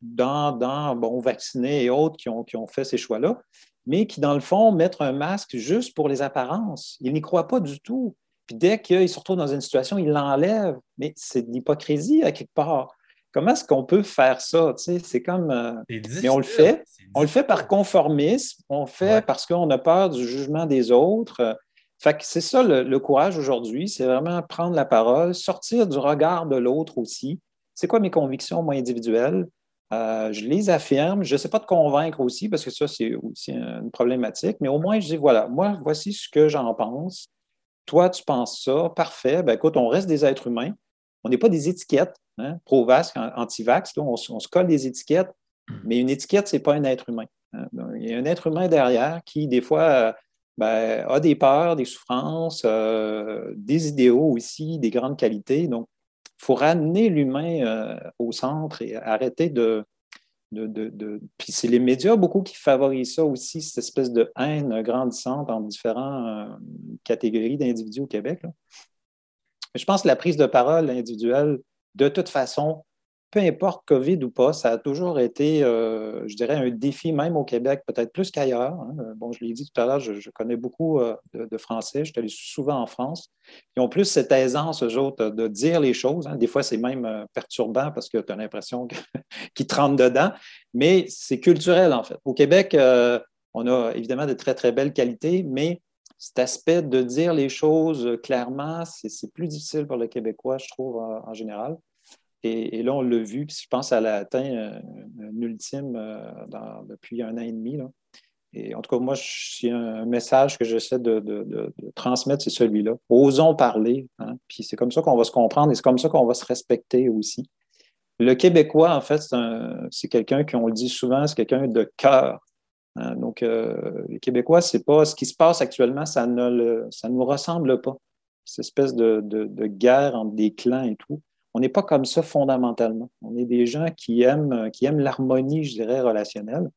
dans, dans, bon, vaccinés et autres, qui ont, qui ont fait ces choix-là, mais qui, dans le fond, mettent un masque juste pour les apparences? Ils n'y croient pas du tout. Puis dès qu'ils se retrouvent dans une situation, ils l'enlèvent. Mais c'est de l'hypocrisie à quelque part. Comment est-ce qu'on peut faire ça? c'est comme. Euh, mais on le fait. On le fait par conformisme. On le fait parce qu'on a peur du jugement des autres c'est ça le, courage aujourd'hui, c'est vraiment prendre la parole, sortir du regard de l'autre aussi. C'est quoi mes convictions, moi, individuelles? Euh, je les affirme. Je ne sais pas de convaincre aussi, parce que ça, c'est aussi une problématique, mais au moins, je dis, voilà, moi, voici ce que j'en pense. Toi, tu penses ça, parfait. Ben, écoute, on reste des êtres humains. On n'est pas des étiquettes, hein? pro-vax, anti-vax, on, se colle des étiquettes, mmh. mais une étiquette, ce n'est pas un être humain. Hein. Il y a un être humain derrière qui, des fois, ben, a des peurs, des souffrances, euh, des idéaux aussi, des grandes qualités. Donc, il faut ramener l'humain euh, au centre et arrêter de, Puis c'est les médias beaucoup qui favorisent ça aussi, cette espèce de haine grandissante entre différentes euh, catégories d'individus au Québec. Je pense que la prise de parole individuelle, de toute façon, peu importe COVID ou pas, ça a toujours été, euh, je dirais, un défi, même au Québec, peut-être plus qu'ailleurs. Hein. Bon, je l'ai dit tout à l'heure, je, connais beaucoup euh, de, Français, je suis allé souvent en France. Ils ont plus cette aisance, eux autres, de dire les choses. Hein. Des fois, c'est même euh, perturbant parce que tu as l'impression qu'ils te rentrent dedans, mais c'est culturel, en fait. Au Québec, on a évidemment de très, très belles qualités, mais cet aspect de dire les choses clairement, c'est plus difficile pour le Québécois, je trouve, en général. Et, là, on l'a vu, puis je pense qu'elle a atteint euh, un, ultime euh, depuis un an et demi. Et en tout cas, moi, c'est un message que j'essaie de, transmettre, c'est celui-là. Osons parler. Hein. Puis c'est comme ça qu'on va se comprendre et c'est comme ça qu'on va se respecter aussi. Le Québécois, en fait, c'est quelqu'un qui, on le dit souvent, c'est quelqu'un de cœur. Hein. Donc, euh, les Québécois, c'est pas ce qui se passe actuellement, ça ne le, ça nous ressemble pas. Cette espèce de, de, guerre entre des clans et tout. On n'est pas comme ça fondamentalement. On est des gens qui aiment, qui aiment l'harmonie, je dirais, relationnelle.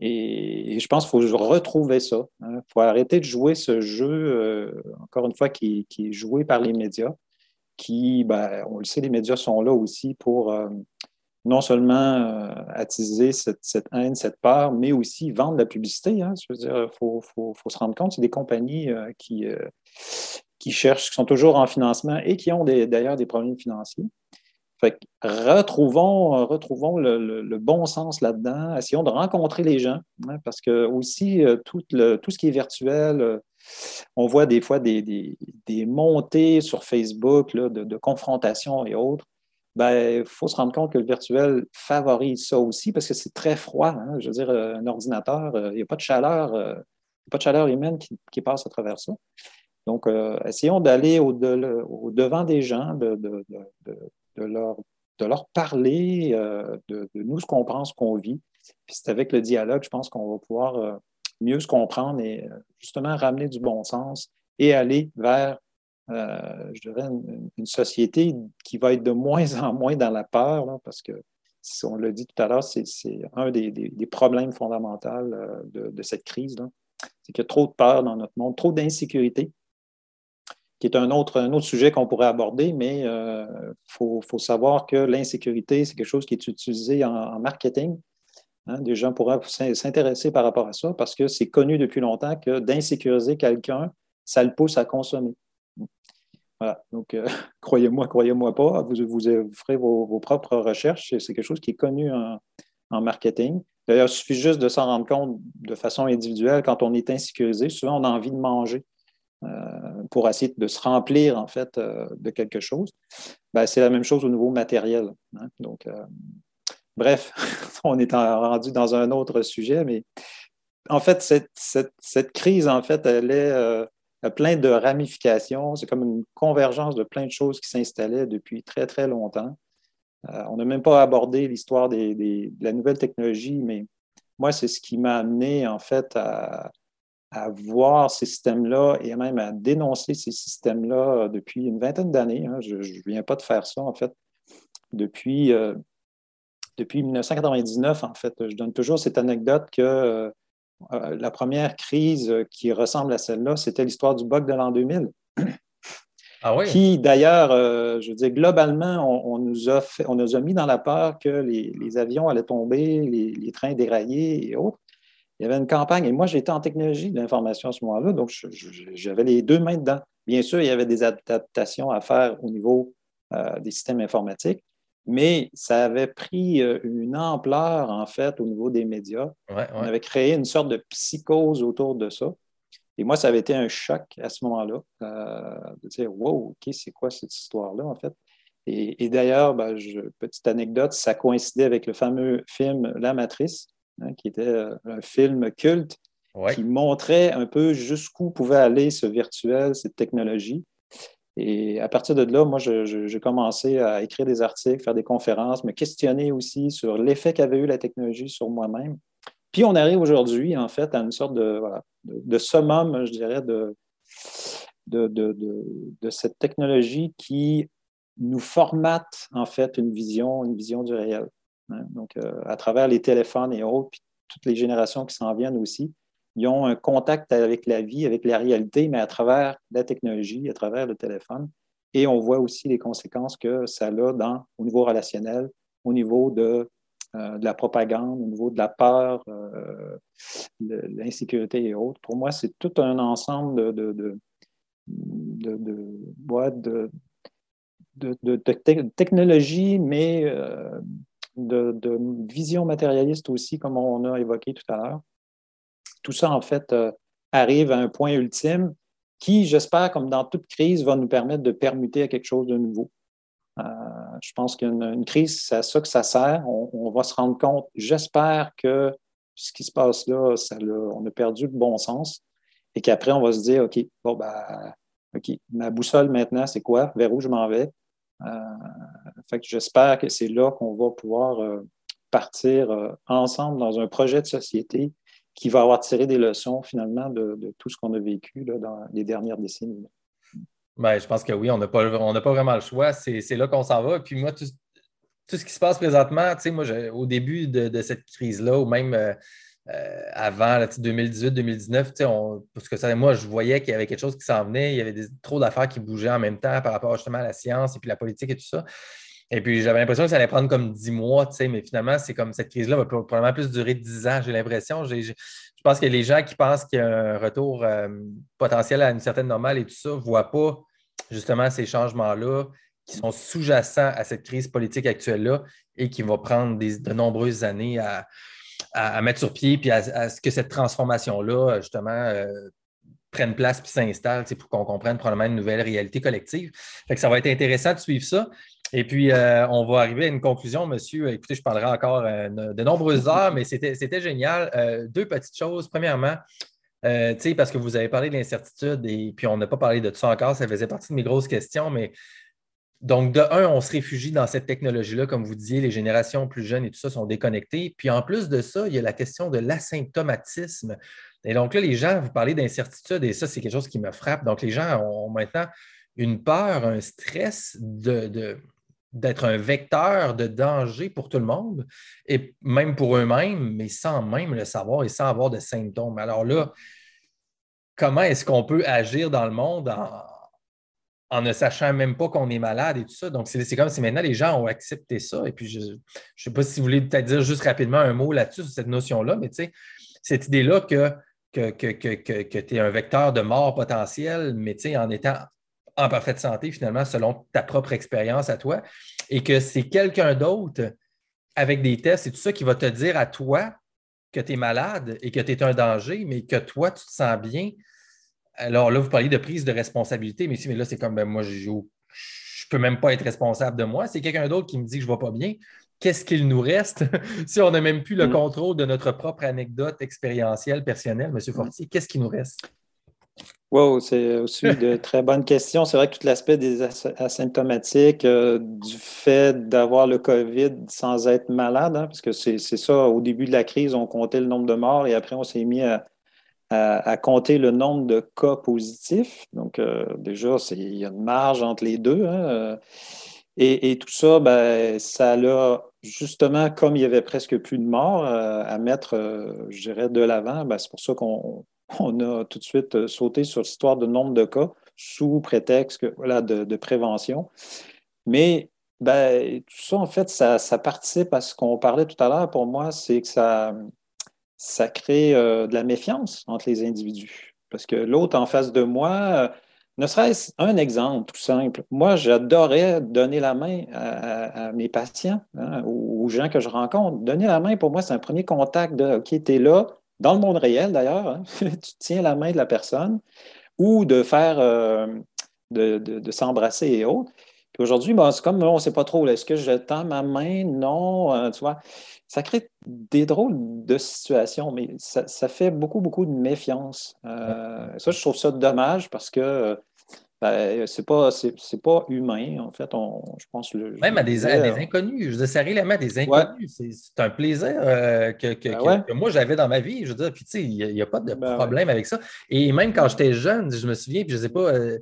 Et, je pense qu'il faut retrouver ça. Il hein. faut arrêter de jouer ce jeu, euh, encore une fois, qui, est joué par les médias, qui, ben, on le sait, les médias sont là aussi pour euh, non seulement euh, attiser cette, haine, cette peur, mais aussi vendre la publicité. Hein. Je veux dire, il faut, se rendre compte, c'est des compagnies qui, qui cherchent, qui sont toujours en financement et qui ont d'ailleurs des, problèmes financiers. Fait retrouvons, retrouvons le, bon sens là-dedans. Essayons de rencontrer les gens, hein, parce que aussi, euh, tout, ce qui est virtuel, euh, on voit des fois des, montées sur Facebook de, confrontation et autres. Il ben, faut se rendre compte que le virtuel favorise ça aussi parce que c'est très froid. Hein. Je veux dire, un ordinateur, il n'y a pas de chaleur, pas de chaleur humaine qui, passe à travers ça. Donc, essayons d'aller au, devant des gens, de, leur, parler euh, de, nous, ce qu'on pense, ce qu'on vit. Puis c'est avec le dialogue, je pense qu'on va pouvoir euh, mieux se comprendre et euh, justement ramener du bon sens et aller vers, je dirais, une, société qui va être de moins en moins dans la peur, parce que, on l'a dit tout à l'heure, c'est un des, problèmes fondamentaux de, cette crise. C'est qu'il y a trop de peur dans notre monde, trop d'insécurité qui est un autre, sujet qu'on pourrait aborder, mais il euh, faut, savoir que l'insécurité, c'est quelque chose qui est utilisé en, marketing. Hein. des gens pourraient s'intéresser par rapport à ça parce que c'est connu depuis longtemps que d'insécuriser quelqu'un, ça le pousse à consommer. Voilà. Donc, euh, croyez-moi, croyez-moi pas, vous, vous, ferez vos, propres recherches. C'est quelque chose qui est connu en, en marketing. D'ailleurs, il suffit juste de s'en rendre compte de façon individuelle. Quand on est insécurisé, souvent, on a envie de manger. Euh, pour essayer de se remplir en fait euh, de quelque chose. Ben, c'est la même chose au niveau matériel. Hein. Donc, euh, bref, on est rendu dans un autre sujet, mais en fait, cette, crise, en fait, elle est plein de ramifications. C'est comme une convergence de plein de choses qui s'installaient depuis très, très longtemps. on n'a même pas abordé l'histoire de la nouvelle technologie, mais moi, c'est ce qui m'a amené, en fait, à, à voir ces systèmes-là et même à dénoncer ces systèmes-là depuis une vingtaine d'années. Hein. Je ne viens pas de faire ça, en fait. Depuis, euh, depuis 1999, en fait, je donne toujours cette anecdote que euh, euh, la première crise qui ressemble à celle-là, c'était l'histoire du bug de l'an 2000. Ah oui? Qui, d'ailleurs, je veux dire, globalement, on, nous a on nous a mis dans la peur que les, avions allaient tomber, les, les trains dérailler et autres il y avait une campagne, et moi j'étais en technologie de l'information à ce moment-là, donc j'avais les deux mains dedans. Bien sûr, il y avait des adaptations à faire au niveau euh, des systèmes informatiques, mais ça avait pris euh, une ampleur, en fait, au niveau des médias. On avait créé une sorte de psychose autour de ça. Et moi, ça avait été un choc à ce moment-là, euh, de dire Wow, OK, c'est quoi cette histoire-là, en fait? Et, d'ailleurs, ben, petite anecdote, ça coïncidait avec le fameux film La Matrice, Hein, qui était euh, un film culte qui montrait un peu jusqu'où pouvait aller ce virtuel, cette technologie. Et à partir de là, moi, j'ai commencé à écrire des articles, faire des conférences, me questionner aussi sur l'effet qu'avait eu la technologie sur moi-même. Puis on arrive aujourd'hui, en fait, à une sorte de, de, summum, je dirais, de, de, de, cette technologie qui nous formate, en fait, une vision, une vision du réel. Hein. Donc, euh, à travers les téléphones et autres, puis toutes les générations qui s'en viennent aussi, ils ont un contact avec la vie, avec la réalité, mais à travers la technologie, à travers le téléphone. Et on voit aussi les conséquences que ça a dans, au niveau relationnel, au niveau de, euh, la propagande, au niveau de la peur, euh, de l'insécurité et autres. Pour moi, c'est tout un ensemble de, de, de, de, de technologies, mais de, vision matérialiste aussi, comme on a évoqué tout à l'heure. Tout ça, en fait, euh, arrive à un point ultime qui, j'espère, comme dans toute crise, va nous permettre de permuter à quelque chose de nouveau. Euh, je pense qu'une crise, c'est à ça que ça sert. On, va se rendre compte, j'espère que ce qui se passe là, ça, on a perdu le bon sens et qu'après, on va se dire, OK, bon, ben, OK, ma boussole maintenant, c'est quoi? Vers où je m'en vais? Euh, j'espère que c'est là qu'on va pouvoir euh, partir euh, ensemble dans un projet de société qui va avoir tiré des leçons finalement de, tout ce qu'on a vécu dans les dernières décennies. Ben, je pense que oui, on n'a pas, pas vraiment le choix. C'est là qu'on s'en va. Puis moi, tout, ce qui se passe présentement, moi, au début de, cette crise-là, ou même avant 2018-2019, parce que moi, je voyais qu'il y avait quelque chose qui s'en venait, il y avait trop d'affaires qui bougeaient en même temps par rapport justement à la science et puis la politique et tout ça. Et puis j'avais l'impression que ça allait prendre comme dix mois, mais finalement, c'est comme cette crise-là va probablement plus durer dix ans, j'ai l'impression. Je pense que les gens qui pensent qu'il y a un retour euh, potentiel à une certaine normale et tout ça ne voient pas justement ces changements-là qui sont sous-jacents à cette crise politique actuelle-là et qui vont prendre de nombreuses années à, mettre sur pied, puis à, ce que cette transformation-là, justement, euh, prenne place puis s'installe pour qu'on comprenne probablement une nouvelle réalité collective. Fait que ça va être intéressant de suivre ça. Et puis, euh, on va arriver à une conclusion, monsieur. Écoutez, je parlerai encore euh, de nombreuses heures, mais c'était génial. deux petites choses. Premièrement, parce que vous avez parlé de l'incertitude et puis on n'a pas parlé de ça encore, ça faisait partie de mes grosses questions, mais donc, de un, on se réfugie dans cette technologie-là, comme vous disiez, les générations plus jeunes et tout ça sont déconnectées. Puis en plus de ça, il y a la question de l'asymptomatisme. Et donc là, les gens, vous parlez d'incertitude et ça, c'est quelque chose qui me frappe. Donc, les gens ont maintenant une peur, un stress de, d'être un vecteur de danger pour tout le monde et même pour eux-mêmes, mais sans même le savoir et sans avoir de symptômes. Alors là, comment est-ce qu'on peut agir dans le monde en, en ne sachant même pas qu'on est malade et tout ça. Donc, c'est comme si maintenant les gens ont accepté ça. Et puis, je ne sais pas si vous voulez peut-être dire juste rapidement un mot là-dessus, sur cette notion-là, mais tu sais, cette idée-là que, que, tu es un vecteur de mort potentiel, mais tu sais, en étant en parfaite santé, finalement, selon ta propre expérience à toi, et que c'est quelqu'un d'autre avec des tests et tout ça qui va te dire à toi que tu es malade et que tu es un danger, mais que toi, tu te sens bien alors là, vous parliez de prise de responsabilité, mais si, mais là, c'est comme ben, moi, je ne peux même pas être responsable de moi. C'est quelqu'un d'autre qui me dit que je ne vais pas bien. Qu'est-ce qu'il nous reste? Si on n'a même plus le mm. contrôle de notre propre anecdote expérientielle, personnelle, M. Fortier? Qu'est-ce qui nous reste? Wow, c'est aussi de très bonnes questions. C'est vrai que tout l'aspect des asymptomatiques, euh, du fait d'avoir le COVID sans être malade, hein, parce que c'est ça, au début de la crise, on comptait le nombre de morts et après, on s'est mis à, à, compter le nombre de cas positifs. Donc, euh, déjà, il y a une marge entre les deux. Hein, euh, et, tout ça, ben, ça a justement, comme il y avait presque plus de morts euh, à mettre, je dirais, de l'avant, ben, c'est pour ça qu'on a tout de suite sauté sur l'histoire de nombre de cas sous prétexte voilà, de, prévention. Mais ben, tout ça, en fait, ça participe à ce qu'on parlait tout à l'heure pour moi, c'est que ça, ça crée euh, de la méfiance entre les individus. Parce que l'autre en face de moi, euh, ne serait-ce un exemple tout simple. Moi, j'adorais donner la main à, mes patients, hein, aux, gens que je rencontre. Donner la main, pour moi, c'est un premier contact de OK, tu es là, dans le monde réel d'ailleurs, hein, tu tiens la main de la personne, ou de faire, euh, de, s'embrasser et autres. Puis aujourd'hui, ben, c'est comme on ne sait pas trop, est-ce que je tends ma main? Non, tu vois ça crée des drôles de situations, mais ça, fait beaucoup, beaucoup de méfiance. Euh, ça, je trouve ça dommage parce que ben, c'est pas, c'est, pas humain, en fait. On, je pense le, Même à des, inconnus. Je veux dire, la main à des inconnus. C'est, un plaisir euh, ben que, moi j'avais dans ma vie. Je veux dire, puis tu sais, il n'y a, pas de ben problème avec ça. Et même quand j'étais jeune, je me souviens, puis je ne sais pas, euh,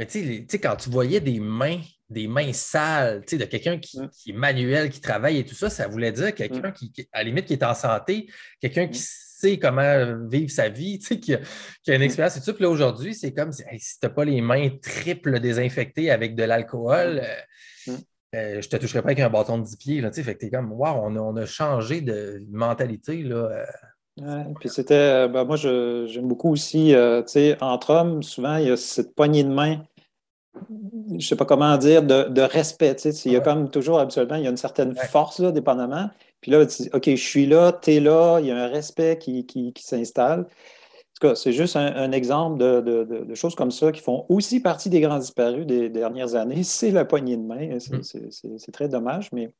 mais tu sais, quand tu voyais des mains des mains sales, de quelqu'un mm. qui, est manuel, qui travaille et tout ça, ça voulait dire quelqu'un mm. qui, à la limite, qui est en santé, quelqu'un qui mm. sait comment vivre sa vie, qui a, qui a une expérience et tout ça. Puis là, aujourd'hui, c'est comme si, tu n'as pas les mains triples désinfectées avec de l'alcool, euh, euh, je ne te toucherai pas avec un bâton de 10 pieds. Là, fait que tu es comme, waouh, on, a, changé de mentalité. Là, euh. puis c'était, ben, moi, j'aime beaucoup aussi, entre hommes, souvent, il y a cette poignée de main je ne sais pas comment dire, de, respect. il y a comme toujours, absolument, il y a une certaine force, là, dépendamment. Puis là, OK, je suis là, tu es là, il y a un respect qui, qui, s'installe. En tout cas, c'est juste un, exemple de, choses comme ça qui font aussi partie des grands disparus des dernières années. C'est la poignée de main. Mm. C'est très dommage, mais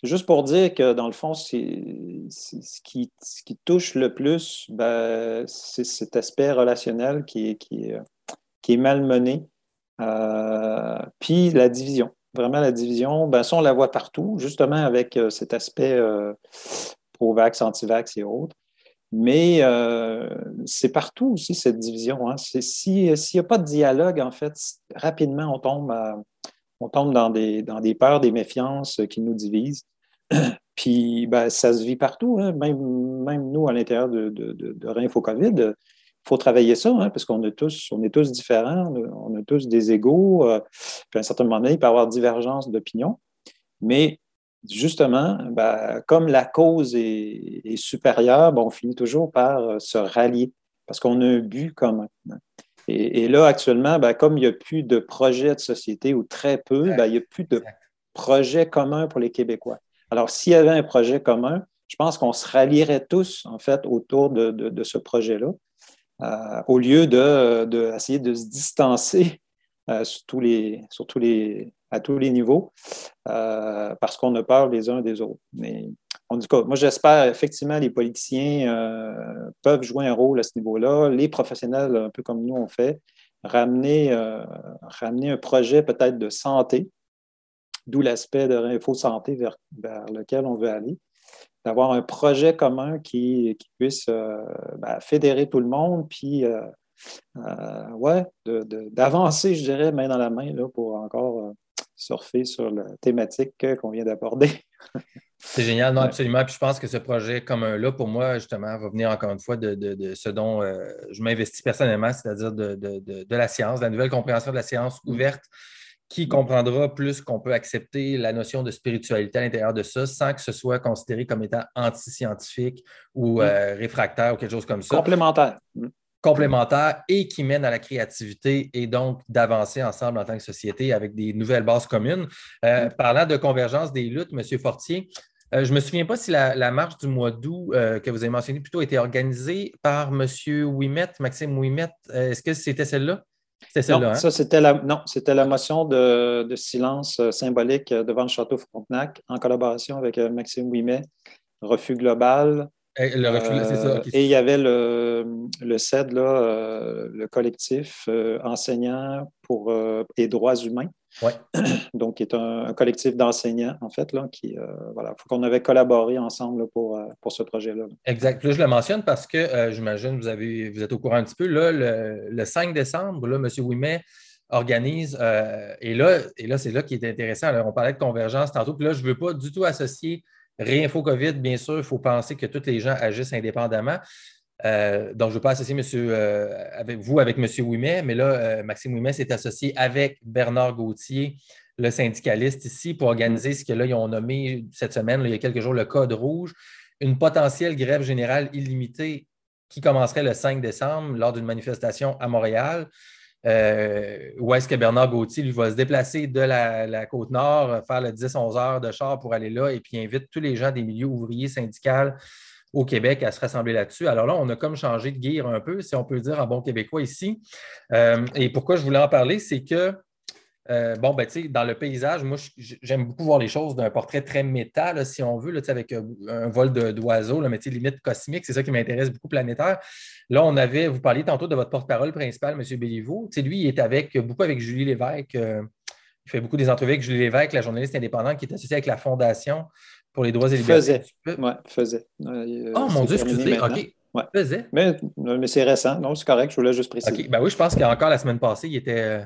c'est juste pour dire que, dans le fond, ce qui, ce, qui, touche le plus, ben, c'est cet aspect relationnel qui est, qui qui est malmené. Euh, puis la division. Vraiment, la division, ben, ça, on la voit partout, justement avec euh, cet aspect euh, pro-vax, anti-vax et autres. Mais c'est partout aussi, cette division. Hein. S'il n'y a pas de dialogue, en fait, rapidement, on tombe, on tombe dans, des, dans des peurs, des méfiances qui nous divisent. Puis, ben, ça se vit partout, hein. même, même nous, à l'intérieur de, de, de, de faut travailler ça, hein, parce qu'on est tous, on est tous différents, on a tous des égaux. Euh, puis à un certain moment donné, il peut y avoir divergence d'opinion. Mais justement, ben, comme la cause est, est supérieure, ben, on finit toujours par euh, se rallier, parce qu'on a un but commun. Hein. Et, là, actuellement, ben, comme il n'y a plus de projet de société ou très peu, ben, il n'y a plus de projet commun pour les Québécois. Alors, s'il y avait un projet commun, je pense qu'on se rallierait tous, en fait, autour de, ce projet-là, euh, au lieu d'essayer de, de, se distancer euh, sur tous les, à tous les niveaux, euh, parce qu'on a peur les uns des autres. Mais en tout cas, moi, j'espère effectivement les politiciens peuvent jouer un rôle à ce niveau-là. Les professionnels, un peu comme nous, on fait, ramener, ramener un projet peut-être de santé, d'où l'aspect de Réinfo Santé vers, lequel on veut aller, d'avoir un projet commun qui, puisse ben, fédérer tout le monde, puis ouais, d'avancer, je dirais, main dans la main là, pour encore surfer sur la thématique qu'on vient d'aborder. C'est génial, non, absolument. Puis je pense que ce projet commun-là, pour moi, justement, va venir encore une fois de, ce dont euh, je m'investis personnellement, c'est-à-dire de, la science, de la nouvelle compréhension de la science mm. Qui comprendra plus qu'on peut accepter la notion de spiritualité à l'intérieur de ça sans que ce soit considéré comme étant anti-scientifique ou mm. euh, réfractaire ou quelque chose comme ça. Complémentaire. Mm complémentaires et qui mènent à la créativité et donc d'avancer ensemble en tant que société avec des nouvelles bases communes. Euh, mm. parlant de convergence des luttes, M. Fortier, euh, je ne me souviens pas si la, marche du mois d'août euh, que vous avez mentionnée plutôt a été organisée par M. Ouimet, Maxime Ouimet. Est-ce que c'était celle-là? C'était celle-là. Non, hein? ça, c'était la, non, c'était la motion de, de, silence symbolique devant le château Frontenac en collaboration avec Maxime Ouimet, Refus Global, et, euh, il y avait le, le CED, là, euh, le collectif euh, enseignant pour les droits humains. Donc, qui est un, collectif d'enseignants, en fait, là, qui, voilà, faut qu'on avait collaboré ensemble pour, pour ce projet-là. Exact. Là, je le mentionne parce que j'imagine vous avez vous êtes au courant un petit peu. Là, le, 5 décembre, là, M. Ouimet organise, et là, et là c'est là qui est intéressant. on parlait de convergence tantôt, puis là, je ne veux pas du tout associer Réinfo COVID, bien sûr, il faut penser que tous les gens agissent indépendamment. Euh, donc, je ne veux pas associer monsieur, euh, avec vous avec M. Ouimet, mais là, euh, Maxime Ouimet s'est associé avec Bernard Gauthier, le syndicaliste ici, pour organiser ce que là, ils ont nommé cette semaine, il y a quelques jours, le Code rouge, une potentielle grève générale illimitée qui commencerait le 5 décembre lors d'une manifestation à Montréal. Euh, où est-ce que Bernard Gauthier lui va se déplacer de la, côte nord, faire le 10-11 heures de char pour aller là, et puis invite tous les gens des milieux ouvriers syndicaux au Québec à se rassembler là-dessus. Alors là, on a comme changé de guire un peu, si on peut dire en bon québécois ici. Euh, et pourquoi je voulais en parler, c'est que euh, bon, ben, dans le paysage, moi, j'aime beaucoup voir les choses d'un portrait très méta, si on veut, là, avec euh, un vol d'oiseaux, mais limite cosmique, c'est ça qui m'intéresse beaucoup planétaire. Là, on avait, vous parliez tantôt de votre porte-parole principal, M. Béliveau. Lui, il est avec, beaucoup avec Julie Lévesque. Euh, il fait beaucoup des entrevues avec Julie Lévesque, la journaliste indépendante qui est associée avec la Fondation pour les droits et libertés. Faisait. Oui, faisait. oh mon Dieu, excusez. OK. Faisait. Mais, mais c'est récent. Non, c'est correct. Je voulais juste préciser. OK. Ben oui, je pense qu'encore la semaine passée, il était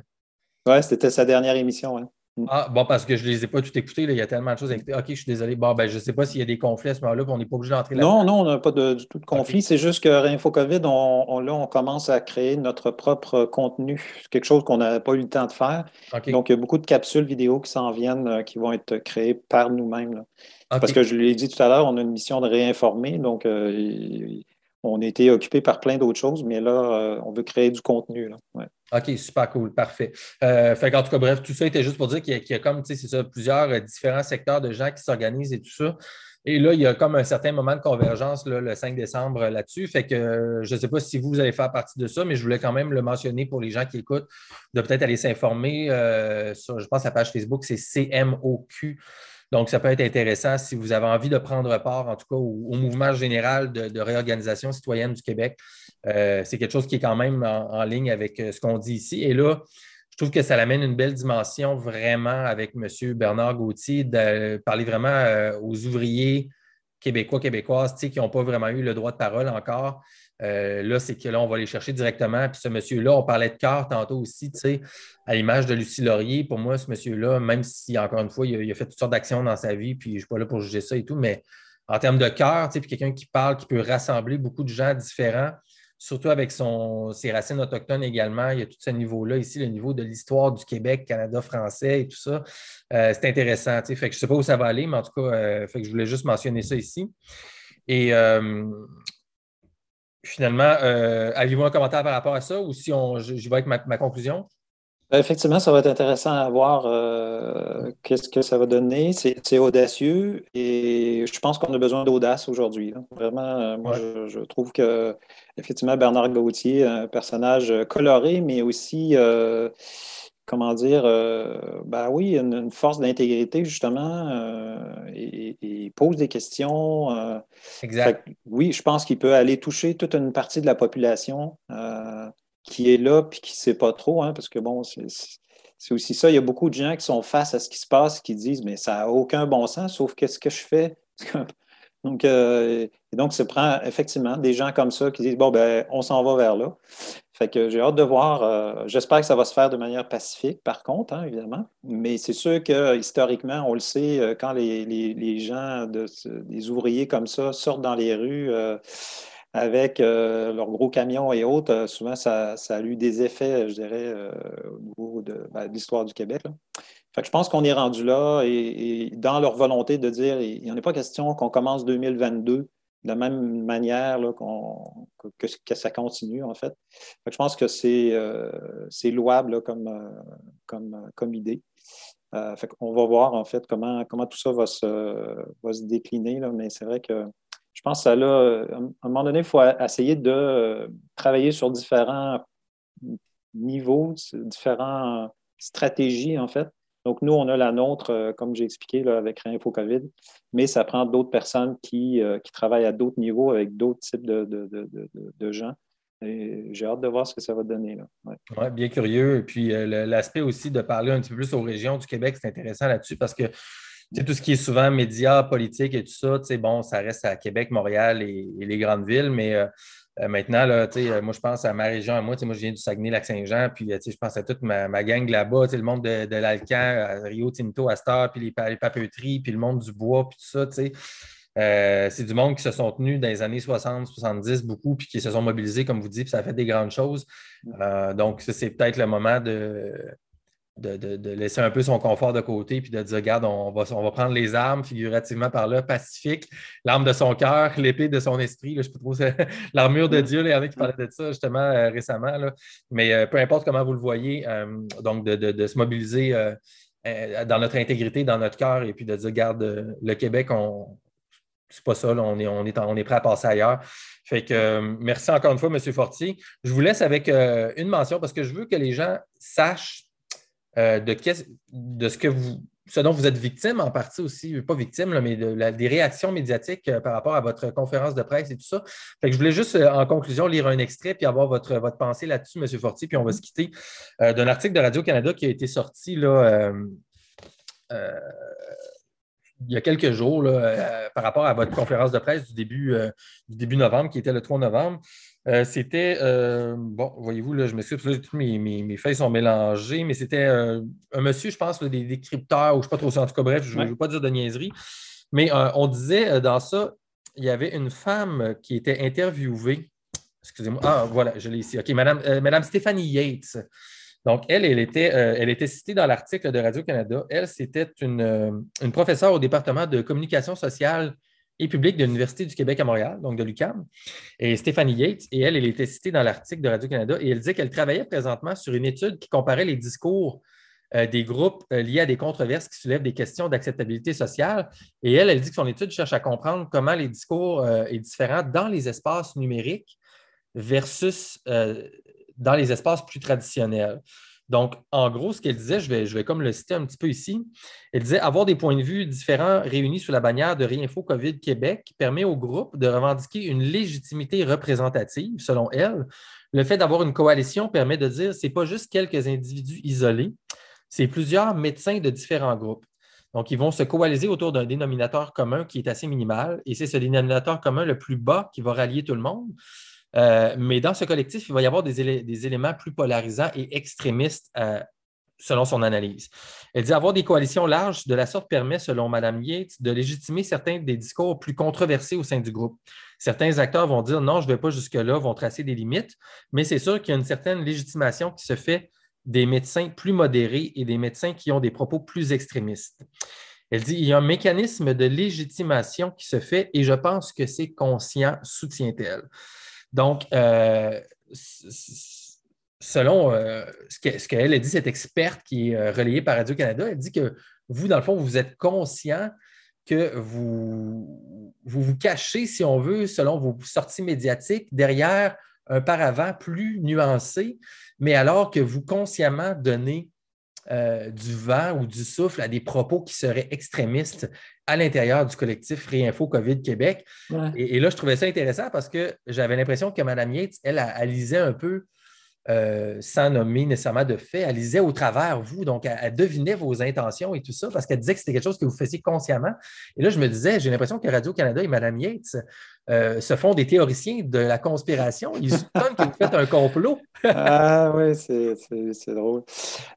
oui, c'était sa dernière émission. Mm. Ah, bon, parce que je ne les ai pas toutes écoutées. Il y a tellement de choses à écouter. OK, je suis désolé. Bon, ben, je ne sais pas s'il y a des conflits à ce moment-là, on n'est pas obligé d'entrer là. Non, non, on n'a pas de, du tout de conflit. C'est juste que Réinfo COVID, on, là, on commence à créer notre propre contenu. C'est quelque chose qu'on n'a pas eu le temps de faire. Donc, il y a beaucoup de capsules vidéo qui s'en viennent, euh, qui vont être créées par nous-mêmes. Parce que je l'ai dit tout à l'heure, on a une mission de réinformer. Donc, euh, on été occupé par plein d'autres choses, mais là, euh, on veut créer du contenu. OK, super cool, parfait. Euh, fait en tout cas, bref, tout ça était juste pour dire qu'il y, a comme, tu sais, c'est ça, plusieurs euh, différents secteurs de gens qui s'organisent et tout ça. Et là, il y a comme un certain moment de convergence le 5 décembre là-dessus. Fait que je ne sais pas si vous, allez faire partie de ça, mais je voulais quand même le mentionner pour les gens qui écoutent, de peut-être aller s'informer sur, je pense, la page Facebook, c'est CMOQ. Donc, ça peut être intéressant si vous avez envie de prendre part, en tout cas, au, mouvement général de, réorganisation citoyenne du Québec. Euh, c'est quelque chose qui est quand même en, ligne avec euh, ce qu'on dit ici. Et là, je trouve que ça amène une belle dimension vraiment avec M. Bernard Gauthier, de parler vraiment euh, aux ouvriers québécois, québécoises, qui n'ont pas vraiment eu le droit de parole encore. Euh, là, c'est que là, on va les chercher directement. Puis ce monsieur-là, on parlait de cœur tantôt aussi, tu sais, à l'image de Lucie Laurier. Pour moi, ce monsieur-là, même si, encore une fois, il a, fait toutes sortes d'actions dans sa vie, puis je ne suis pas là pour juger ça et tout, mais en termes de cœur, tu sais, puis quelqu'un qui parle, qui peut rassembler beaucoup de gens différents, surtout avec son, ses racines autochtones également. Il y a tout ce niveau-là ici, le niveau de l'histoire du Québec, Canada français et tout ça. Euh, c'est intéressant. Fait que je ne sais pas où ça va aller, mais en tout cas, euh, je voulais juste mentionner ça ici. Et Finalement, avez-vous un commentaire par rapport à ça ou si on, je, vais avec ma conclusion? Ben, effectivement, ça va être intéressant à voir euh, qu'est-ce que ça va donner. C'est audacieux et je pense qu'on a besoin d'audace aujourd'hui. Vraiment, euh, moi, je, trouve que effectivement Bernard Gauthier, un personnage coloré, mais aussi, euh, comment dire, ben oui, une, force d'intégrité justement, et, et, pose des questions. exact. oui, je pense qu'il peut aller toucher toute une partie de la population qui est là puis qui ne sait pas trop, hein, parce que bon, c'est aussi ça. Il y a beaucoup de gens qui sont face à ce qui se passe, qui disent Mais ça n'a aucun bon sens, sauf qu'est-ce que je fais? donc, euh, et donc, ça prend effectivement des gens comme ça qui disent Bon, ben, on s'en va vers là. Fait que j'ai hâte de voir. Euh, j'espère que ça va se faire de manière pacifique, par contre, hein, évidemment. Mais c'est sûr que historiquement, on le sait, euh, quand les, les, gens, de, des ouvriers comme ça sortent dans les rues, avec euh, leurs gros camions et autres, souvent ça, a eu des effets, je dirais, au niveau ben, de, l'histoire du Québec. Fait je pense qu'on est rendu là et, dans leur volonté de dire, il n'y en a pas question qu'on commence 2022 de la même manière que, ça continue, en fait. je pense que c'est louable comme, comme, comme idée. on va voir, en fait, comment, comment tout ça va se, va se décliner, là, mais c'est vrai que je pense que là, euh, à un moment donné, il faut essayer de euh, travailler sur différents niveaux, différentes stratégies, en fait. Donc, nous, on a la nôtre, euh, comme j'ai expliqué là, avec Réinfo COVID, mais ça prend d'autres personnes qui, travaillent à d'autres niveaux avec d'autres types de, gens. j'ai hâte de voir ce que ça va donner. Oui, ouais, bien curieux. Et puis, l'aspect aussi de parler un petit peu plus aux régions du Québec, c'est intéressant là-dessus parce que tout ce qui est souvent médias, politique et tout ça, bon, ça reste à Québec, Montréal et, les grandes villes, mais euh, euh, maintenant, là, euh, moi, je pense à ma région, à moi, moi, je viens du Saguenay-Lac-Saint-Jean, puis je pense à toute ma, gang là-bas, le monde de, de l'Alcan, Rio Tinto, Astor, puis les, les, papeteries, puis le monde du bois, puis tout ça, c'est du monde qui se sont tenus dans les années 60, 70, beaucoup, puis qui se sont mobilisés, comme vous dites, puis ça a fait des grandes choses. donc, c'est peut-être le moment de, de, laisser un peu son confort de côté puis de dire regarde, on va, on va prendre les armes figurativement par là, pacifique, l'arme de son cœur, l'épée de son esprit. je peux trop l'armure de Dieu. il y en a qui parlaient de ça justement euh, récemment. Mais euh, peu importe comment vous le voyez, euh, donc de, se mobiliser dans notre intégrité, dans notre cœur, et puis de dire regarde, le Québec, on. C'est pas ça, on, est, on, est on est prêt à passer ailleurs. Fait que merci encore une fois, M. Fortier. Je vous laisse avec une mention parce que je veux que les gens sachent euh, de, ce que vous, ce dont vous êtes victime en partie aussi, pas victime, mais des réactions médiatiques euh, par rapport à votre conférence de presse et tout ça. Fait que je voulais juste, euh, en conclusion, lire un extrait puis avoir votre, votre pensée là-dessus, M. Fortier, puis on va se quitter d'un article de Radio-Canada qui a été sorti là, il y a quelques jours par rapport à votre conférence de presse du début, du début novembre, qui était le 3 novembre. Euh, c'était, euh, bon, voyez-vous, là, je m'excuse, toutes mes, mes, feuilles sont mélangées, mais c'était euh, un monsieur, je pense, des décrypteurs, ou je ne sais pas trop, en tout cas, bref, je ne veux pas dire de niaiserie, mais on disait dans ça, il y avait une femme qui était interviewée, excusez-moi, ah, voilà, je l'ai ici, OK, Madame, Madame Stéphanie Yates. Donc, elle, elle était, elle était citée dans l'article de Radio-Canada. Elle, c'était une, une professeure au département de communication sociale et publique de l'Université du Québec à Montréal, donc de l'UQAM, et Stéphanie Yates. Et elle, elle était citée dans l'article de Radio-Canada et elle disait qu'elle travaillait présentement sur une étude qui comparait les discours euh, des groupes euh, liés à des controverses qui soulèvent des questions d'acceptabilité sociale. Et elle, elle dit que son étude cherche à comprendre comment les discours euh, est différent dans les espaces numériques versus dans les espaces plus traditionnels. Donc, en gros, ce qu'elle disait, je vais, comme le citer un petit peu ici, elle disait avoir des points de vue différents réunis sous la bannière de Réinfo COVID Québec permet au groupe de revendiquer une légitimité représentative, selon elle. Le fait d'avoir une coalition permet de dire ce n'est pas juste quelques individus isolés, c'est plusieurs médecins de différents groupes. Donc, ils vont se coaliser autour d'un dénominateur commun qui est assez minimal, et c'est ce dénominateur commun le plus bas qui va rallier tout le monde. Euh, mais dans ce collectif, il va y avoir des, éléments plus polarisants et extrémistes euh, selon son analyse. Elle dit avoir des coalitions larges de la sorte permet, selon Mme Yates, de légitimer certains des discours plus controversés au sein du groupe. Certains acteurs vont dire non, je ne vais pas jusque-là, vont tracer des limites, mais c'est sûr qu'il y a une certaine légitimation qui se fait des médecins plus modérés et des médecins qui ont des propos plus extrémistes. Elle dit il y a un mécanisme de légitimation qui se fait et je pense que c'est conscient, soutient-elle. Donc, selon ce qu'elle a dit, cette experte qui est relayée par Radio-Canada, elle dit que vous, dans le fond, vous êtes conscient que vous, vous vous cachez, si on veut, selon vos sorties médiatiques, derrière un paravent plus nuancé, mais alors que vous consciemment donnez euh, du vent ou du souffle à des propos qui seraient extrémistes à l'intérieur du collectif Réinfo COVID Québec. Et, là, je trouvais ça intéressant parce que j'avais l'impression que Mme Yates, elle, elle, lisait un peu euh, sans nommer nécessairement de fait, elle lisait au travers vous, donc elle, devinait vos intentions et tout ça, parce qu'elle disait que c'était quelque chose que vous faisiez consciemment. Et là, je me disais, j'ai l'impression que Radio-Canada et Mme Yates euh, se font des théoriciens de la conspiration. Ils soupçonnent que vous faites un complot. ah oui, c'est drôle.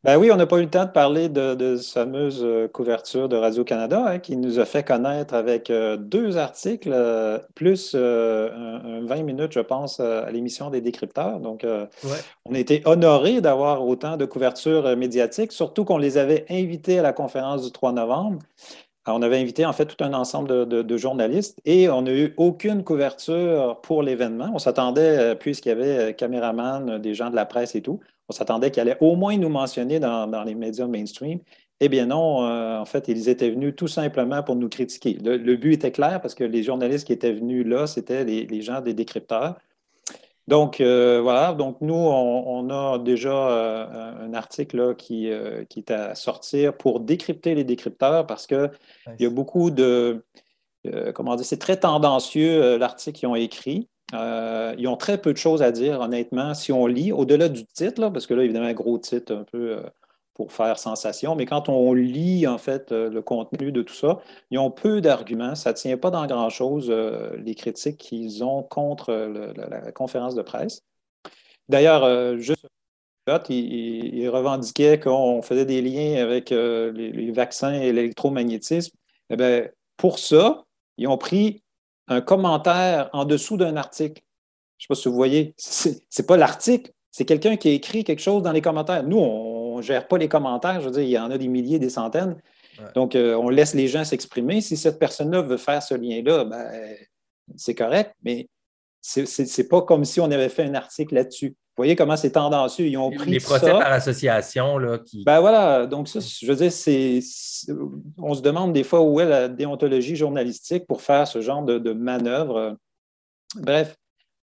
Ben oui, on n'a pas eu le temps de parler de, de cette fameuse euh, couverture de Radio-Canada hein, qui nous a fait connaître avec deux articles, plus un, 20 minutes, je pense, à l'émission des décrypteurs. Donc, ouais on a été honorés d'avoir autant de couverture euh, médiatique, surtout qu'on les avait invités à la conférence du 3 novembre. On avait invité en fait tout un ensemble de, journalistes et on n'a eu aucune couverture pour l'événement. On s'attendait, euh, puisqu'il y avait euh, caméraman, des gens de la presse et tout, on s'attendait qu'ils allaient au moins nous mentionner dans, les médias mainstream. Eh bien non, en fait, ils étaient venus tout simplement pour nous critiquer. Le, but était clair parce que les journalistes qui étaient venus là, c'était les gens des décrypteurs. Donc, euh, voilà. Donc, nous, on, a déjà euh, un article qui, euh, qui, est à sortir pour décrypter les décrypteurs parce qu'il y a beaucoup de. comment dire, c'est très tendancieux l'article qu'ils ont écrit. ils ont très peu de choses à dire, honnêtement, si on lit, au-delà du titre, parce que là, évidemment, un gros titre un peu pour faire sensation. Mais quand on lit, en fait, euh, le contenu de tout ça, ils ont peu d'arguments. Ça ne tient pas dans grand-chose, euh, les critiques qu'ils ont contre la, conférence de presse. D'ailleurs, euh, juste il, il, revendiquait qu'on faisait des liens avec les, vaccins et l'électromagnétisme. Eh bien, pour ça, ils ont pris un commentaire en dessous d'un article. Je ne sais pas si vous voyez, ce n'est pas l'article, c'est quelqu'un qui a écrit quelque chose dans les commentaires. Nous, on, on ne gère pas les commentaires. Je veux dire, il y en a des milliers, des centaines. Donc, euh, on laisse les gens s'exprimer. Si cette personne-là veut faire ce lien-là, ben, c'est correct, mais ce n'est pas comme si on avait fait un article là-dessus. Vous voyez comment c'est tendancieux. Ils ont pris Les procès par association. Là, qui... Ben voilà. Donc, ça, je veux dire, c'est, on se demande des fois où est la déontologie journalistique pour faire ce genre de, manœuvre. Bref,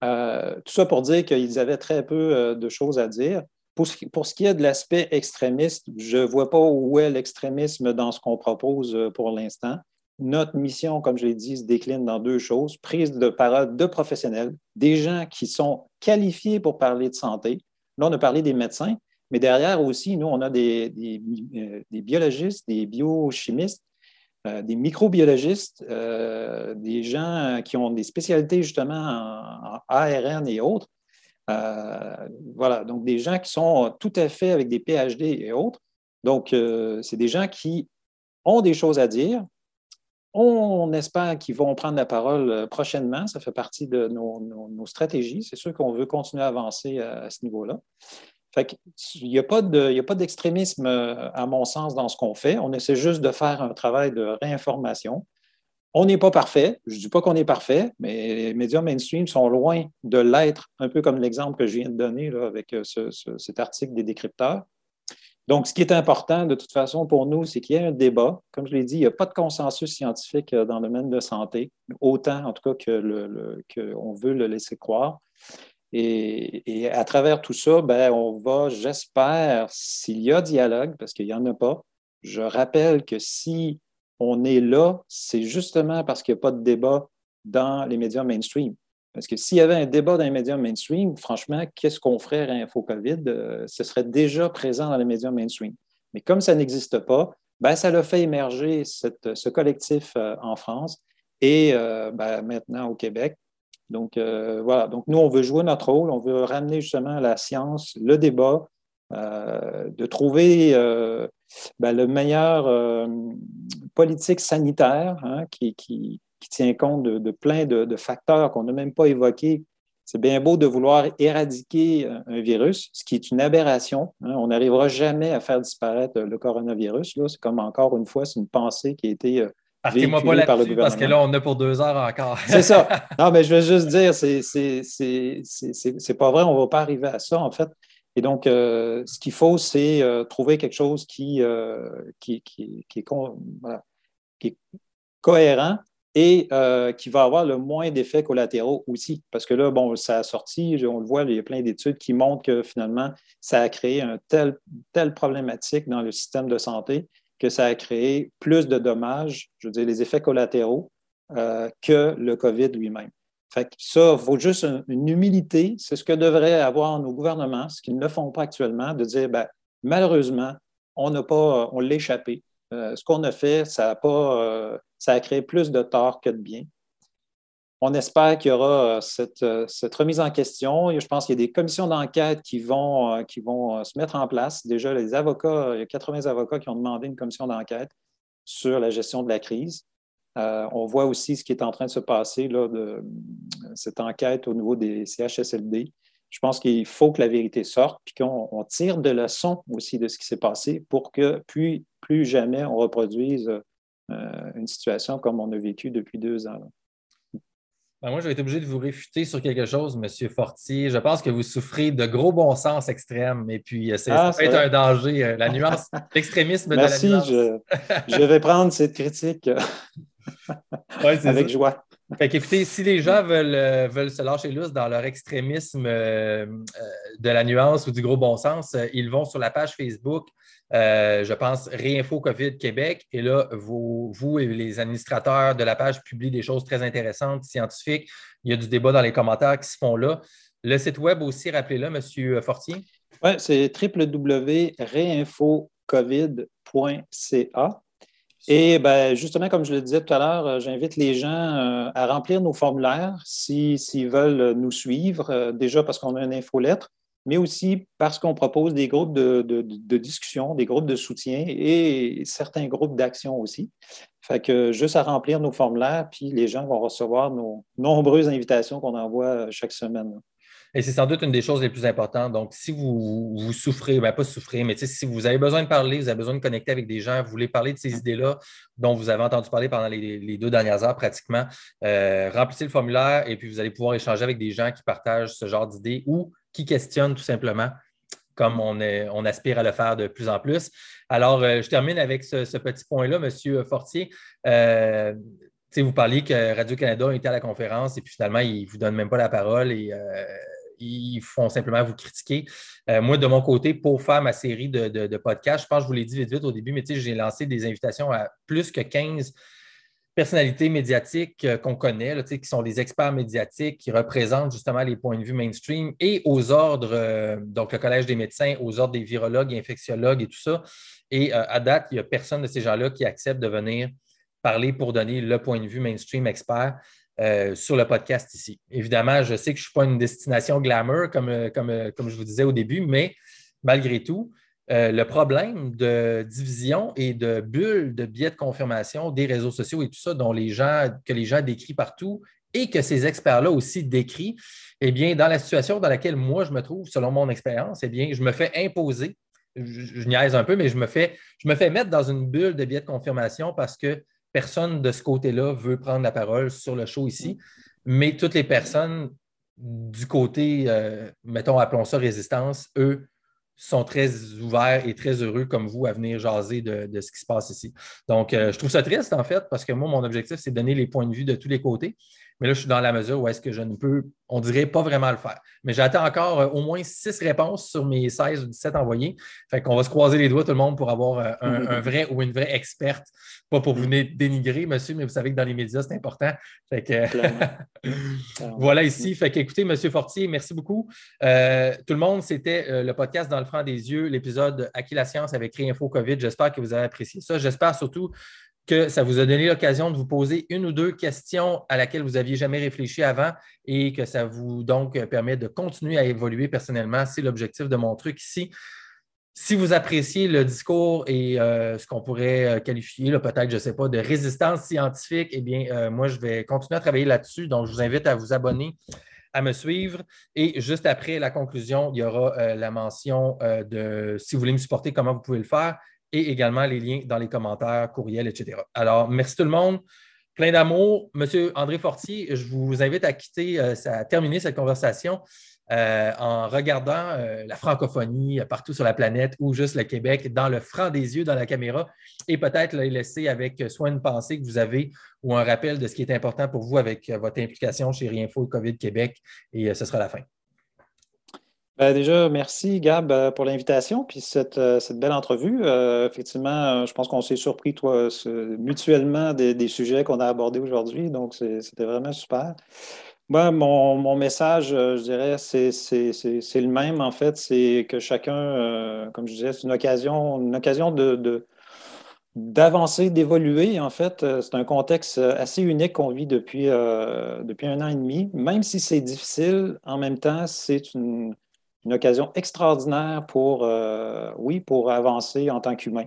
euh, tout ça pour dire qu'ils avaient très peu euh, de choses à dire. Pour ce, qui est de l'aspect extrémiste, je ne vois pas où est l'extrémisme dans ce qu'on propose euh, pour l'instant. Notre mission, comme je l'ai dit, se décline dans deux choses. Prise de parole de professionnels, des gens qui sont qualifiés pour parler de santé. Là, on a parlé des médecins, mais derrière aussi, nous, on a des, euh, biologistes, des biochimistes, euh, des microbiologistes, des gens qui ont des spécialités justement en ARN et autres, euh, voilà, donc des gens qui sont tout à fait avec des PhD et autres. Donc, euh, c'est des gens qui ont des choses à dire. On espère qu'ils vont prendre la parole euh, prochainement. Ça fait partie de nos, stratégies. C'est sûr qu'on veut continuer à avancer à, ce niveau-là. Fait il n'y a pas d'extrémisme, à mon sens, dans ce qu'on fait. On essaie juste de faire un travail de réinformation. On n'est pas parfait. Je ne dis pas qu'on est parfait, mais les médias mainstream sont loin de l'être, un peu comme l'exemple que je viens de donner là, avec euh, cet article des décrypteurs. Donc, ce qui est important de toute façon pour nous, c'est qu'il y ait un débat. Comme je l'ai dit, il n'y a pas de consensus scientifique euh, dans le domaine de santé, autant en tout cas qu'on le, veut le laisser croire. Et, à travers tout ça, ben, on va, j'espère, s'il y a dialogue, parce qu'il n'y en a pas, je rappelle que si on est là, c'est justement parce qu'il n'y a pas de débat dans les médias mainstream. Parce que s'il y avait un débat dans les médias mainstream, franchement, qu'est-ce qu'on ferait à InfoCovid? Euh, ce serait déjà présent dans les médias mainstream. Mais comme ça n'existe pas, ben, ça l'a fait émerger ce collectif euh, en France et euh, ben, maintenant au Québec. Donc, voilà. Donc, nous, on veut jouer notre rôle, on veut ramener justement la science, le débat, de trouver ben, le meilleur politique sanitaire hein, qui, tient compte de, plein de, facteurs qu'on n'a même pas évoqués. C'est bien beau de vouloir éradiquer un virus, ce qui est une aberration. Hein. On n'arrivera jamais à faire disparaître le coronavirus. C'est comme encore une fois, c'est une pensée qui a été euh, Partez-moi pas là-dessus parce que là, on a pour deux heures encore. c'est ça. Non, mais je veux juste dire, c'est pas vrai, on ne va pas arriver à ça, en fait. Et donc, euh, ce qu'il faut, c'est euh, trouver quelque chose qui, euh, qui, qui, qui, est qui, est cohérent et qui va avoir le moins d'effets collatéraux aussi. Parce que là, bon, ça a sorti, on le voit, il y a plein d'études qui montrent que finalement, ça a créé une telle, problématique dans le système de santé que ça a créé plus de dommages, je veux dire, les effets collatéraux, que le COVID lui-même. Ça, il faut juste une, humilité. C'est ce que devraient avoir nos gouvernements, ce qu'ils ne font pas actuellement, de dire ben, malheureusement, on n'a pas, on l'a échappé. Euh, ce qu'on a fait, ça a, pas, euh, ça a créé plus de tort que de bien. On espère qu'il y aura euh, cette, remise en question. Je pense qu'il y a des commissions d'enquête qui vont, qui vont se mettre en place. Déjà, les avocats, il y a 80 avocats qui ont demandé une commission d'enquête sur la gestion de la crise. On voit aussi ce qui est en train de se passer, là, de, cette enquête au niveau des CHSLD. Je pense qu'il faut que la vérité sorte, puis qu'on tire de leçons aussi de ce qui s'est passé pour que puis, plus jamais on reproduise euh, une situation comme on a vécu depuis deux ans. Ben, moi, je vais être obligé de vous réfuter sur quelque chose, M. Fortier. Je pense que vous souffrez de gros bon sens extrême. Et puis, euh, ah, ça peut être un danger. La nuance, l'extrémisme de la nuance. Merci, je, vais prendre cette critique. Avec joie. Fait qu'écoutez, si les gens veulent, euh, veulent se lâcher lousse dans leur extrémisme euh, euh, de la nuance ou du gros bon sens, ils vont sur la page Facebook, je pense, Réinfo COVID Québec. Et là, vous, vous et les administrateurs de la page publient des choses très intéressantes, scientifiques. Il y a du débat dans les commentaires qui se font là. Le site web aussi, rappelez-le, M. Fortier. Oui, c'est www.réinfocovid.ca. Et ben, justement, comme je le disais tout à l'heure, euh, j'invite les gens euh, à remplir nos formulaires s'ils veulent nous suivre, euh, déjà parce qu'on a une infolettre, mais aussi parce qu'on propose des groupes de, discussion, des groupes de soutien et certains groupes d'action aussi. Fait que juste à remplir nos formulaires, puis les gens vont recevoir nos nombreuses invitations qu'on envoie chaque semaine. Et c'est sans doute une des choses les plus importantes. Donc, si vous, vous souffrez, bien pas souffrez, mais si vous avez besoin de parler, vous avez besoin de connecter avec des gens, vous voulez parler de ces idées-là dont vous avez entendu parler pendant les, deux dernières heures pratiquement, euh, remplissez le formulaire et puis vous allez pouvoir échanger avec des gens qui partagent ce genre d'idées ou qui questionnent tout simplement comme on, on, aspire à le faire de plus en plus. Alors, euh, je termine avec ce, petit point-là, M. Fortier. Euh, vous parliez que Radio-Canada était à la conférence et puis finalement, ils ne vous donnent même pas la parole et ils font simplement vous critiquer. Euh, moi, de mon côté, pour faire ma série de, podcasts, je pense que je vous l'ai dit vite vite au début, mais j'ai lancé des invitations à plus que 15 personnalités médiatiques euh, qu'on connaît, qui sont des experts médiatiques, qui représentent justement les points de vue mainstream et aux ordres, euh, donc le Collège des médecins, aux ordres des virologues, infectiologues et tout ça. Et à date, il n'y a personne de ces gens-là qui accepte de venir parler pour donner le point de vue mainstream expert. Euh, sur le podcast ici. Évidemment, je sais que je ne suis pas une destination glamour, comme, euh, comme, euh, comme je vous disais au début, mais malgré tout, le problème de division et de bulle de biais de confirmation des réseaux sociaux et tout ça, dont les gens, que les gens décrivent partout et que ces experts-là aussi décrivent, eh bien, dans la situation dans laquelle moi je me trouve, selon mon expérience, eh bien, je me fais imposer, je, je, niaise un peu, mais je me, fais, je me fais mettre dans une bulle de biais de confirmation parce que personne de ce côté-là veut prendre la parole sur le show ici, mais toutes les personnes du côté, euh, mettons, appelons ça résistance, eux sont très ouverts et très heureux comme vous à venir jaser de, ce qui se passe ici. Donc, euh, je trouve ça triste en fait parce que moi, mon objectif, c'est de donner les points de vue de tous les côtés. Mais là, je suis dans la mesure où est-ce que je ne peux, on dirait, pas vraiment le faire. Mais j'attends encore euh, au moins six réponses sur mes 16 ou 17 envoyés. Fait qu'on va se croiser les doigts, tout le monde, pour avoir euh, un, vrai ou une vraie experte. Pas pour vous dénigrer, monsieur, mais vous savez que dans les médias, c'est important. Fait que... voilà ici. Fait qu'écoutez, monsieur Fortier, merci beaucoup. Euh, tout le monde, c'était le podcast Dans le franc des yeux, l'épisode Acquis la science avec Réinfo COVID. J'espère que vous avez apprécié ça. J'espère surtout que ça vous a donné l'occasion de vous poser une ou deux questions à laquelle vous n'aviez jamais réfléchi avant et que ça vous donc permet de continuer à évoluer personnellement. C'est l'objectif de mon truc ici. Si vous appréciez le discours et euh, ce qu'on pourrait euh, qualifier, peut-être, je ne sais pas, de résistance scientifique, eh bien, euh, moi, je vais continuer à travailler là-dessus. Donc, je vous invite à vous abonner, à me suivre. Et juste après la conclusion, il y aura la mention de si vous voulez me supporter, comment vous pouvez le faire. Et également les liens dans les commentaires, courriels, etc. Alors, merci tout le monde. Plein d'amour. Monsieur André Fortier, je vous invite à quitter, euh, à terminer cette conversation euh, en regardant euh, la francophonie partout sur la planète ou juste le Québec dans le franc des yeux dans la caméra et peut-être les laisser avec soit une pensée que vous avez ou un rappel de ce qui est important pour vous avec votre implication chez Rienfo COVID Québec et ce sera la fin. Ben, déjà, merci Gab pour l'invitation puis cette, belle entrevue. effectivement, je pense qu'on s'est surpris, toi, mutuellement des, sujets qu'on a abordés aujourd'hui, donc c'était vraiment super. Moi, mon, message, je dirais, c'est le même, en fait, c'est que chacun, comme je disais, c'est une occasion, une occasion de, d'avancer, d'évoluer. En fait, c'est un contexte assez unique qu'on vit depuis, depuis un an et demi. Même si c'est difficile, en même temps, c'est une, une occasion extraordinaire pour, euh, oui, pour avancer en tant qu'humain.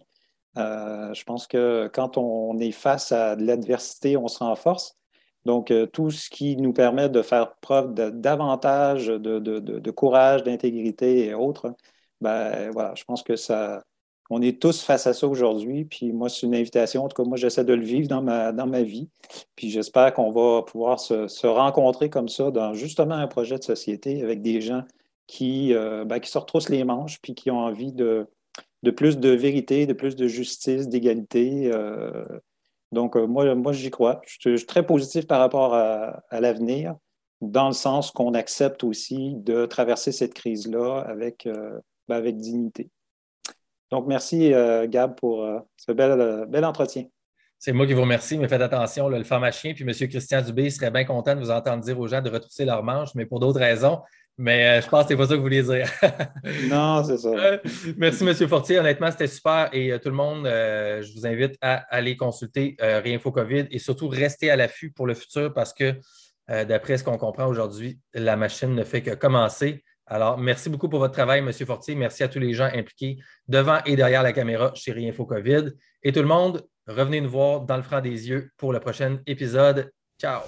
Euh, je pense que quand on est face à de l'adversité, on se renforce. Donc, euh, tout ce qui nous permet de faire preuve de, davantage de, courage, d'intégrité et autres, ben voilà, je pense que ça, on est tous face à ça aujourd'hui. Puis moi, c'est une invitation. En tout cas, moi, j'essaie de le vivre dans ma, dans ma vie. Puis j'espère qu'on va pouvoir se, rencontrer comme ça dans justement un projet de société avec des gens qui, euh, ben, se retroussent les manches puis qui ont envie de, plus de vérité, de plus de justice, d'égalité. Euh. donc, euh, moi, moi j'y crois. Je suis, très positif par rapport à, l'avenir, dans le sens qu'on accepte aussi de traverser cette crise-là avec, ben, avec dignité. Donc, merci, Gab, pour ce bel, entretien. C'est moi qui vous remercie, mais faites attention, le pharmacien puis M. Christian Dubé serait bien content de vous entendre dire aux gens de retrousser leurs manches, mais pour d'autres raisons. Mais euh, je pense que c'est pas ça que vous vouliez dire. non, c'est ça. Euh, merci, M. Fortier. Honnêtement, c'était super. Et euh, tout le monde, je vous invite à aller consulter Réinfo COVID et surtout rester à l'affût pour le futur parce que, d'après ce qu'on comprend aujourd'hui, la machine ne fait que commencer. Alors, merci beaucoup pour votre travail, M. Fortier. Merci à tous les gens impliqués devant et derrière la caméra chez Réinfo COVID. Et tout le monde, revenez nous voir dans le franc des yeux pour le prochain épisode. Ciao!